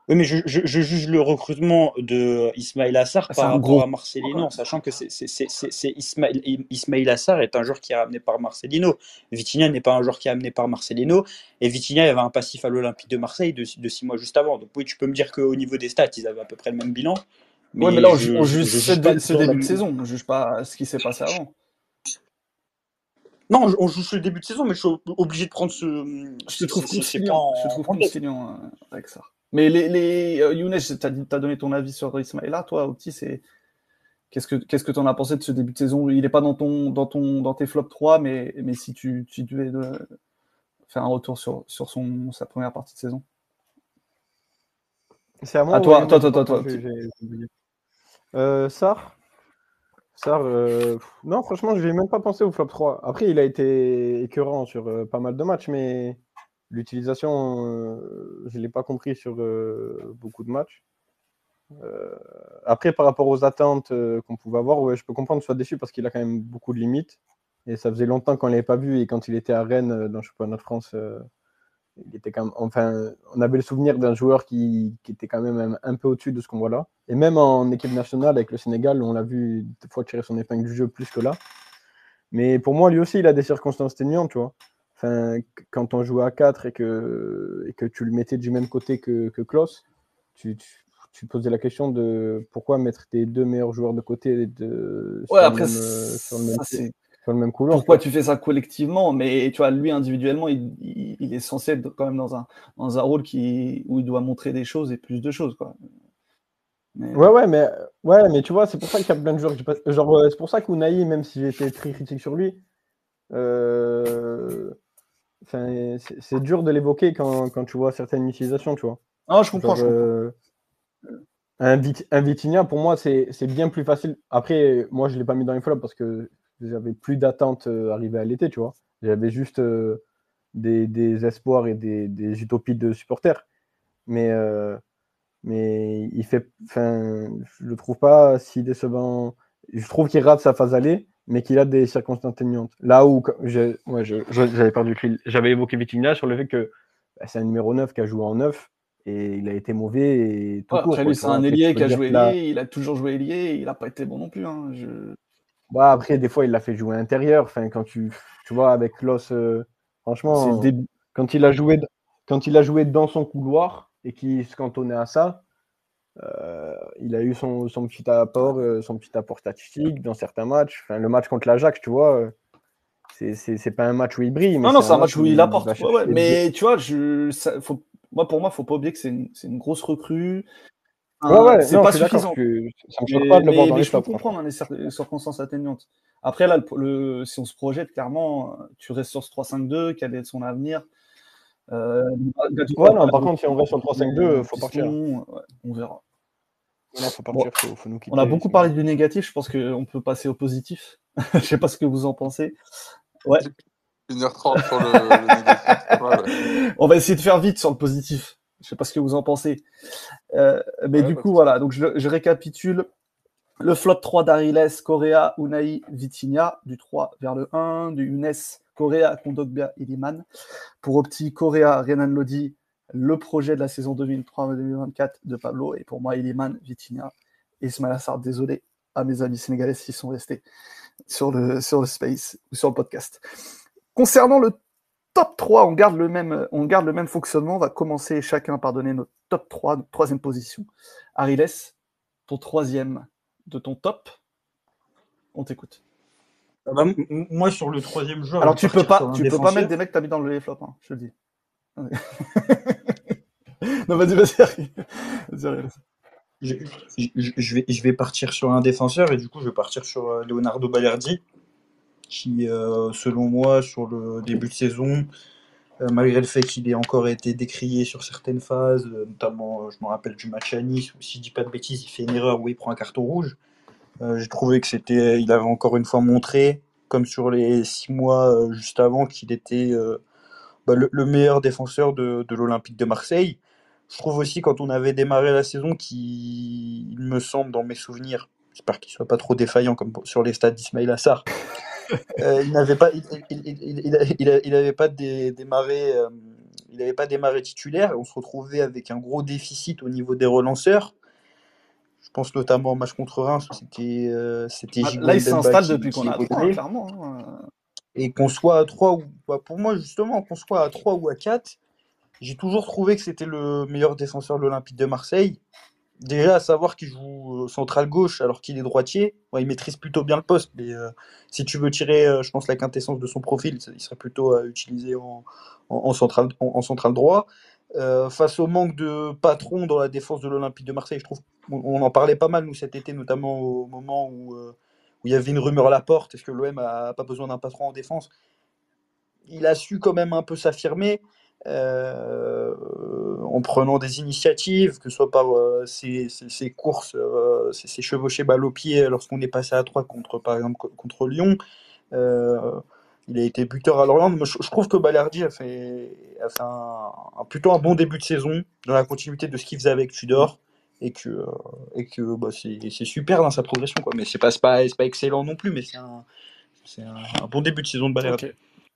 Oui, mais je, je, juge le recrutement de Ismail Assar ah, par rapport à Marcelino, sachant que c'est Ismail, Ismail Assar est un joueur qui est amené par Marcelino. Vitinha n'est pas un joueur qui est amené par Marcelino. Et Vitinha avait un passif à l'Olympique de Marseille de, de, six mois juste avant. Donc oui, tu peux me dire qu'au niveau des stats, ils avaient à peu près le même bilan. Oui, mais là, on, juge ce, début de saison, on ne juge pas ce qui s'est passé avant. Non, on joue sur le début de saison, mais je suis obligé de prendre ce. Je te trouve conciliant, je trouve conciliant avec ça. Mais les, les euh, Younes, tu as, donné ton avis sur Ismaïla, toi, Opti, c'est. Qu'est-ce que qu'est-ce que tu en as pensé de ce début de saison? Il n'est pas dans ton dans ton dans tes flops 3, mais, mais si tu, tu devais euh, faire un retour sur, sur son, sa première partie de saison. C'est à moi. À toi, toi, toi, toi, toi. Euh, Euh, non, franchement, je n'ai même pas pensé au flop 3. Après, il a été écœurant sur euh, pas mal de matchs, mais l'utilisation, euh, je ne l'ai pas compris sur beaucoup de matchs. après, par rapport aux attentes qu'on pouvait avoir, je peux comprendre soit déçu parce qu'il a quand même beaucoup de limites. Et ça faisait longtemps qu'on ne l'avait pas vu. Et quand il était à Rennes dans le championnat de France, il était quand enfin, on avait le souvenir d'un joueur qui, était quand même un, peu au-dessus de ce qu'on voit là. Et même en équipe nationale avec le Sénégal, on l'a vu des fois tirer son épingle du jeu plus que là. Mais pour moi, lui aussi, il a des circonstances ténuantes, tu vois. Enfin, quand on jouait à 4 et que, et que tu le mettais du même côté que, que Klaus, tu, tu, posais la question de pourquoi mettre tes deux meilleurs joueurs de côté de, ouais, après, sur le même, le même couloir. Pourquoi tu fais ça collectivement? Mais tu vois, lui individuellement, il, est censé être quand même dans un, dans un rôle qui, où il doit montrer des choses et plus de choses. Quoi. Ouais, ouais, mais, ouais, mais tu vois, c'est pour ça qu'il y a plein de joueurs. Genre, euh, c'est pour ça qu'Ounaï, même si j'étais très critique sur lui, euh, c'est dur de l'évoquer quand, quand, tu vois certaines utilisations, tu vois. Ah, je comprends. Euh, un, Vitinha, pour moi, c'est bien plus facile. Après, moi, je ne l'ai pas mis dans les flops parce que j'avais plus d'attente euh, arrivé à l'été, tu vois. J'avais juste euh, des, espoirs et des, utopies de supporters. Mais, euh, mais il fait. Enfin, je le trouve pas si décevant. Je trouve qu'il rate sa phase aller, mais qu'il a des circonstances atténuantes. Là où j'avais perdu J'avais évoqué Vitinha sur le fait que bah, c'est un numéro 9 qui a joué en 9 et il a été mauvais et tout Après lui, c'est un ailier qui a joué ailier, il a toujours joué ailier, il n'a pas été bon non plus. Hein. Je... Bah, après, des fois, il l'a fait jouer intérieur. Enfin, quand tu, tu vois, avec Los, euh, franchement, quand, il a joué, quand il a joué dans son couloir et qu'il se cantonnait à ça, euh, il a eu son, son petit apport, euh, son petit apport statistique dans certains matchs. Enfin, le match contre l'Ajax, tu vois, c'est pas un match où il brille. non, non, c'est un match où il, apporte. Mais tu vois, je, faut, moi, pour moi, il faut pas oublier que c'est une, une, grosse recrue c'est pas suffisant. Ça me choque pas de le voir dans mais je peux comprendre hein, les circonstances atteignantes. Après, là, le, si on se projette, clairement, tu restes sur ce 3-5-2, quel est son avenir? Euh, ouais, non, par contre, si on reste sur le 3-5-2, il faut partir. on verra. faut partir, faut, faut nous quitter, on a beaucoup parlé du négatif, je pense qu'on peut passer au positif. *laughs* je sais pas ce que vous en pensez. Ouais. 1h30 sur le, négatif. On va essayer de faire vite sur le positif. Je sais pas ce que vous en pensez. Euh, mais du coup, voilà. Donc, je, je, récapitule. Le flop 3 d'Ariles, Correa, Unai, Vitinha, du 3 vers le 1, du Younes, Correa, Kondogbia, Iliman. Pour Opti, Correa, Renan Lodi, le projet de la saison 2003-2024 de Pablo. Et pour moi, Iliman, Vitinha et Ismail Assar. Désolé à mes amis sénégalais s'ils sont restés sur le, sur le space ou sur le podcast. Concernant le top 3, on garde le même, on garde le même fonctionnement. On va commencer chacun par donner notre top 3, notre troisième position. Ariles, ton troisième de ton top. On t'écoute. Ah bah, moi, sur le troisième joueur. Alors, tu peux pas, tu peux pas mettre des mecs que t'as mis dans le flop, hein, je te le dis. *laughs* non, vas-y, vas-y. je, je, vais, je vais partir sur un défenseur et du coup, je vais partir sur euh, Leonardo Balerdi, qui, euh, selon moi, sur le début de saison, euh, malgré le fait qu'il ait encore été décrié sur certaines phases, notamment, je me rappelle du match à Nice, où si je dis pas de bêtises, il fait une erreur où il prend un carton rouge. J'ai trouvé que c'était, il avait encore une fois montré, comme sur les six mois juste avant, qu'il était bah, le, meilleur défenseur de, l'Olympique de Marseille. Je trouve aussi quand on avait démarré la saison qu'il me semble dans mes souvenirs, j'espère qu'il soit pas trop défaillant comme sur les stades d'Ismail Assar, euh, il n'avait pas, il, il, avait pas démarré, euh, il avait pas démarré titulaire. On se retrouvait avec un gros déficit au niveau des relanceurs. Je pense notamment au match contre Reims, c'était euh, c'était ah, Là, il s'installe depuis qu'on a 3, clairement. Hein. Et qu'on soit à 3 ou bah, pour moi justement qu'on soit à 3 ou à 4, j'ai toujours trouvé que c'était le meilleur défenseur de l'Olympique de Marseille. Déjà, à savoir qu'il joue euh, central gauche alors qu'il est droitier, il maîtrise plutôt bien le poste. Mais euh, si tu veux tirer, euh, je pense, la quintessence de son profil, il serait plutôt utilisé en, en, central, en, central droit. face au manque de patron dans la défense de l'Olympique de Marseille, je trouve on en parlait pas mal, nous, cet été, notamment au moment où, où il y avait une rumeur à la porte est-ce que l'OM a pas besoin d'un patron en défense? Il a su quand même un peu s'affirmer. Euh, en prenant des initiatives, que ce soit par euh, courses, euh, ses, chevauchés balle au pied lorsqu'on est passé à 3 contre, par exemple, contre Lyon. il a été buteur à Lorient. je, trouve que Balerdi a fait, un, plutôt un bon début de saison dans la continuité de ce qu'il faisait avec Tudor et que, et que bah, c'est super dans sa progression. Quoi. Mais c'est pas, pas, pas excellent non plus, mais c'est un, bon début de saison de Balerdi.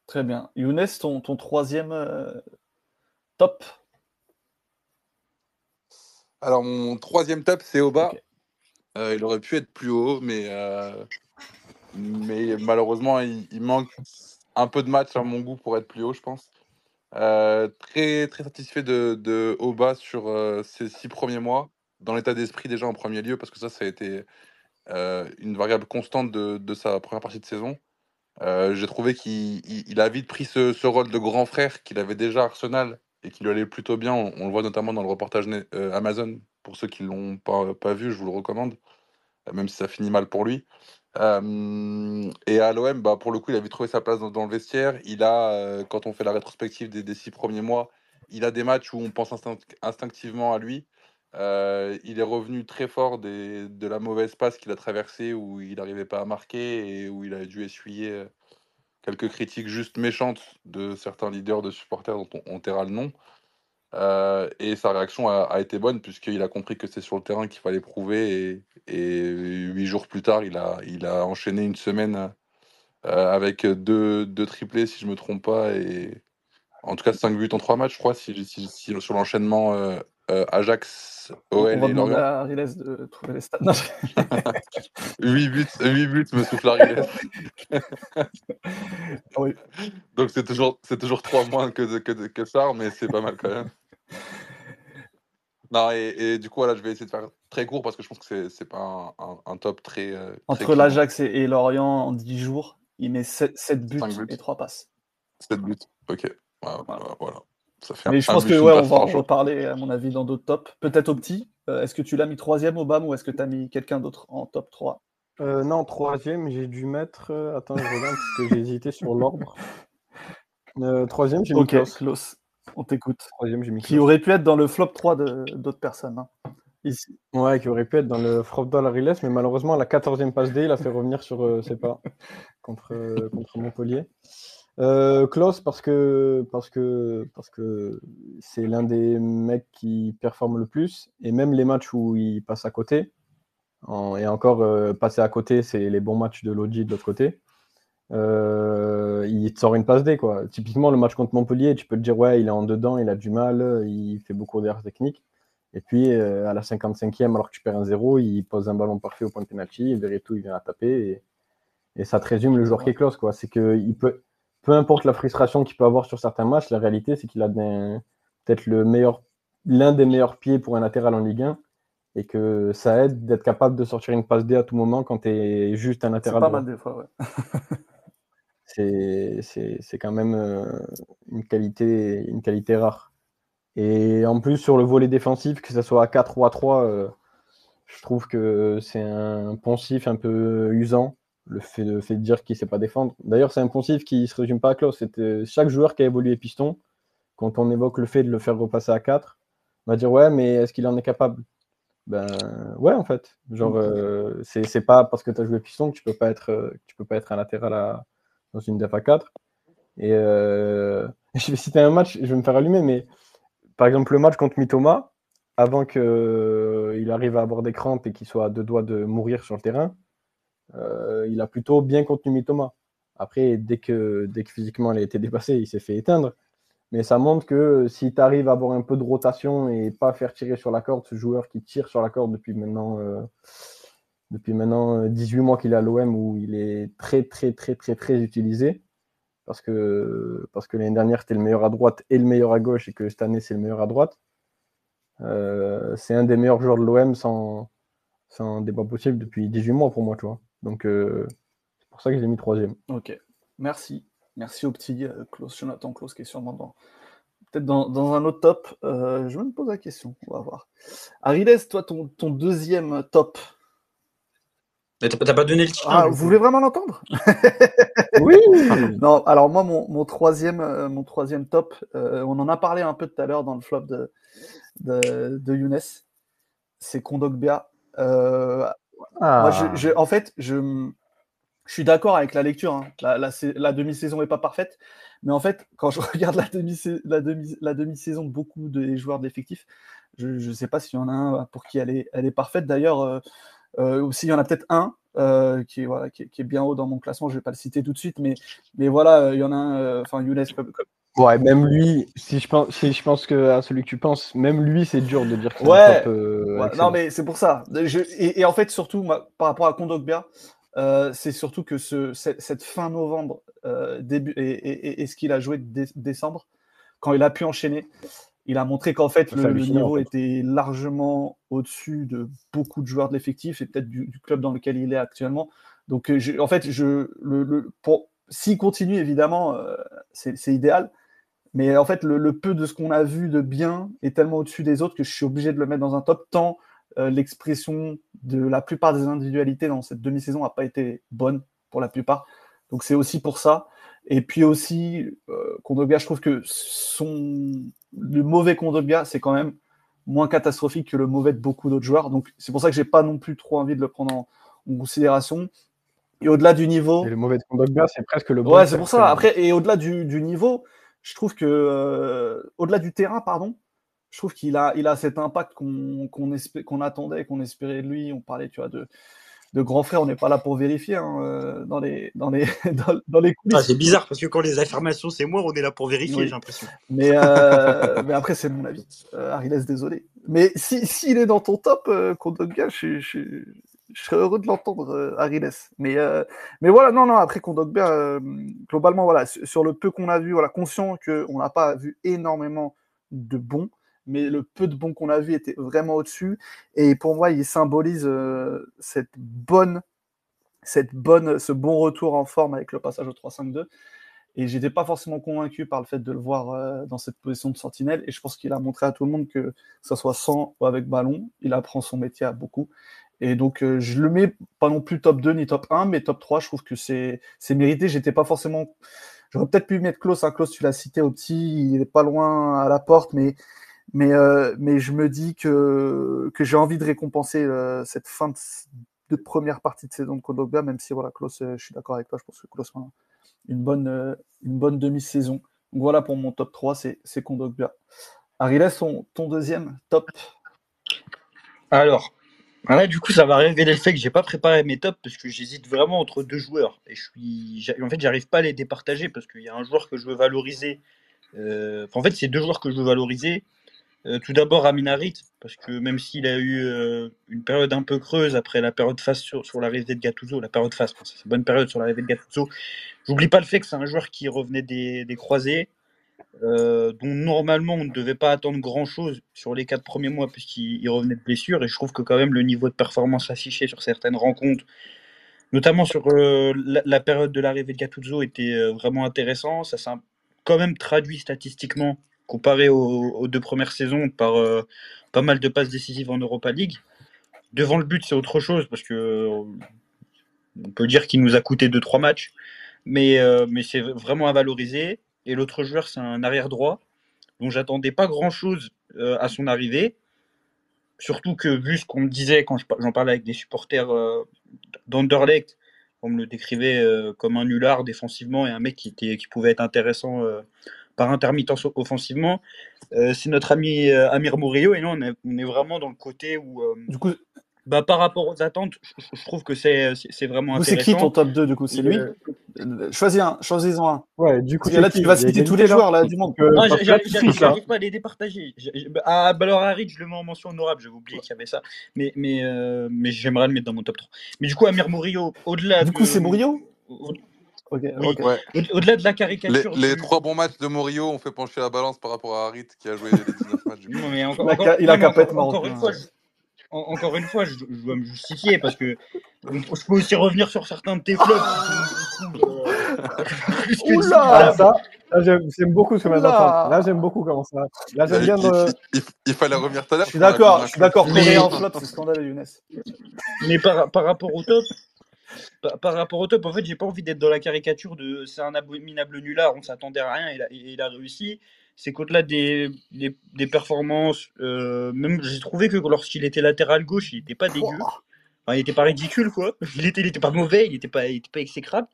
Très bien. Younes, ton, ton troisième euh, top Alors, mon troisième top, c'est Oba. Euh, il aurait pu être plus haut, mais, euh, mais malheureusement, il, manque un peu de match à mon goût pour être plus haut, je pense. très, très satisfait de, de Oba sur ses six premiers mois, dans l'état d'esprit déjà en premier lieu, parce que ça, ça a été une variable constante de, de sa première partie de saison. Euh, j'ai trouvé qu'il a vite pris ce, rôle de grand frère qu'il avait déjà à Arsenal et qui lui allait plutôt bien. On, le voit notamment dans le reportage euh, Amazon. Pour ceux qui ne l'ont pas, pas vu, je vous le recommande, euh, même si ça finit mal pour lui. et à l'OM, bah, pour le coup, il a vite trouvé sa place dans, le vestiaire. Il a, quand on fait la rétrospective des, six premiers mois, il a des matchs où on pense instinctivement à lui. Il est revenu très fort de la mauvaise passe qu'il a traversée où il n'arrivait pas à marquer et où il a dû essuyer quelques critiques juste méchantes de certains leaders de supporters dont on, on le nom. et sa réaction a, été bonne puisqu'il a compris que c'est sur le terrain qu'il fallait prouver et, huit jours plus tard, il a, enchaîné une semaine avec deux, triplés si je me trompe pas et en tout cas cinq buts en trois matchs je crois si, sur l'enchaînement Ajax, OL On va demander à Riles de trouver les stats. 8 *laughs* buts, 8 buts me souffle Riles. oui. Donc c'est toujours, c'est toujours 3 moins que, que, que ça, mais c'est pas mal quand même. Non, et, du coup, voilà, je vais essayer de faire très court parce que je pense que c'est, pas un, un, top très. Euh, Entre l'Ajax et, Lorient en 10 jours, il met 7, buts, et 3 passes. 7 buts, ok. voilà. voilà. Mais je pense que ouais, on va en reparler, à mon avis, dans d'autres tops. Peut-être au petit. Est-ce que tu l'as mis troisième, Obama, ou est-ce que tu as mis quelqu'un d'autre en top 3 euh, Non, troisième, j'ai dû mettre. Attends, je regarde parce que j'ai hésité sur l'ordre. troisième, j'ai mis Ok, Klaus. On t'écoute. Qui aurait pu être dans le flop 3 d'autres personnes. Hein, ici. Ouais, qui aurait pu être dans le flop de la mais malheureusement, la 14e passe D, il a fait revenir sur euh, ses pas contre, euh, contre Montpellier. Euh, Klaus, parce que parce que parce que c'est l'un des mecs qui performe le plus, et même les matchs où il passe à côté, et encore euh, passer à côté, c'est les bons matchs de Lodi de l'autre côté. Euh, il te sort une passe D. Quoi. Typiquement, le match contre Montpellier, tu peux te dire, ouais, il est en dedans, il a du mal, il fait beaucoup d'erreurs techniques. Et puis, euh, à la 55e, alors que tu perds un 0, il pose un ballon parfait au point de penalty, tout il vient à taper. Et, ça te résume le joueur qui est close. C'est que il peut, peu importe la frustration qu'il peut avoir sur certains matchs, la réalité, c'est qu'il a peut-être le meilleur, l'un des meilleurs pieds pour un latéral en Ligue 1 et que ça aide d'être capable de sortir une passe D à tout moment quand tu es juste un latéral. C'est pas mal des fois, ouais. *laughs* c'est quand même euh, une, qualité, une qualité rare. Et en plus, sur le volet défensif, que ce soit à 4 ou à 3, euh, je trouve que c'est un poncif un peu usant, le fait de, fait de dire qu'il ne sait pas défendre. D'ailleurs, c'est un poncif qui ne se résume pas à Klaus. Chaque joueur qui a évolué piston, quand on évoque le fait de le faire repasser à 4, va dire Ouais, mais est-ce qu'il en est capable? Ben ouais, en fait. Genre, euh, c'est pas parce que tu as joué piston que tu peux pas être, tu peux pas être un latéral à dans une DEF 4. Et euh, *laughs* je vais citer un match, je vais me faire allumer, mais par exemple, le match contre Mitoma, avant qu'il euh, arrive à avoir des crampes et qu'il soit à deux doigts de mourir sur le terrain, euh, il a plutôt bien contenu Mitoma. Après, dès que, dès que physiquement il a été dépassé, il s'est fait éteindre. Mais ça montre que si tu arrives à avoir un peu de rotation et pas faire tirer sur la corde ce joueur qui tire sur la corde depuis maintenant depuis maintenant 18 euh, mois qu'il est à l'OM où il est très très très très très utilisé parce que, parce que l'année dernière c'était le meilleur à droite et le meilleur à gauche et que cette année c'est le meilleur à droite. Euh, c'est un des meilleurs joueurs de l'OM sans, sans débat possible depuis 18 mois pour moi, tu vois. Donc euh, c'est pour ça que je l'ai mis troisième. Ok, merci. Merci au petit Klaus, Jonathan Klaus qui est sûrement dans, peut-être dans, un autre top. je me pose la question, on va voir. Arides, toi, ton, ton deuxième top, t'as pas donné le titre. Ah, vous voulez vraiment l'entendre? *laughs* Oui. non, alors moi, mon, troisième, euh, mon troisième top, euh, on en a parlé un peu tout à l'heure dans le flop de, de, Younes. C'est Kondogbia. Euh, ah. en fait, je, je suis d'accord avec la lecture. Hein. La, la, demi-saison n'est pas parfaite. Mais en fait, quand je *laughs* regarde la demi-saison la demi, la demi de beaucoup des joueurs de l'effectif, je ne sais pas s'il y en a un pour qui elle est, elle est parfaite. D'ailleurs, euh, aussi, il y en a peut-être un euh, qui, est, voilà, qui, est, bien haut dans mon classement. Je ne vais pas le citer tout de suite, mais, mais voilà, il y en a un. Euh, enfin, Younes. Ouais, même lui, si je pense, si je pense que à celui que tu penses, même lui, c'est dur de dire que ouais, non, mais c'est pour ça. et, en fait, surtout, par rapport à Kondogbia, c'est surtout que ce, cette, fin novembre début, et, ce qu'il a joué décembre, quand il a pu enchaîner, il a montré qu'en fait, le, niveau était largement au-dessus de beaucoup de joueurs de l'effectif et peut-être du, club dans lequel il est actuellement. Donc, euh, en fait, je, le, pour, s'il continue, évidemment, euh, c'est, idéal. Mais en fait, le, peu de ce qu'on a vu de bien est tellement au-dessus des autres que je suis obligé de le mettre dans un top, tant euh, l'expression de la plupart des individualités dans cette demi-saison n'a pas été bonne pour la plupart. Donc, c'est aussi pour ça. Et puis aussi, euh, Kondobia, je trouve que son... le mauvais Kondobia, c'est quand même moins catastrophique que le mauvais de beaucoup d'autres joueurs. Donc c'est pour ça que j'ai pas non plus trop envie de le prendre en, considération. Et au-delà du niveau. Et le mauvais de Kondobia, c'est presque le bon. Ouais, c'est pour ça. Après, et au-delà du, niveau, je trouve que. Euh, au-delà du terrain, pardon, je trouve qu'il a, il a cet impact qu'on qu'on attendait, qu'on espérait de lui. On parlait, tu vois, de de grands frères, on n'est pas là pour vérifier hein, euh, dans, les, dans, les, *laughs* dans, les coulisses. Ah, c'est bizarre parce que quand les affirmations c'est moi, on est là pour vérifier, j'ai l'impression. Mais, euh, *laughs* mais après, c'est mon avis. Euh, Ariles, désolé. Mais s'il si, est dans ton top, euh, Kondogbia, je, je, je, serais heureux de l'entendre, euh, Ariles. Mais, mais voilà, non, non, après Kondogbia, globalement, voilà, sur le peu qu'on a vu, voilà, conscient qu'on n'a pas vu énormément de bons mais le peu de bons qu'on a vu était vraiment au-dessus. Et pour moi, il symbolise euh, cette bonne, cette bonne, ce bon retour en forme avec le passage au 3-5-2. Et j'étais pas forcément convaincu par le fait de le voir euh, dans cette position de sentinelle. Et je pense qu'il a montré à tout le monde que, que ça soit sans ou avec ballon, il apprend son métier à beaucoup. Et donc, euh, je le mets pas non plus top 2 ni top 1, mais top 3, je trouve que c'est mérité. J'étais pas forcément. J'aurais peut-être pu mettre Klaus. Hein. Klaus, tu l'as cité au petit, il est pas loin à la porte, mais, mais, euh, mais je me dis que, que j'ai envie de récompenser cette fin de, première partie de saison de Kodogba, même si, voilà, Klaus, je suis d'accord avec toi, je pense que Klaus, une bonne, euh, une bonne demi-saison. Donc voilà pour mon top 3, c'est Kondogbia. Ariel, ton, ton deuxième top Alors, là, du coup, ça va révéler le fait que j'ai pas préparé mes tops parce que j'hésite vraiment entre deux joueurs. Et je suis, en fait, j'arrive pas à les départager parce qu'il y a un joueur que je veux valoriser. Euh, en fait, c'est deux joueurs que je veux valoriser. Euh, tout d'abord, Aminarit, parce que même s'il a eu euh, une période un peu creuse après la période face sur, sur l'arrivée de Gattuso, la période face, c'est une bonne période sur l'arrivée de Gattuso, j'oublie pas le fait que c'est un joueur qui revenait des, des croisés, euh, dont normalement on ne devait pas attendre grand-chose sur les quatre premiers mois puisqu'il revenait de blessure, et je trouve que quand même le niveau de performance affiché sur certaines rencontres, notamment sur la, la, période de l'arrivée de Gattuso, était vraiment intéressant. Ça s'est quand même traduit statistiquement comparé aux, deux premières saisons par euh, pas mal de passes décisives en Europa League. Devant le but, c'est autre chose parce que on peut dire qu'il nous a coûté 2-3 matchs, mais, euh, mais c'est vraiment à valoriser. Et l'autre joueur, c'est un arrière droit dont j'attendais pas grand chose euh, à son arrivée. Surtout que, vu ce qu'on me disait quand j'en parlais avec des supporters d'Anderlecht, on me le décrivait comme un nulard défensivement et un mec qui, pouvait être intéressant par intermittence offensivement. Euh, c'est notre ami euh, Amir Murillo et nous on est, vraiment dans le côté où euh, bah, par rapport aux attentes, je, trouve que c'est vraiment intéressant. C'est qui ton top 2 du coup? C'est lui? Choisis un, choisis-en un. Ouais, du coup, là tu vas citer tous les joueurs là, du monde. J'arrive pas à les départager. Ah, bah alors Harid, je le mets en mention honorable, j'avais oublié qu'il y avait ça. Mais, mais, mais j'aimerais le mettre dans mon top 3. Mais du coup, Amir Murillo, au-delà. Du coup, c'est Murillo au-delà de la caricature. Les, trois bons matchs de Morio ont fait pencher la balance par rapport à Harit qui a joué les 19 matchs. Non, mais encore, il a, qu'à encore, une fois, je, encore une fois, je, dois me justifier parce que je peux aussi revenir sur certains de tes flops. Oula ça, j'aime beaucoup ce que maintenant. Là, j'aime beaucoup comment ça. Là, j'aime bien. Il, fallait revenir tout à l'heure. Je suis d'accord, je suis d'accord. Mais en flop, c'est scandaleux, Younes. Mais par, par rapport au top, par, rapport au top, en fait, j'ai pas envie d'être dans la caricature de c'est un abominable nulard, on s'attendait à rien et il a, réussi. C'est qu'au-delà des, des, performances, euh, même j'ai trouvé que lorsqu'il était latéral gauche, il était pas dégueu. il était pas ridicule, quoi. *laughs* Il était, il était pas mauvais, il était pas, il était pas exécrable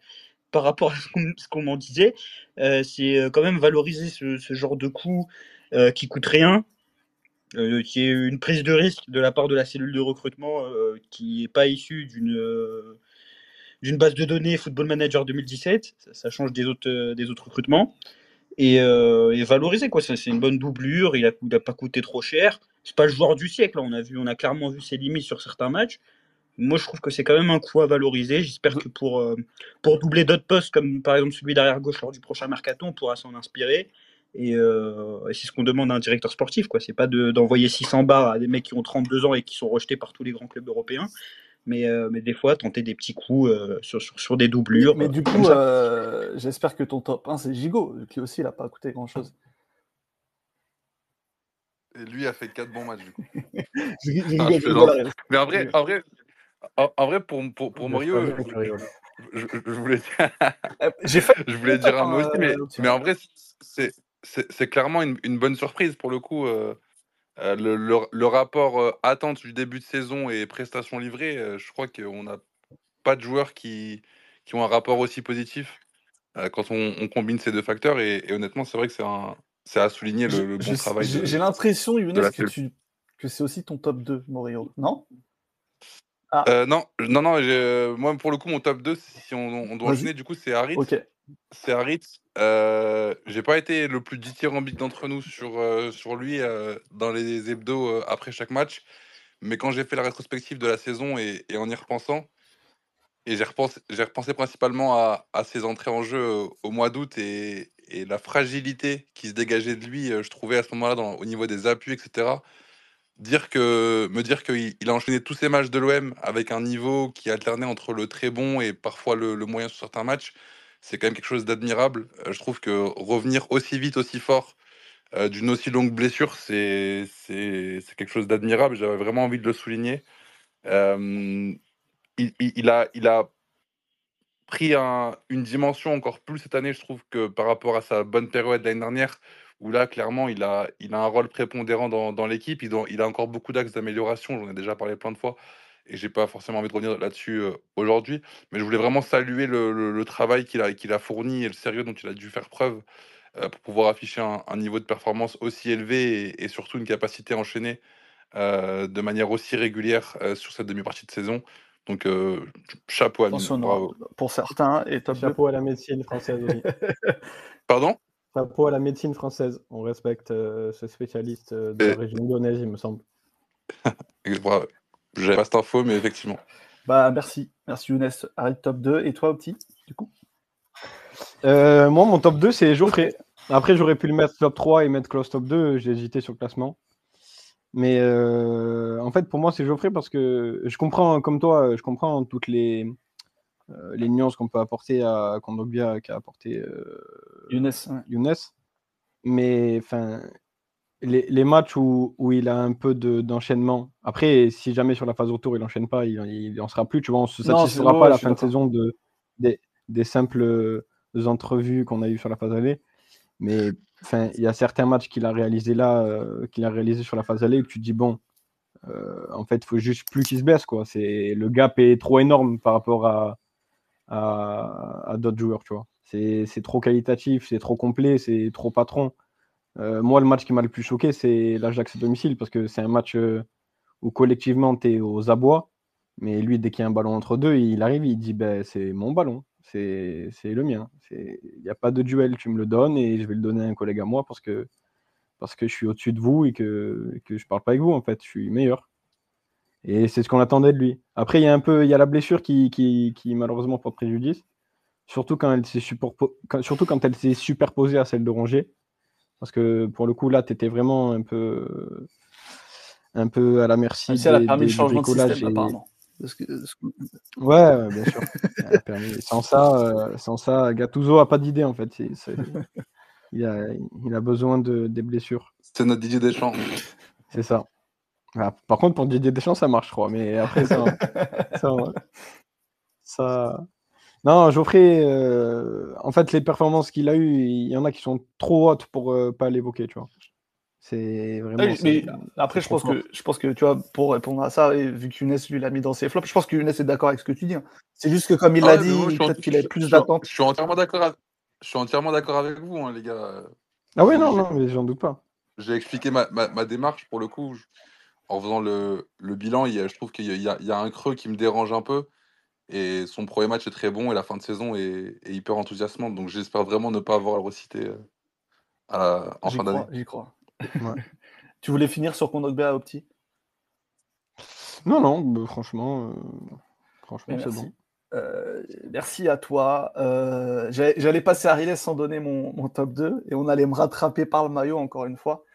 par rapport à ce qu'on m'en disait. Euh, c'est euh, quand même valoriser ce, ce genre de coup qui coûte rien, qui est une prise de risque de la part de la cellule de recrutement qui n'est pas issue d'une d'une base de données Football Manager 2017. Ça, change des autres, euh, des autres recrutements. Et, euh, et valoriser, quoi. C'est une bonne doublure. Il n'a pas coûté trop cher. C'est pas le joueur du siècle. On a, vu, on a clairement vu ses limites sur certains matchs. Moi, je trouve que c'est quand même un coup à valoriser. J'espère que pour, euh, pour doubler d'autres postes, comme par exemple celui d'arrière gauche lors du prochain mercaton, on pourra s'en inspirer. Et, c'est ce qu'on demande à un directeur sportif. quoi. C'est pas d'envoyer 600 bars à des mecs qui ont 32 ans et qui sont rejetés par tous les grands clubs européens mais, euh, mais des fois tenter des petits coups euh, sur, sur, sur, des doublures. Mais, du coup, euh, j'espère que ton top 1 c'est Gigot, qui aussi il n'a pas coûté grand chose. Et lui a fait 4 bons matchs du coup. *laughs* Ah, mais en vrai, en vrai, en, vrai pour, pour, pour Mario, je, je, voulais dire, *laughs* je voulais dire un mot aussi, mais, mais en vrai, c'est clairement une, une, bonne surprise pour le coup. Euh, le, rapport euh, attente du début de saison et prestations livrées, euh, je crois qu'on n'a pas de joueurs qui, qui ont un rapport aussi positif quand on, combine ces deux facteurs. Et, honnêtement, c'est vrai que c'est à souligner le, bon travail. J'ai l'impression, Younes, que, tu, que c'est aussi ton top 2, Morio, non? Ah. non, non, non, moi pour le coup, mon top 2, si on, doit enchaîner, du coup, c'est Harit. C'est Harit. Euh, j'ai pas été le plus dithyrambique d'entre nous sur, euh, sur lui euh, dans les hebdos après chaque match. Mais quand j'ai fait la rétrospective de la saison et, en y repensant, et j'ai repensé, principalement à, ses entrées en jeu au mois d'août et, la fragilité qui se dégageait de lui, je trouvais à ce moment-là au niveau des appuis, etc. Dire que, me dire qu'il il a enchaîné tous ses matchs de l'OM avec un niveau qui alternait entre le très bon et parfois le moyen sur certains matchs, c'est quand même quelque chose d'admirable. je trouve que revenir aussi vite, aussi fort d'une aussi longue blessure, c'est quelque chose d'admirable. J'avais vraiment envie de le souligner. il, il, a, il a pris une dimension encore plus cette année, je trouve, que par rapport à sa bonne période l'année dernière, où là, clairement, il a, il a un rôle prépondérant dans, dans l'équipe. Il, il, a encore beaucoup d'axes d'amélioration, j'en ai déjà parlé plein de fois, et j'ai pas forcément envie de revenir là-dessus aujourd'hui. Mais je voulais vraiment saluer le, le, travail qu'il a, qu'il a fourni et le sérieux dont il a dû faire preuve pour pouvoir afficher un, niveau de performance aussi élevé et, surtout une capacité à enchaîner de manière aussi régulière sur cette demi-partie de saison. Donc, chapeau à lui. Pour certains, et Chapeau à la médecine française aussi. *laughs* Pardon? Chapeau à la médecine française. On respecte ce spécialiste de la région lyonnaise, il me semble. *laughs* J'ai pas cette info, mais effectivement. Bah, merci. Merci Younes. Arrête top 2. Et toi, Opti, du coup? Moi, mon top 2, c'est Geoffrey. Après, j'aurais pu le mettre top 3 et mettre Klaus top 2. J'ai hésité sur le classement. Mais euh, en fait, pour moi, c'est Geoffrey parce que je comprends, comme toi, je comprends toutes les, euh, les nuances qu'on peut apporter à Kondogbia qu'a apporté euh, Younes. Younes. Mais enfin, les, les, matchs où, où, il a un peu d'enchaînement. Après, si jamais sur la phase retour il n'enchaîne pas, il n'en sera plus. Tu vois, on ne se satisfera pas à la fin de saison de, des, des simples entrevues qu'on a eues sur la phase allée. Mais il y a certains matchs qu'il a réalisé là, euh, qu'il a réalisé sur la phase allée, que tu te dis bon, euh, en fait, il faut juste plus qu'il se blesse quoi. C'est le gap est trop énorme par rapport à à, d'autres joueurs, tu vois. C'est trop qualitatif, c'est trop complet, c'est trop patron. Euh, moi, le match qui m'a le plus choqué, c'est l'Ajax à domicile parce que c'est un match où collectivement tu es aux abois, mais lui, dès qu'il y a un ballon entre deux, il arrive, il dit ben, c'est mon ballon c'est le mien. Il n'y a pas de duel, tu me le donnes et je vais le donner à un collègue à moi parce que, parce que je suis au-dessus de vous et que, que je parle pas avec vous, en fait, je suis meilleur. Et c'est ce qu'on attendait de lui. Après, il y a un peu, y a la blessure qui, qui, malheureusement porte préjudice, surtout quand elle s'est surtout superposée à celle de Rongier. Parce que pour le coup, là, tu étais vraiment un peu, un peu à la merci. Elle a permis le changement de système, apparemment. Ouais, bien sûr. *laughs* sans, ça, euh, sans ça, Gattuso a pas d'idée en fait. *laughs* Il, a, il, a, besoin de, des blessures. C'est notre Didier Deschamps. C'est ça. Ah, par contre, pour Didier Deschamps, ça marche, je crois. Mais après, ça. *laughs* ça, Non, Geoffrey, euh, en fait, les performances qu'il a eues, il y en a qui sont trop hautes pour ne euh, pas l'évoquer, tu vois. C'est vraiment. mais après, je pense, que, je pense que, tu vois, pour répondre à ça, et vu que Younes lui l'a mis dans ses flops, je pense que Younes est d'accord avec ce que tu dis. Hein. C'est juste que, comme il ah l'a dit, peut-être qu'il a plus d'attentes. Je suis entièrement d'accord je suis entièrement d'accord avec vous, hein, les gars. Ah ouais, non, non, mais j'en doute pas. J'ai expliqué ma, ma, démarche pour le coup. En faisant le, le bilan, il y a, je trouve qu'il y, y, a un creux qui me dérange un peu. Et son premier match est très bon et la fin de saison est, est hyper enthousiasmante. Donc j'espère vraiment ne pas avoir à le reciter euh, en fin d'année. J'y crois. *laughs* tu voulais finir sur Kondogbia Opti? Non, non, bah, franchement, euh, franchement c'est bon. Euh, merci à toi. Euh, j'allais passer à Riles sans donner mon, top 2 et on allait me rattraper par le maillot encore une fois.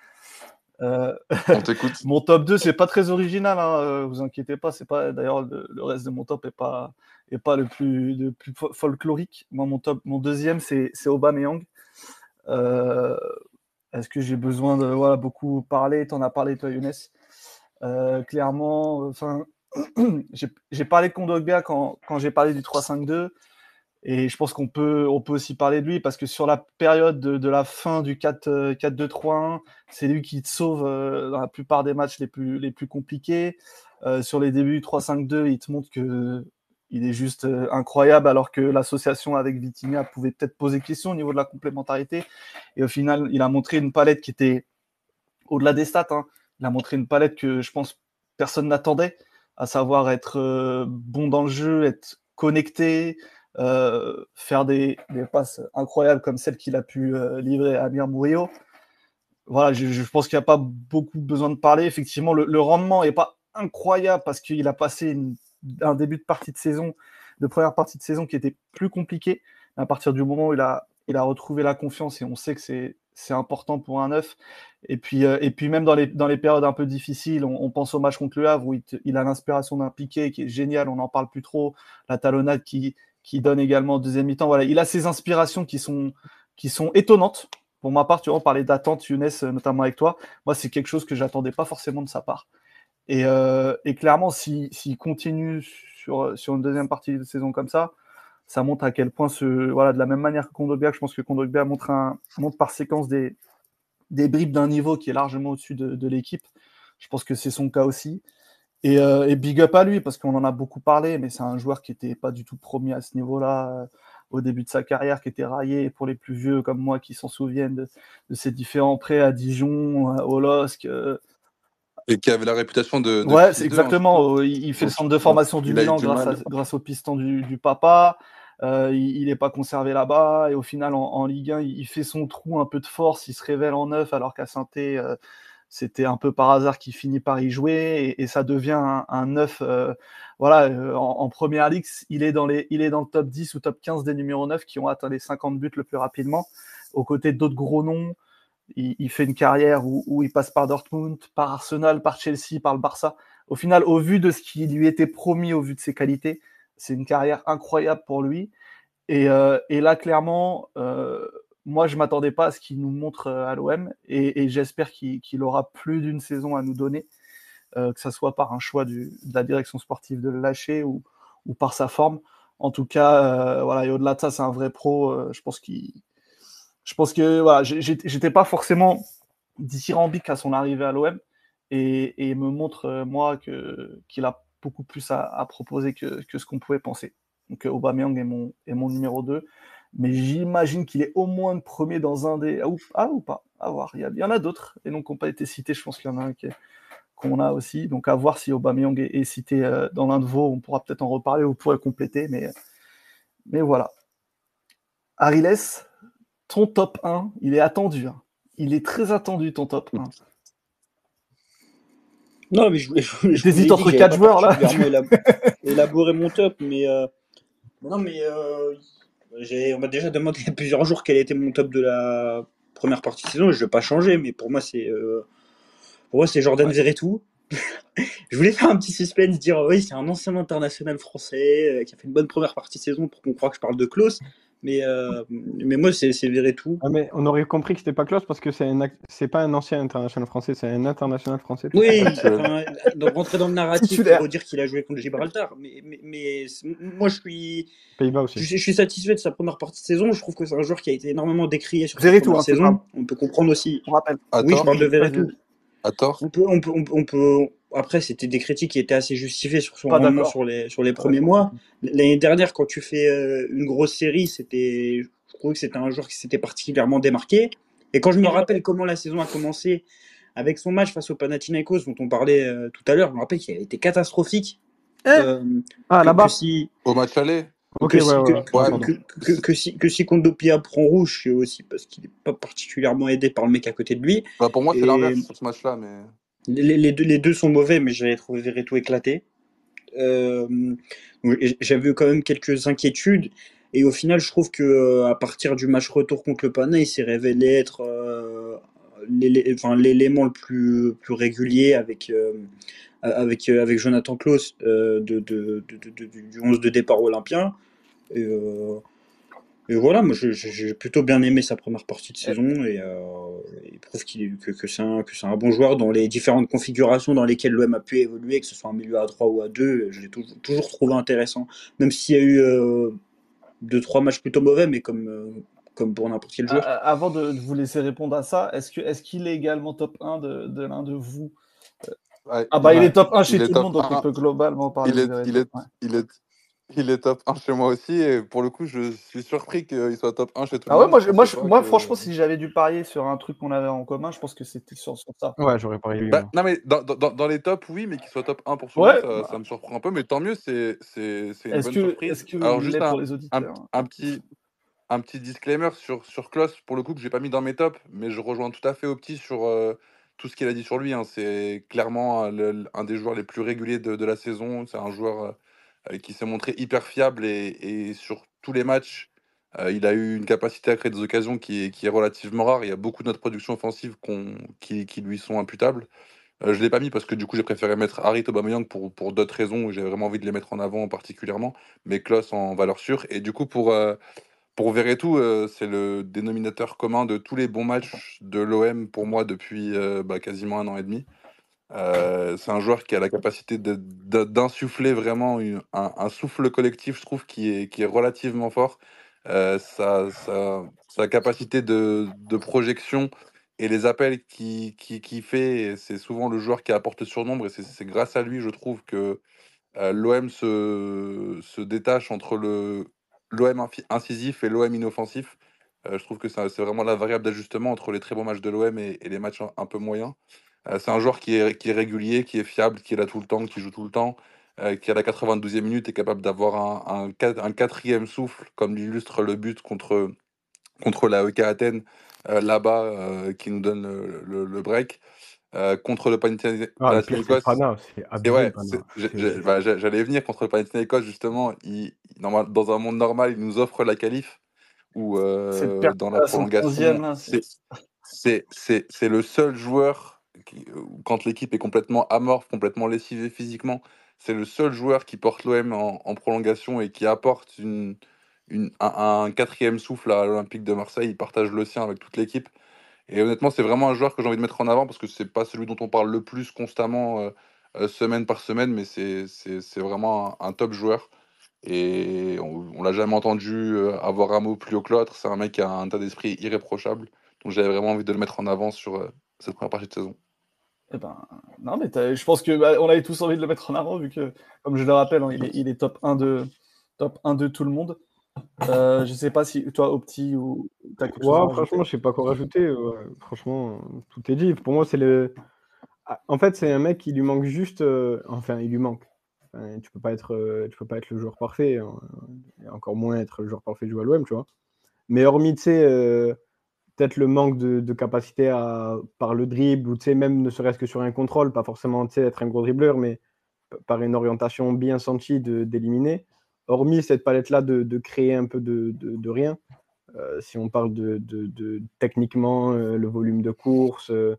On t'écoute. *laughs* mon top 2, c'est pas très original, hein, vous inquiétez pas. C'est pas d'ailleurs le, reste de mon top est pas est pas le plus, le plus folklorique. Moi, mon top, mon deuxième, c'est Aubameyang. Euh, est-ce que j'ai besoin de voilà, beaucoup parler? Tu en as parlé, toi, Younes. Euh, clairement, enfin, *clears throat* j'ai parlé de Kondogbia quand, quand j'ai parlé du 3-5-2. Et je pense qu'on peut, on peut aussi parler de lui parce que sur la période de, la fin du 4-2-3-1, c'est lui qui te sauve euh, dans la plupart des matchs les plus, les plus compliqués. Euh, sur les débuts 3-5-2, il te montre que il est juste euh, incroyable, alors que l'association avec Vitinha pouvait peut-être poser question au niveau de la complémentarité. Et au final, il a montré une palette qui était au-delà des stats. Hein. Il a montré une palette que je pense personne n'attendait, à savoir être euh, bon dans le jeu, être connecté, euh, faire des, passes incroyables comme celle qu'il a pu livrer à Amir Murillo. Voilà, je, pense qu'il n'y a pas beaucoup besoin de parler. Effectivement, le, rendement n'est pas incroyable parce qu'il a passé un début de partie de saison, de première partie de saison qui était plus compliqué. À partir du moment où il a, il retrouvé la confiance et on sait que c'est important pour un neuf. Et puis, euh, et puis même dans les, dans les périodes un peu difficiles, on, pense au match contre le Havre où il, a l'inspiration d'un piqué qui est génial, on n'en parle plus trop, la talonnade qui, qui donne également deuxième mi-temps. Voilà, il a ses inspirations qui sont, qui sont étonnantes. Pour ma part, tu vois, on parlait d'attente, Younes, notamment avec toi. Moi, c'est quelque chose que j'attendais pas forcément de sa part. Et, euh, clairement, s'il continue sur, sur une deuxième partie de saison comme ça, ça montre à quel point, ce, voilà, de la même manière que Kondogbia, je pense que Kondogbia montre, montre par séquence des, des bribes d'un niveau qui est largement au-dessus de, de l'équipe. Je pense que c'est son cas aussi. Et, euh, et, big up à lui, parce qu'on en a beaucoup parlé, mais c'est un joueur qui n'était pas du tout promis à ce niveau-là euh, au début de sa carrière, qui était raillé pour les plus vieux comme moi qui s'en souviennent de, de, ses différents prêts à Dijon, au LOSC. Euh, et qui avait la réputation de. de ouais, c'est exactement. Il fait le centre de formation du Milan grâce, grâce, au piston du, du papa. Euh, il n'est pas conservé là-bas et au final en, en Ligue 1 il, il, fait son trou un peu de force, il se révèle en neuf alors qu'à saint euh, c'était un peu par hasard qu'il finit par y jouer et, ça devient un, un neuf. Euh, voilà, euh, en, première ligue, il est, dans les, il est dans le top 10 ou top 15 des numéros 9 qui ont atteint les 50 buts le plus rapidement, aux côtés d'autres gros noms il, fait une carrière où, il passe par Dortmund, par Arsenal, par Chelsea, par le Barça. Au final, au vu de ce qui lui était promis, au vu de ses qualités, c'est une carrière incroyable pour lui. Et, euh, là, clairement, moi, je m'attendais pas à ce qu'il nous montre euh, à l'OM, et, j'espère qu'il qu aura plus d'une saison à nous donner, euh, que ça soit par un choix de la direction sportive de le lâcher ou, par sa forme. En tout cas, euh, voilà, et au-delà de ça, c'est un vrai pro. je pense qu'il je pense que voilà, j'étais pas forcément dithyrambique à son arrivée à l'OM et, et, me montre moi qu'il a beaucoup plus à, proposer que, que ce qu'on pouvait penser. Donc Aubameyang est mon est mon numéro 2, mais j'imagine qu'il est au moins le premier dans un des ah ou, ah, ou pas, à voir. Il y, en a d'autres et donc qui n'ont pas été cités. Je pense qu'il y en a un qu'on a aussi. Donc à voir si Aubameyang est, est cité euh, dans l'un de vos, on pourra peut-être en reparler, vous pourrez compléter, mais mais voilà. Ariles, ton top 1, il est attendu. Hein. Il est très attendu, ton top 1. Non, mais je, je, je T'hésites entre 4 joueurs, là. *laughs* élaborer mon top, mais. Euh... Non, mais. Euh... On m'a déjà demandé il y a plusieurs jours quel était mon top de la première partie de saison. Je ne vais pas changer, mais pour moi, c'est. Euh... Pour moi, c'est Jordan ouais. Verretou. *laughs* je voulais faire un petit suspense, dire oui, c'est un ancien international français euh, qui a fait une bonne première partie de saison pour qu'on croit que je parle de Klaus. Mais, euh, mais moi, c'est tout. Ah, mais on aurait compris que c'était pas Klaus parce que c'est c'est pas un ancien international français, c'est un international français. Oui, enfin, donc rentrer dans le narratif pour dire qu'il a joué contre Gibraltar. Mais, mais, mais moi, je suis. Pays-Bas aussi. Je, je, suis satisfait de sa première partie de saison. Je trouve que c'est un joueur qui a été énormément décrié sur sa première hein, saison. On peut comprendre aussi. On rappelle. oui, je parle de Verretou. À tort. On peut, on peut, on peut, on peut après, c'était des critiques qui étaient assez justifiées sur son rendement sur les, sur les premiers mois. L'année dernière, quand tu fais euh, une grosse série, c'était, je trouvais que c'était un joueur qui s'était particulièrement démarqué. Et quand je me rappelle comment la saison a commencé avec son match face au Panathinaikos, dont on parlait euh, tout à l'heure, je me rappelle qu'il a été catastrophique. Eh euh, ah, là-bas si... Au match aller que, ouais, si, ouais, que, que, que, que, si, que si Kondopia prend rouge, c'est aussi parce qu'il n'est pas particulièrement aidé par le mec à côté de lui. Bah pour moi, c'est Et... l'inverse sur ce match-là. Mais... Les, deux, sont mauvais, mais j'avais trouvé Verretou éclaté. Euh, j'avais quand même quelques inquiétudes. Et au final, je trouve que euh, à partir du match retour contre le Pana, il s'est révélé être euh, l'élément le plus, régulier avec, Jonathan Klaus du 11 de départ olympien. Et voilà, moi j'ai plutôt bien aimé sa première partie de saison et euh, il prouve qu'il que, que c'est un, un, bon joueur dans les différentes configurations dans lesquelles l'OM a pu évoluer, que ce soit un milieu à 3 ou à 2, je l'ai toujours, toujours, trouvé intéressant. Même s'il y a eu euh, deux, trois matchs plutôt mauvais, mais comme, euh, comme pour n'importe quel joueur. Avant de vous laisser répondre à ça, est-ce qu'il est, qu'il est, également top 1 de, de l'un de vous? Ouais, Ah bah ouais, il est top 1 chez tout le monde, donc on peut globalement parler. Il est, il est, il est, il est top 1 chez moi aussi et pour le coup je suis surpris qu'il soit top 1 chez tout ah le ouais, monde. Moi, moi, je, moi que... franchement si j'avais dû parier sur un truc qu'on avait en commun, je pense que c'était sur, sur, ça. Ouais, j'aurais parié. Bah, non mais dans, dans, dans, les tops oui, mais qu'il soit top 1 pour le ouais, ça, bah... ça, me surprend un peu, mais tant mieux, c'est une bonne que, surprise. Que Alors juste un, un, un, petit un petit disclaimer sur, sur Klaus, pour le coup, que j'ai pas mis dans mes tops, mais je rejoins tout à fait au petit sur euh, tout ce qu'il a dit sur lui. Hein. C'est clairement le, un des joueurs les plus réguliers de, de la saison. C'est un joueur euh, euh, qui s'est montré hyper fiable et, sur tous les matchs, euh, il a eu une capacité à créer des occasions qui est, relativement rare. Il y a beaucoup de notre production offensive qui, lui sont imputables. je je l'ai pas mis parce que du coup j'ai préféré mettre Harit Aubameyang pour, d'autres raisons. J'avais vraiment envie de les mettre en avant particulièrement, mais Klaus en valeur sûre. Et du coup pour, pour Verretou, c'est le dénominateur commun de tous les bons matchs de l'OM pour moi depuis bah, quasiment un an et demi. C'est un joueur qui a la capacité d'insuffler vraiment un, souffle collectif, je trouve, qui est, relativement fort. sa, sa, capacité de, projection et les appels qu'il qui, qui fait, c'est souvent le joueur qui apporte le surnombre. Et c'est grâce à lui, je trouve, que euh, l'OM se, détache entre l'OM incisif et l'OM inoffensif. Euh, je trouve que c'est vraiment la variable d'ajustement entre les très bons matchs de l'OM et, les matchs un, peu moyens. Euh, c'est un joueur qui est, qui est régulier, qui est fiable, qui est là tout le temps, qui joue tout le temps, qui à la 92e minute est capable d'avoir un, un, un, quatrième souffle, comme l'illustre le but contre, contre la EK Athènes euh, là-bas euh, qui nous donne le, break. Euh, contre le Panathinaikos. Ah, bah, j'allais venir contre le Panathinaikos justement. Il, dans un monde normal, il nous offre la qualif ou dans la prolongation. Hein, c'est le seul joueur quand l'équipe est complètement amorphe, complètement lessivée physiquement, c'est le seul joueur qui porte l'OM en, prolongation et qui apporte un, quatrième souffle à l'Olympique de Marseille. Il partage le sien avec toute l'équipe. Et honnêtement, c'est vraiment un joueur que j'ai envie de mettre en avant parce que c'est pas celui dont on parle le plus constamment euh, euh, semaine par semaine, mais c'est vraiment un, top joueur. Et on, l'a jamais entendu euh, avoir un mot plus haut que l'autre. C'est un mec qui a un tas d'esprit irréprochable. Donc j'avais vraiment envie de le mettre en avant sur cette première partie de saison. Eh ben, non, mais je pense que bah, on avait tous envie de le mettre en avant vu que, comme je le rappelle, hein, il, est, il, est, top 1 de top 1 de tout le monde. Euh, je sais pas si toi, Opti, ou t'as quelque chose Franchement, je sais pas quoi rajouter. Franchement, tout est dit. Pour moi, c'est le. Ah, en fait, c'est un mec qui lui manque juste. Euh, enfin, il lui manque. tu peux pas être, euh, tu peux pas être le joueur parfait, hein, et encore moins être le joueur parfait jouer à l'OM, tu vois. Mais hormis, tu sais, peut-être le manque de, capacité à, par le dribble, ou même ne serait-ce que sur un contrôle, pas forcément, être un gros dribbleur, mais par une orientation bien sentie d'éliminer hormis cette palette-là de, créer un peu de, rien, euh, si on parle de, techniquement euh, le volume de course, euh,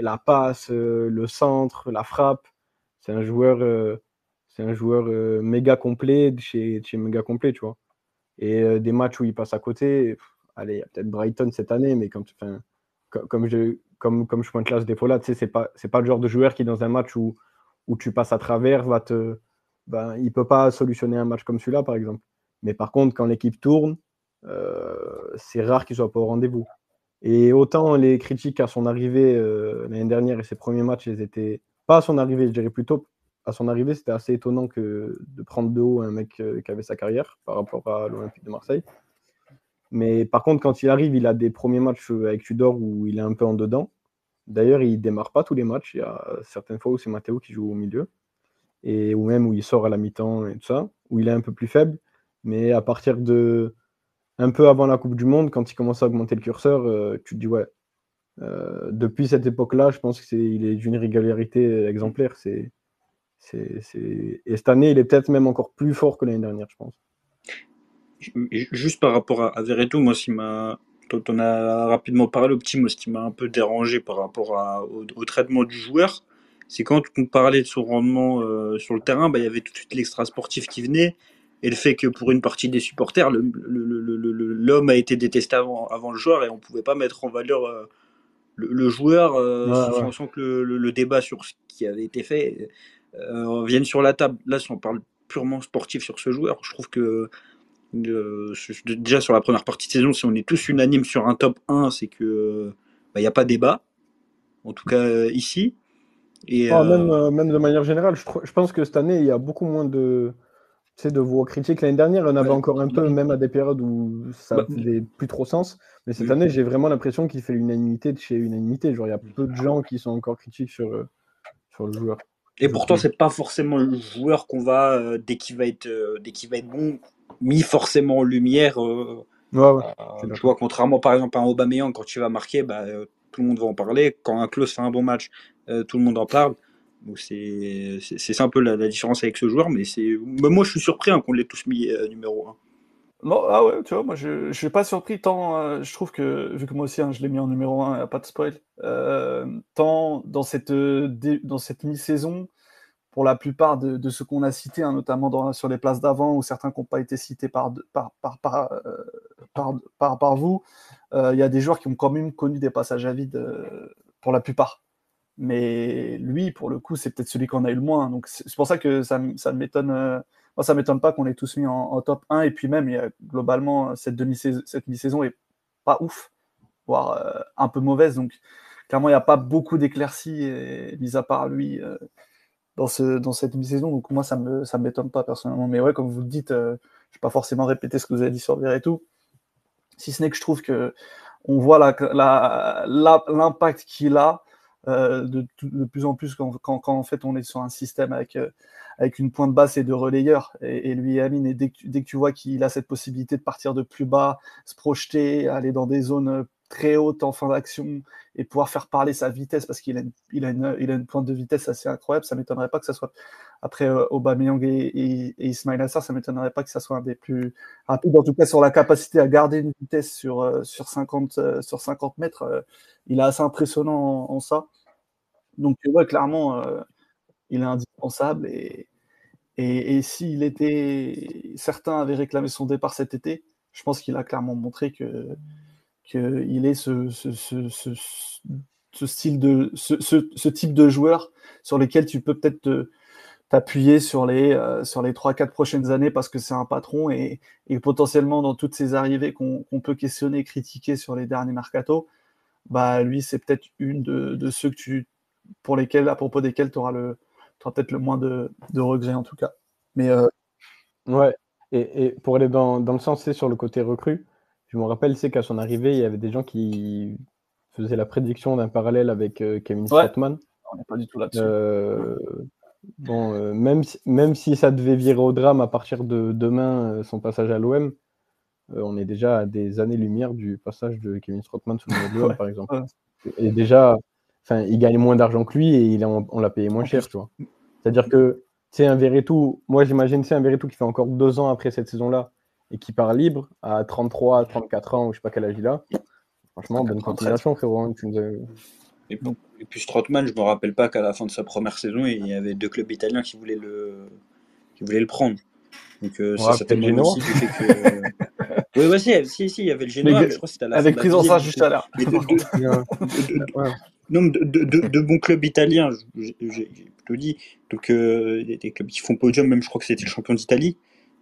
la passe, le centre, la frappe, c'est un joueur, c'est un joueur méga complet chez, chez méga complet, tu vois. Et des matchs où il passe à côté, allez, il y a peut-être Brighton cette année, mais comme, je, comme, je pointe là ce défaut-là, tu sais, c'est pas, pas le genre de joueur qui, dans un match où, où tu passes à travers, va te, ben, il peut pas solutionner un match comme celui-là, par exemple. Mais par contre, quand l'équipe tourne, euh, c'est rare qu'il soit pas au rendez-vous. Et autant les critiques à son arrivée euh, l'année dernière et ses premiers matchs, ils étaient pas à son arrivée, je dirais plutôt à son arrivée, c'était assez étonnant que de prendre de haut un mec euh, qui avait sa carrière par rapport à l'Olympique de Marseille. Mais par contre, quand il arrive, il a des premiers matchs avec Tudor où il est un peu en dedans. D'ailleurs, il démarre pas tous les matchs. Il y a certaines fois où c'est Matteo qui joue au milieu et, ou même où il sort à la mi-temps et tout ça, où il est un peu plus faible. Mais à partir de un peu avant la Coupe du Monde, quand il commence à augmenter le curseur, euh, tu te dis ouais. Euh, depuis cette époque-là, je pense qu'il est d'une régularité exemplaire. Et cette année, il est peut-être même encore plus fort que l'année dernière, je pense. Juste par rapport à, Veretout, moi, ce m'a, dont on a rapidement parlé, Optime, ce qui m'a un peu dérangé par rapport à, au, traitement du joueur, c'est quand on parlait de son rendement euh, sur le terrain, bah, il y avait tout de suite l'extra sportif qui venait. Et le fait que pour une partie des supporters, l'homme a été détesté avant, avant, le joueur et on ne pouvait pas mettre en valeur euh, le, joueur euh, sans, que le, débat sur ce qui avait été fait vienne sur la table. Là, si on parle purement sportif sur ce joueur, je trouve que déjà sur la première partie de saison, si on est tous unanimes sur un top 1, c'est que bah, il n'y a pas débat. En tout cas ici. Ah, même, euh, euh, même, de manière générale, je, je, pense que cette année, il y a beaucoup moins de, de voix critiques. L'année dernière, on avait encore un peu, même à des périodes où ça bah, faisait plus trop sens. Mais cette année, j'ai vraiment l'impression qu'il fait l'unanimité de chez unanimité. Genre, il y a peu de gens qui sont encore critiques sur, euh, sur le joueur. Et pourtant, c'est pas forcément le joueur qu'on va, dès qu'il va, être, dès qu'il va être bon, mis forcément en lumière. ouais, ouais, tu vois, contrairement par exemple à un Aubameyang, quand tu vas marquer, bah, tout le monde va en parler. Quand un Klaus fait un bon match, euh, tout le monde en parle. Donc c'est c'est un peu la, différence avec ce joueur, mais c'est moi je suis surpris hein, qu'on l'ait tous mis euh, numéro 1. Non, ah ouais, tu vois, moi je ne suis pas surpris tant, euh, je trouve que, vu que moi aussi hein, je l'ai mis en numéro 1, a pas de spoil, euh, tant dans cette, dans cette mi-saison, pour la plupart de, ceux qu'on a cités, hein, notamment sur les places d'avant ou certains qui n'ont pas été cités par, par, par, par, par, par vous, il y a des joueurs qui ont quand même connu des passages à vide pour la plupart. Mais lui, pour le coup, c'est peut-être celui qu'on a eu le moins. Donc c'est pour ça que ça, ça m'étonne. Euh, ça m'étonne pas qu'on ait tous mis en, top 1. Et puis même, globalement, cette demi-saison, cette mi-saison est pas ouf, voire euh, un peu mauvaise. Donc clairement, il n'y a pas beaucoup d'éclaircies, mis à part lui, euh, dans, ce, dans cette mi-saison. Donc moi, ça me ça m'étonne pas personnellement. Mais ouais, comme vous le dites, je ne vais pas forcément répéter ce que vous avez dit sur Vir et tout. Si ce n'est que je trouve que on voit l'impact qu'il a euh, de, plus en plus quand, en fait on est sur un système avec, euh, avec une pointe basse et de relayeurs. Et, lui Amine, et dès que, dès que tu vois qu'il a cette possibilité de partir de plus bas, se projeter, aller dans des zones euh, très hautes en fin d'action et pouvoir faire parler sa vitesse parce qu'il a, il a, une, il a une pointe de vitesse assez incroyable. Ça m'étonnerait pas que ça soit après euh, Aubameyang et, et, et Ismail Assar, ça m'étonnerait pas que ça soit un des plus rapides. En tout cas, sur la capacité à garder une vitesse sur, sur, 50, sur 50 mètres, il est assez impressionnant en, ça. Donc, ouais, clairement, euh, il est indispensable. Et, et, et s'il était. Certains avaient réclamé son départ cet été, je pense qu'il a clairement montré que qu'il est ce, ce, ce, ce, style de ce, type de joueur sur lequel tu peux peut-être t'appuyer sur les euh, sur les 3-4 prochaines années parce que c'est un patron et, et, potentiellement dans toutes ces arrivées qu'on peut questionner, critiquer sur les derniers mercato, bah lui c'est peut-être une de, ceux que tu pour lesquels à propos desquels tu auras le peut-être le moins de, de, regrets en tout cas. Mais euh, ouais. Et, et, pour aller dans, dans le sens c'est sur le côté recrue, je me rappelle c'est qu'à son arrivée il y avait des gens qui faisaient la prédiction d'un parallèle avec euh, Kevin ouais. On n'est pas du tout là-dessus. Euh, bon, euh, même, si, même si ça devait virer au drame à partir de demain, son passage à l'OM, on est déjà à des années-lumière du passage de Kevin Strootman sous le *laughs* ouais, par exemple. Ouais. Et déjà, il gagne moins d'argent que lui et il on, on l'a payé moins cher, tu vois. C'est-à-dire que c'est un Verretou, moi j'imagine c'est un Verretou qui fait encore deux ans après cette saison-là et qui part libre à 33, 34 ans, ou je sais pas quel âge il a. Franchement, bonne continuation, frérot. Hein, tu nous as... et, bon, et, puis Strootman, je me rappelle pas qu'à la fin de sa première saison, il y avait deux clubs italiens qui voulaient le, qui voulaient le prendre. Donc euh, ça, ça témoigne aussi du fait que. *laughs* oui, ouais, si, si, si, il y avait le Genoa, mais je crois que c'était à la Avec prise en charge juste à l'heure. Non, de, de, de, de, bons clubs italiens, j'ai plutôt dit. Donc, euh, des, clubs qui font podium, même je crois que c'était le champion d'Italie.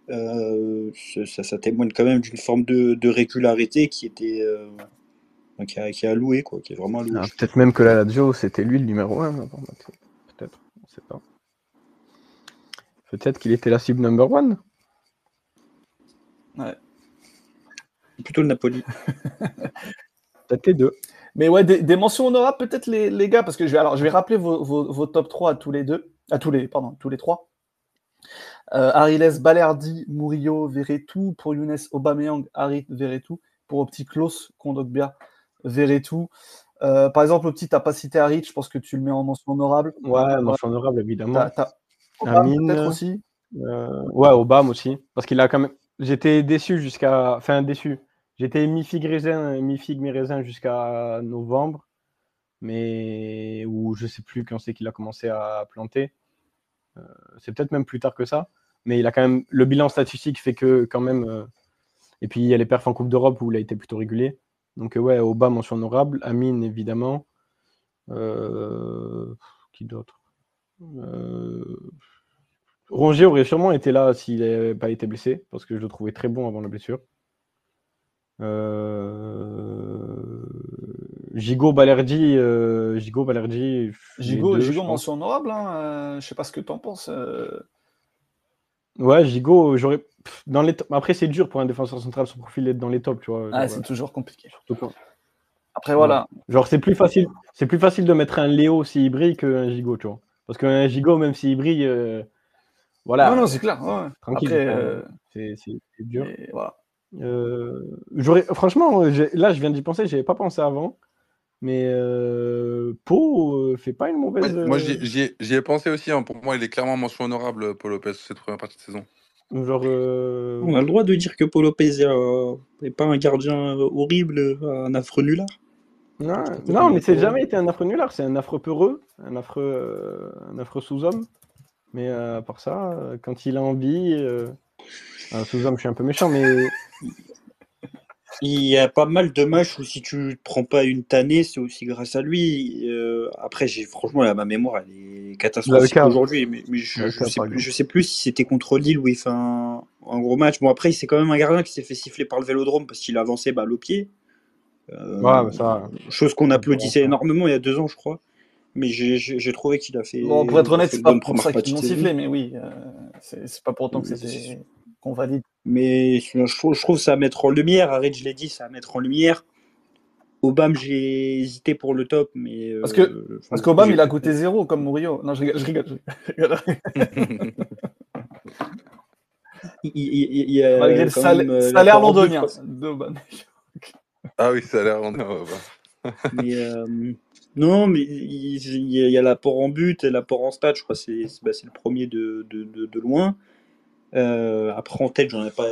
Euh, ça, ça, témoigne quand même d'une forme de, de, régularité qui était. Euh, qui, a, qui a loué, quoi, qui est vraiment loué. Ah, Peut-être même que la Lazio, c'était lui le numéro 1. Peut-être, on sait pas. Peut-être qu'il était la cible number one. Ouais. Plutôt le Napoli. *laughs* Peut-être les deux. Mais ouais, des, des mentions honorables peut-être les, les, gars, parce que je vais, alors, je vais rappeler vos, vos, vos, top 3 à tous les deux, à tous les, pardon, tous les trois. Euh, Ariles, Balerdi, Murillo, Verretou. Pour Younes, Aubameyang, Harit, Verretou. Pour Opti, Klaus, Kondogbia, Verretou. Euh, par exemple, Opti, t'as pas cité Harit, je pense que tu le mets en mention honorable. Ouais, mention honorable, évidemment. T'as, peut-être aussi euh, Ouais, Obama aussi. Parce qu'il a quand même. J'étais déçu jusqu'à. Enfin, déçu. J'étais mi-figue raisin, mi-figue, mi-raisin jusqu'à novembre. Mais. Ou je sais plus quand c'est qu'il a commencé à planter. Euh, c'est peut-être même plus tard que ça. Mais il a quand même. Le bilan statistique fait que, quand même. Euh... Et puis, il y a les perfs en Coupe d'Europe où il a été plutôt régulier. Donc, ouais, Obama, mention honorable. Amine, évidemment. Euh... Qui d'autre? Euh... Rongier aurait sûrement été là s'il n'avait pas été blessé, parce que je le trouvais très bon avant la blessure. Euh... Gigot, Balerdi, euh... Gigot, Balerdi. Gigot, deux, Gigot mention honorable, hein. euh, je sais pas ce que tu en penses. Euh... Ouais, Gigot, j'aurais. Dans les Après, c'est dur pour un défenseur central son profil d'être dans les tops, tu vois. Ah, c'est toujours compliqué. Surtout. Après, voilà. Ouais. Genre, c'est plus facile. C'est plus facile de mettre un Léo s'il brille qu'un Gigot, tu vois. Parce qu'un Gigot, même s'il brille, euh, voilà. Non, non, c'est clair. Ouais. Tranquille. Euh... c'est dur. Et voilà. Euh, franchement, là, je viens d'y penser, j'avais pas pensé avant. Mais euh, Pau euh, fait pas une mauvaise. Ouais, moi, j'y ai pensé aussi. Hein. Pour moi, il est clairement mention honorable, Paul Lopez, cette première partie de saison. Genre, euh, On a le droit de dire que Paul Lopez n'est pas un gardien horrible, un affreux nulard. Non, non mais c'est jamais été un affreux nulard, c'est un affreux peureux, un affreux, euh, un affreux sous-homme. Mais à part ça, quand il a envie, un sous-homme, je suis un peu méchant, mais il y a pas mal de matchs où si tu ne prends pas une tannée, c'est aussi grâce à lui. Euh, après, j'ai franchement ma mémoire elle est catastrophique aujourd'hui, mais, je, ne sais, plus si c'était contre Lille où il fait un, gros match. Bon après, c'est quand même un gardien qui s'est fait siffler par le Vélodrome parce qu'il a avancé balle au pied. Euh, ça, chose qu'on applaudissait énormément il y a deux ans, je crois. Mais j'ai trouvé qu'il a fait. Bon, pour être honnête, c'est pas pour ça qu'ils l'ont sifflé, mais oui, euh, c'est pas pour autant que c'était qu'on valide. Mais je trouve, je trouve ça à mettre en lumière. Arrête, je l'ai dit, ça à mettre en lumière. Obama, j'ai hésité pour le top, mais. Parce que euh, parce qu'Obama, il a coûté zéro comme Murillo. Non, je rigole. Je rigole, *laughs* il, a Malgré le salaire, londonien Ah oui, salaire londonien. mais euh, non, mais il, y a l'apport en but et l'apport en stade. Je crois que c'est bah, le premier de, de, de loin. Euh, après, en tête, j'en ai pas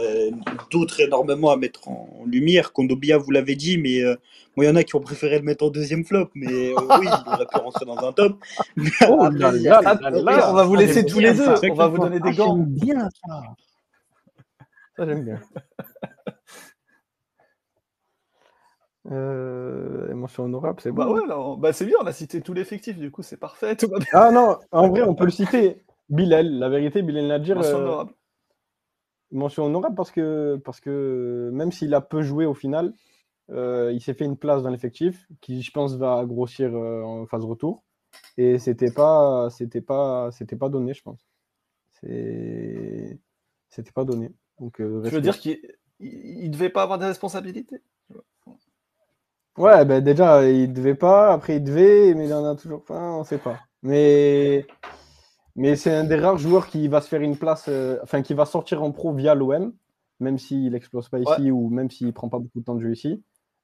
d'autres énormément à mettre en, lumière. Kondobia, vous l'avez dit, mais euh, il y en a qui ont préféré le mettre en deuxième flop. Mais euh, *laughs* oui, il aurait pu rentrer dans un top. oh, là, là, on va vous laisser tous les deux. On va vous donner des gants. J'aime bien ça. Ça, j'aime bien. *laughs* Euh, mention honorable, c'est bah bon. Bah ouais, bah c'est bien, on a cité tout l'effectif, du coup c'est parfait. Ah non, en vrai, on peut le citer. Bilal, la vérité, Bilal Nadjir. Mention honorable mention honorable parce que, parce que même s'il a peu joué au final, euh, il s'est fait une place dans l'effectif qui, je pense, va grossir euh, en phase retour. Et c'était pas, c'était pas, c'était pas donné, je pense. C'était pas donné. Donc, euh, tu veux dire qu'il ne devait pas avoir des responsabilités? Ouais, ben déjà, il devait pas, après il devait, mais il en a toujours pas, on sait pas. Mais mais c'est un des rares joueurs qui va se faire une place, euh, enfin qui va sortir en pro via l'OM, même s'il n'explose pas ici ou même s'il prend pas beaucoup de temps de jeu ici.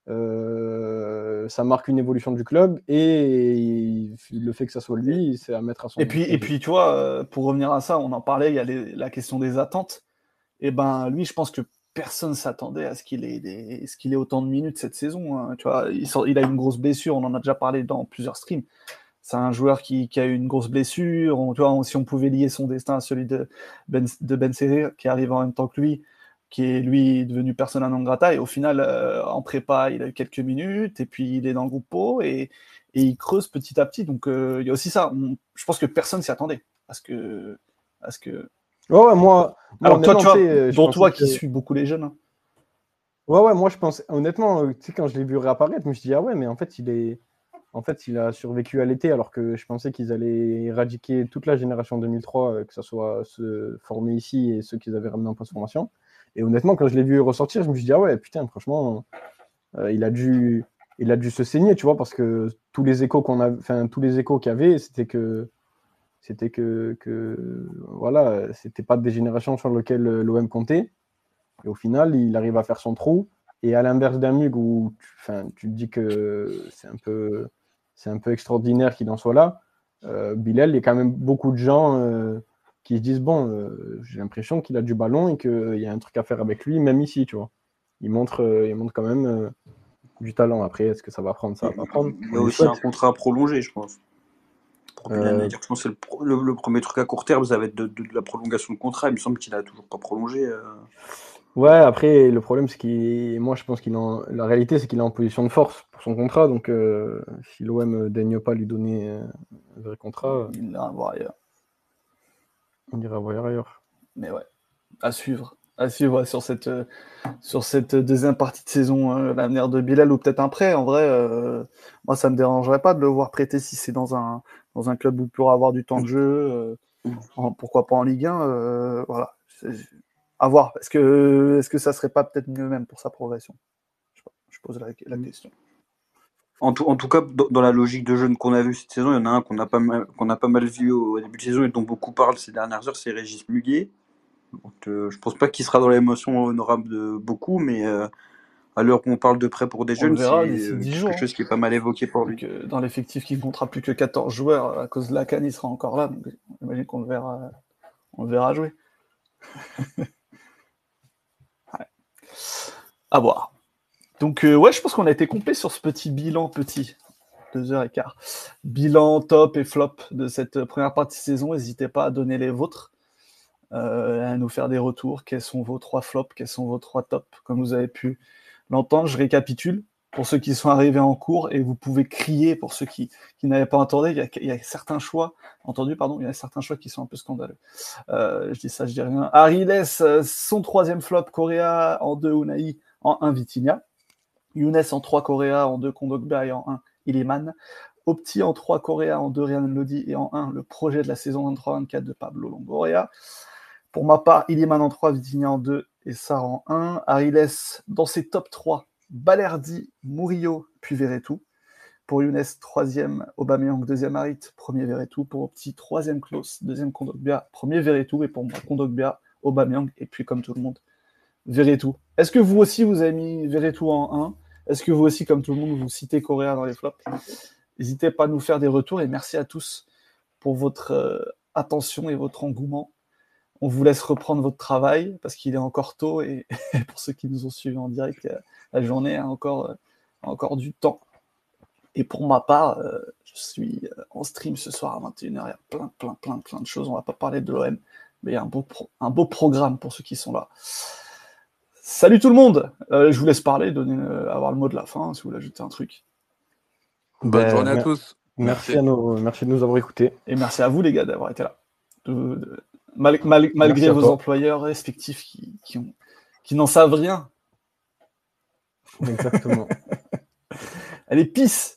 Euh, ça marque une évolution du club et le fait que ça soit lui, c'est à mettre à son. Et puis, et puis, tu vois, euh, pour revenir à ça, on en parlait, il y a la question des attentes. Et ben, lui, je pense que personne s'attendait à ce qu'il ait, ce qu'il ait autant de minutes cette saison. Hein. Tu vois, il, il, a une grosse blessure, on en a déjà parlé dans plusieurs streams c'est un joueur qui, a eu une grosse blessure. On, tu vois, si on pouvait lier son destin à celui de Ben, de ben qui arrive en même temps que lui, qui est lui devenu persona non grata, et au final, euh, en prépa, il a eu quelques minutes, et puis il est dans le groupe Po, et, il creuse petit à petit. Donc euh, il y a aussi ça. je pense que personne s'y attendait. Parce que. Parce que... Ouais, moi. Alors toi, tu vois, dont toi qui suis beaucoup les jeunes. Hein. Ouais, ouais, moi je pense, honnêtement, tu sais, quand je l'ai vu réapparaître, je me suis dit, ah ouais, mais en fait, il est en fait, il a survécu à l'été alors que je pensais qu'ils allaient éradiquer toute la génération 2003, euh, que ce soit ceux formés ici et ceux qu'ils avaient ramenés en post-formation. Et honnêtement, quand je l'ai vu ressortir, je me suis dit, ah ouais, putain, franchement, euh, il, a dû, il a dû se saigner, tu vois, parce que tous les échos qu'il y avait, c'était que, c'était que, que, voilà, c'était pas des générations sur lesquelles l'OM comptait. Et au final, il arrive à faire son trou. Et à l'inverse d'un Mug où tu te dis que c'est un peu c'est un peu extraordinaire qu'il en soit là. Euh, Bilal, il y a quand même beaucoup de gens euh, qui se disent bon, euh, j'ai l'impression qu'il a du ballon et qu'il y a un truc à faire avec lui, même ici, tu vois. Il montre, il montre quand même du talent. Après, est-ce que ça va prendre? Ça va pas prendre. Il y a aussi un contrat prolongé, je pense. Pour Je pense que le, premier truc à court terme, ça va être de, la prolongation de contrat. Il me semble qu'il n'a toujours pas prolongé. Ouais, après, le problème, c'est qu'il. Moi, je pense qu'il en. La réalité, c'est qu'il est en position de force pour son contrat. Donc, euh, si l'OM ne daigne pas lui donner un vrai contrat. Il ira voir ailleurs. On ira voir ailleurs. Mais ouais, à suivre. À suivre sur cette, sur cette deuxième partie de saison, hein, l'avenir de Bilal ou peut-être un prêt. En vrai, euh, moi, ça ne me dérangerait pas de le voir prêter si c'est dans un, dans un club où il pourra avoir du temps de jeu. Euh, pourquoi pas en Ligue 1. voilà à voir. Est-ce que, est que ça serait pas peut-être mieux même pour sa progression? Je, pose la, mm. question. En tout, en tout, cas, dans la logique de jeunes qu'on a vu cette saison, il y en a un qu'on a pas mal, qu'on a pas mal vu au début de saison et dont beaucoup parlent ces dernières heures, c'est Régis Muguet. Donc, euh, je pense pas qu'il sera dans l'émotion honorable de beaucoup, mais euh, à l'heure où on parle de prêt pour des jeunes, c'est euh, quelque chose qui est pas mal évoqué pour lui. dans l'effectif qui ne comptera plus que 14 joueurs, à cause de la canne, il sera encore là. Donc, j'imagine qu'on le verra, on le verra jouer. *laughs* À voir. Donc, euh, ouais, je pense qu'on a été complet sur ce petit bilan petit. Deux heures et quart. Bilan top et flop de cette première partie de saison. N'hésitez pas à donner les vôtres, euh, à nous faire des retours. Quels sont vos trois flops? Quels sont vos trois tops? Comme vous avez pu l'entendre, je récapitule pour ceux qui sont arrivés en cours et vous pouvez crier pour ceux qui, n'avaient pas entendu. Il y, a, certains choix, entendu, pardon, il y a certains choix qui sont un peu scandaleux. Euh, je dis ça, je dis rien. Ariles, son troisième flop, Coréa en deux, Unai en un, Vitinia. Younes en trois, Coréa en deux, Kondogba et en un, Iliman. Opti en trois, Coréa en deux, Ryan Lodi et en un, le projet de la saison 23-24 de Pablo Longoria. Pour ma part, Iliman en 3, Vitinia en 2 et Sar en 1. Ariles, dans ses top 3, Balerdi, Murillo, puis Verretou. Pour Younes, troisième, Aubameyang, deuxième Harit, premier Verretou. Pour Opti, troisième Klaus, deuxième Kondogbia, premier Verretou. Et pour moi, Kondogbia, Aubameyang, et puis comme tout le monde, Verretou. Est-ce que vous aussi, vous avez mis Verretou en 1 Est-ce que vous aussi, comme tout le monde, vous citez Coréa dans les flops? N'hésitez pas à nous faire des retours et merci à tous pour votre euh, attention et votre engouement. On vous laisse reprendre votre travail parce qu'il est encore tôt et *laughs* pour ceux qui nous ont suivis en direct, euh, la journée a encore, euh, encore du temps. Et pour ma part, euh, je suis en stream ce soir à 21h. Il y a plein, plein, plein, plein de choses. On va pas parler de l'OM, mais il y a un beau, un beau programme pour ceux qui sont là. Salut tout le monde. je vous laisse parler, donner, avoir le mot de la fin si vous voulez ajouter un truc. Bonne ben, journée à tous. Merci, À nos, merci de nous avoir écoutés. Et merci à vous les gars d'avoir été là malgré vos employeurs respectifs qui, qui, n'en savent rien. Exactement. *laughs* Allez, pisse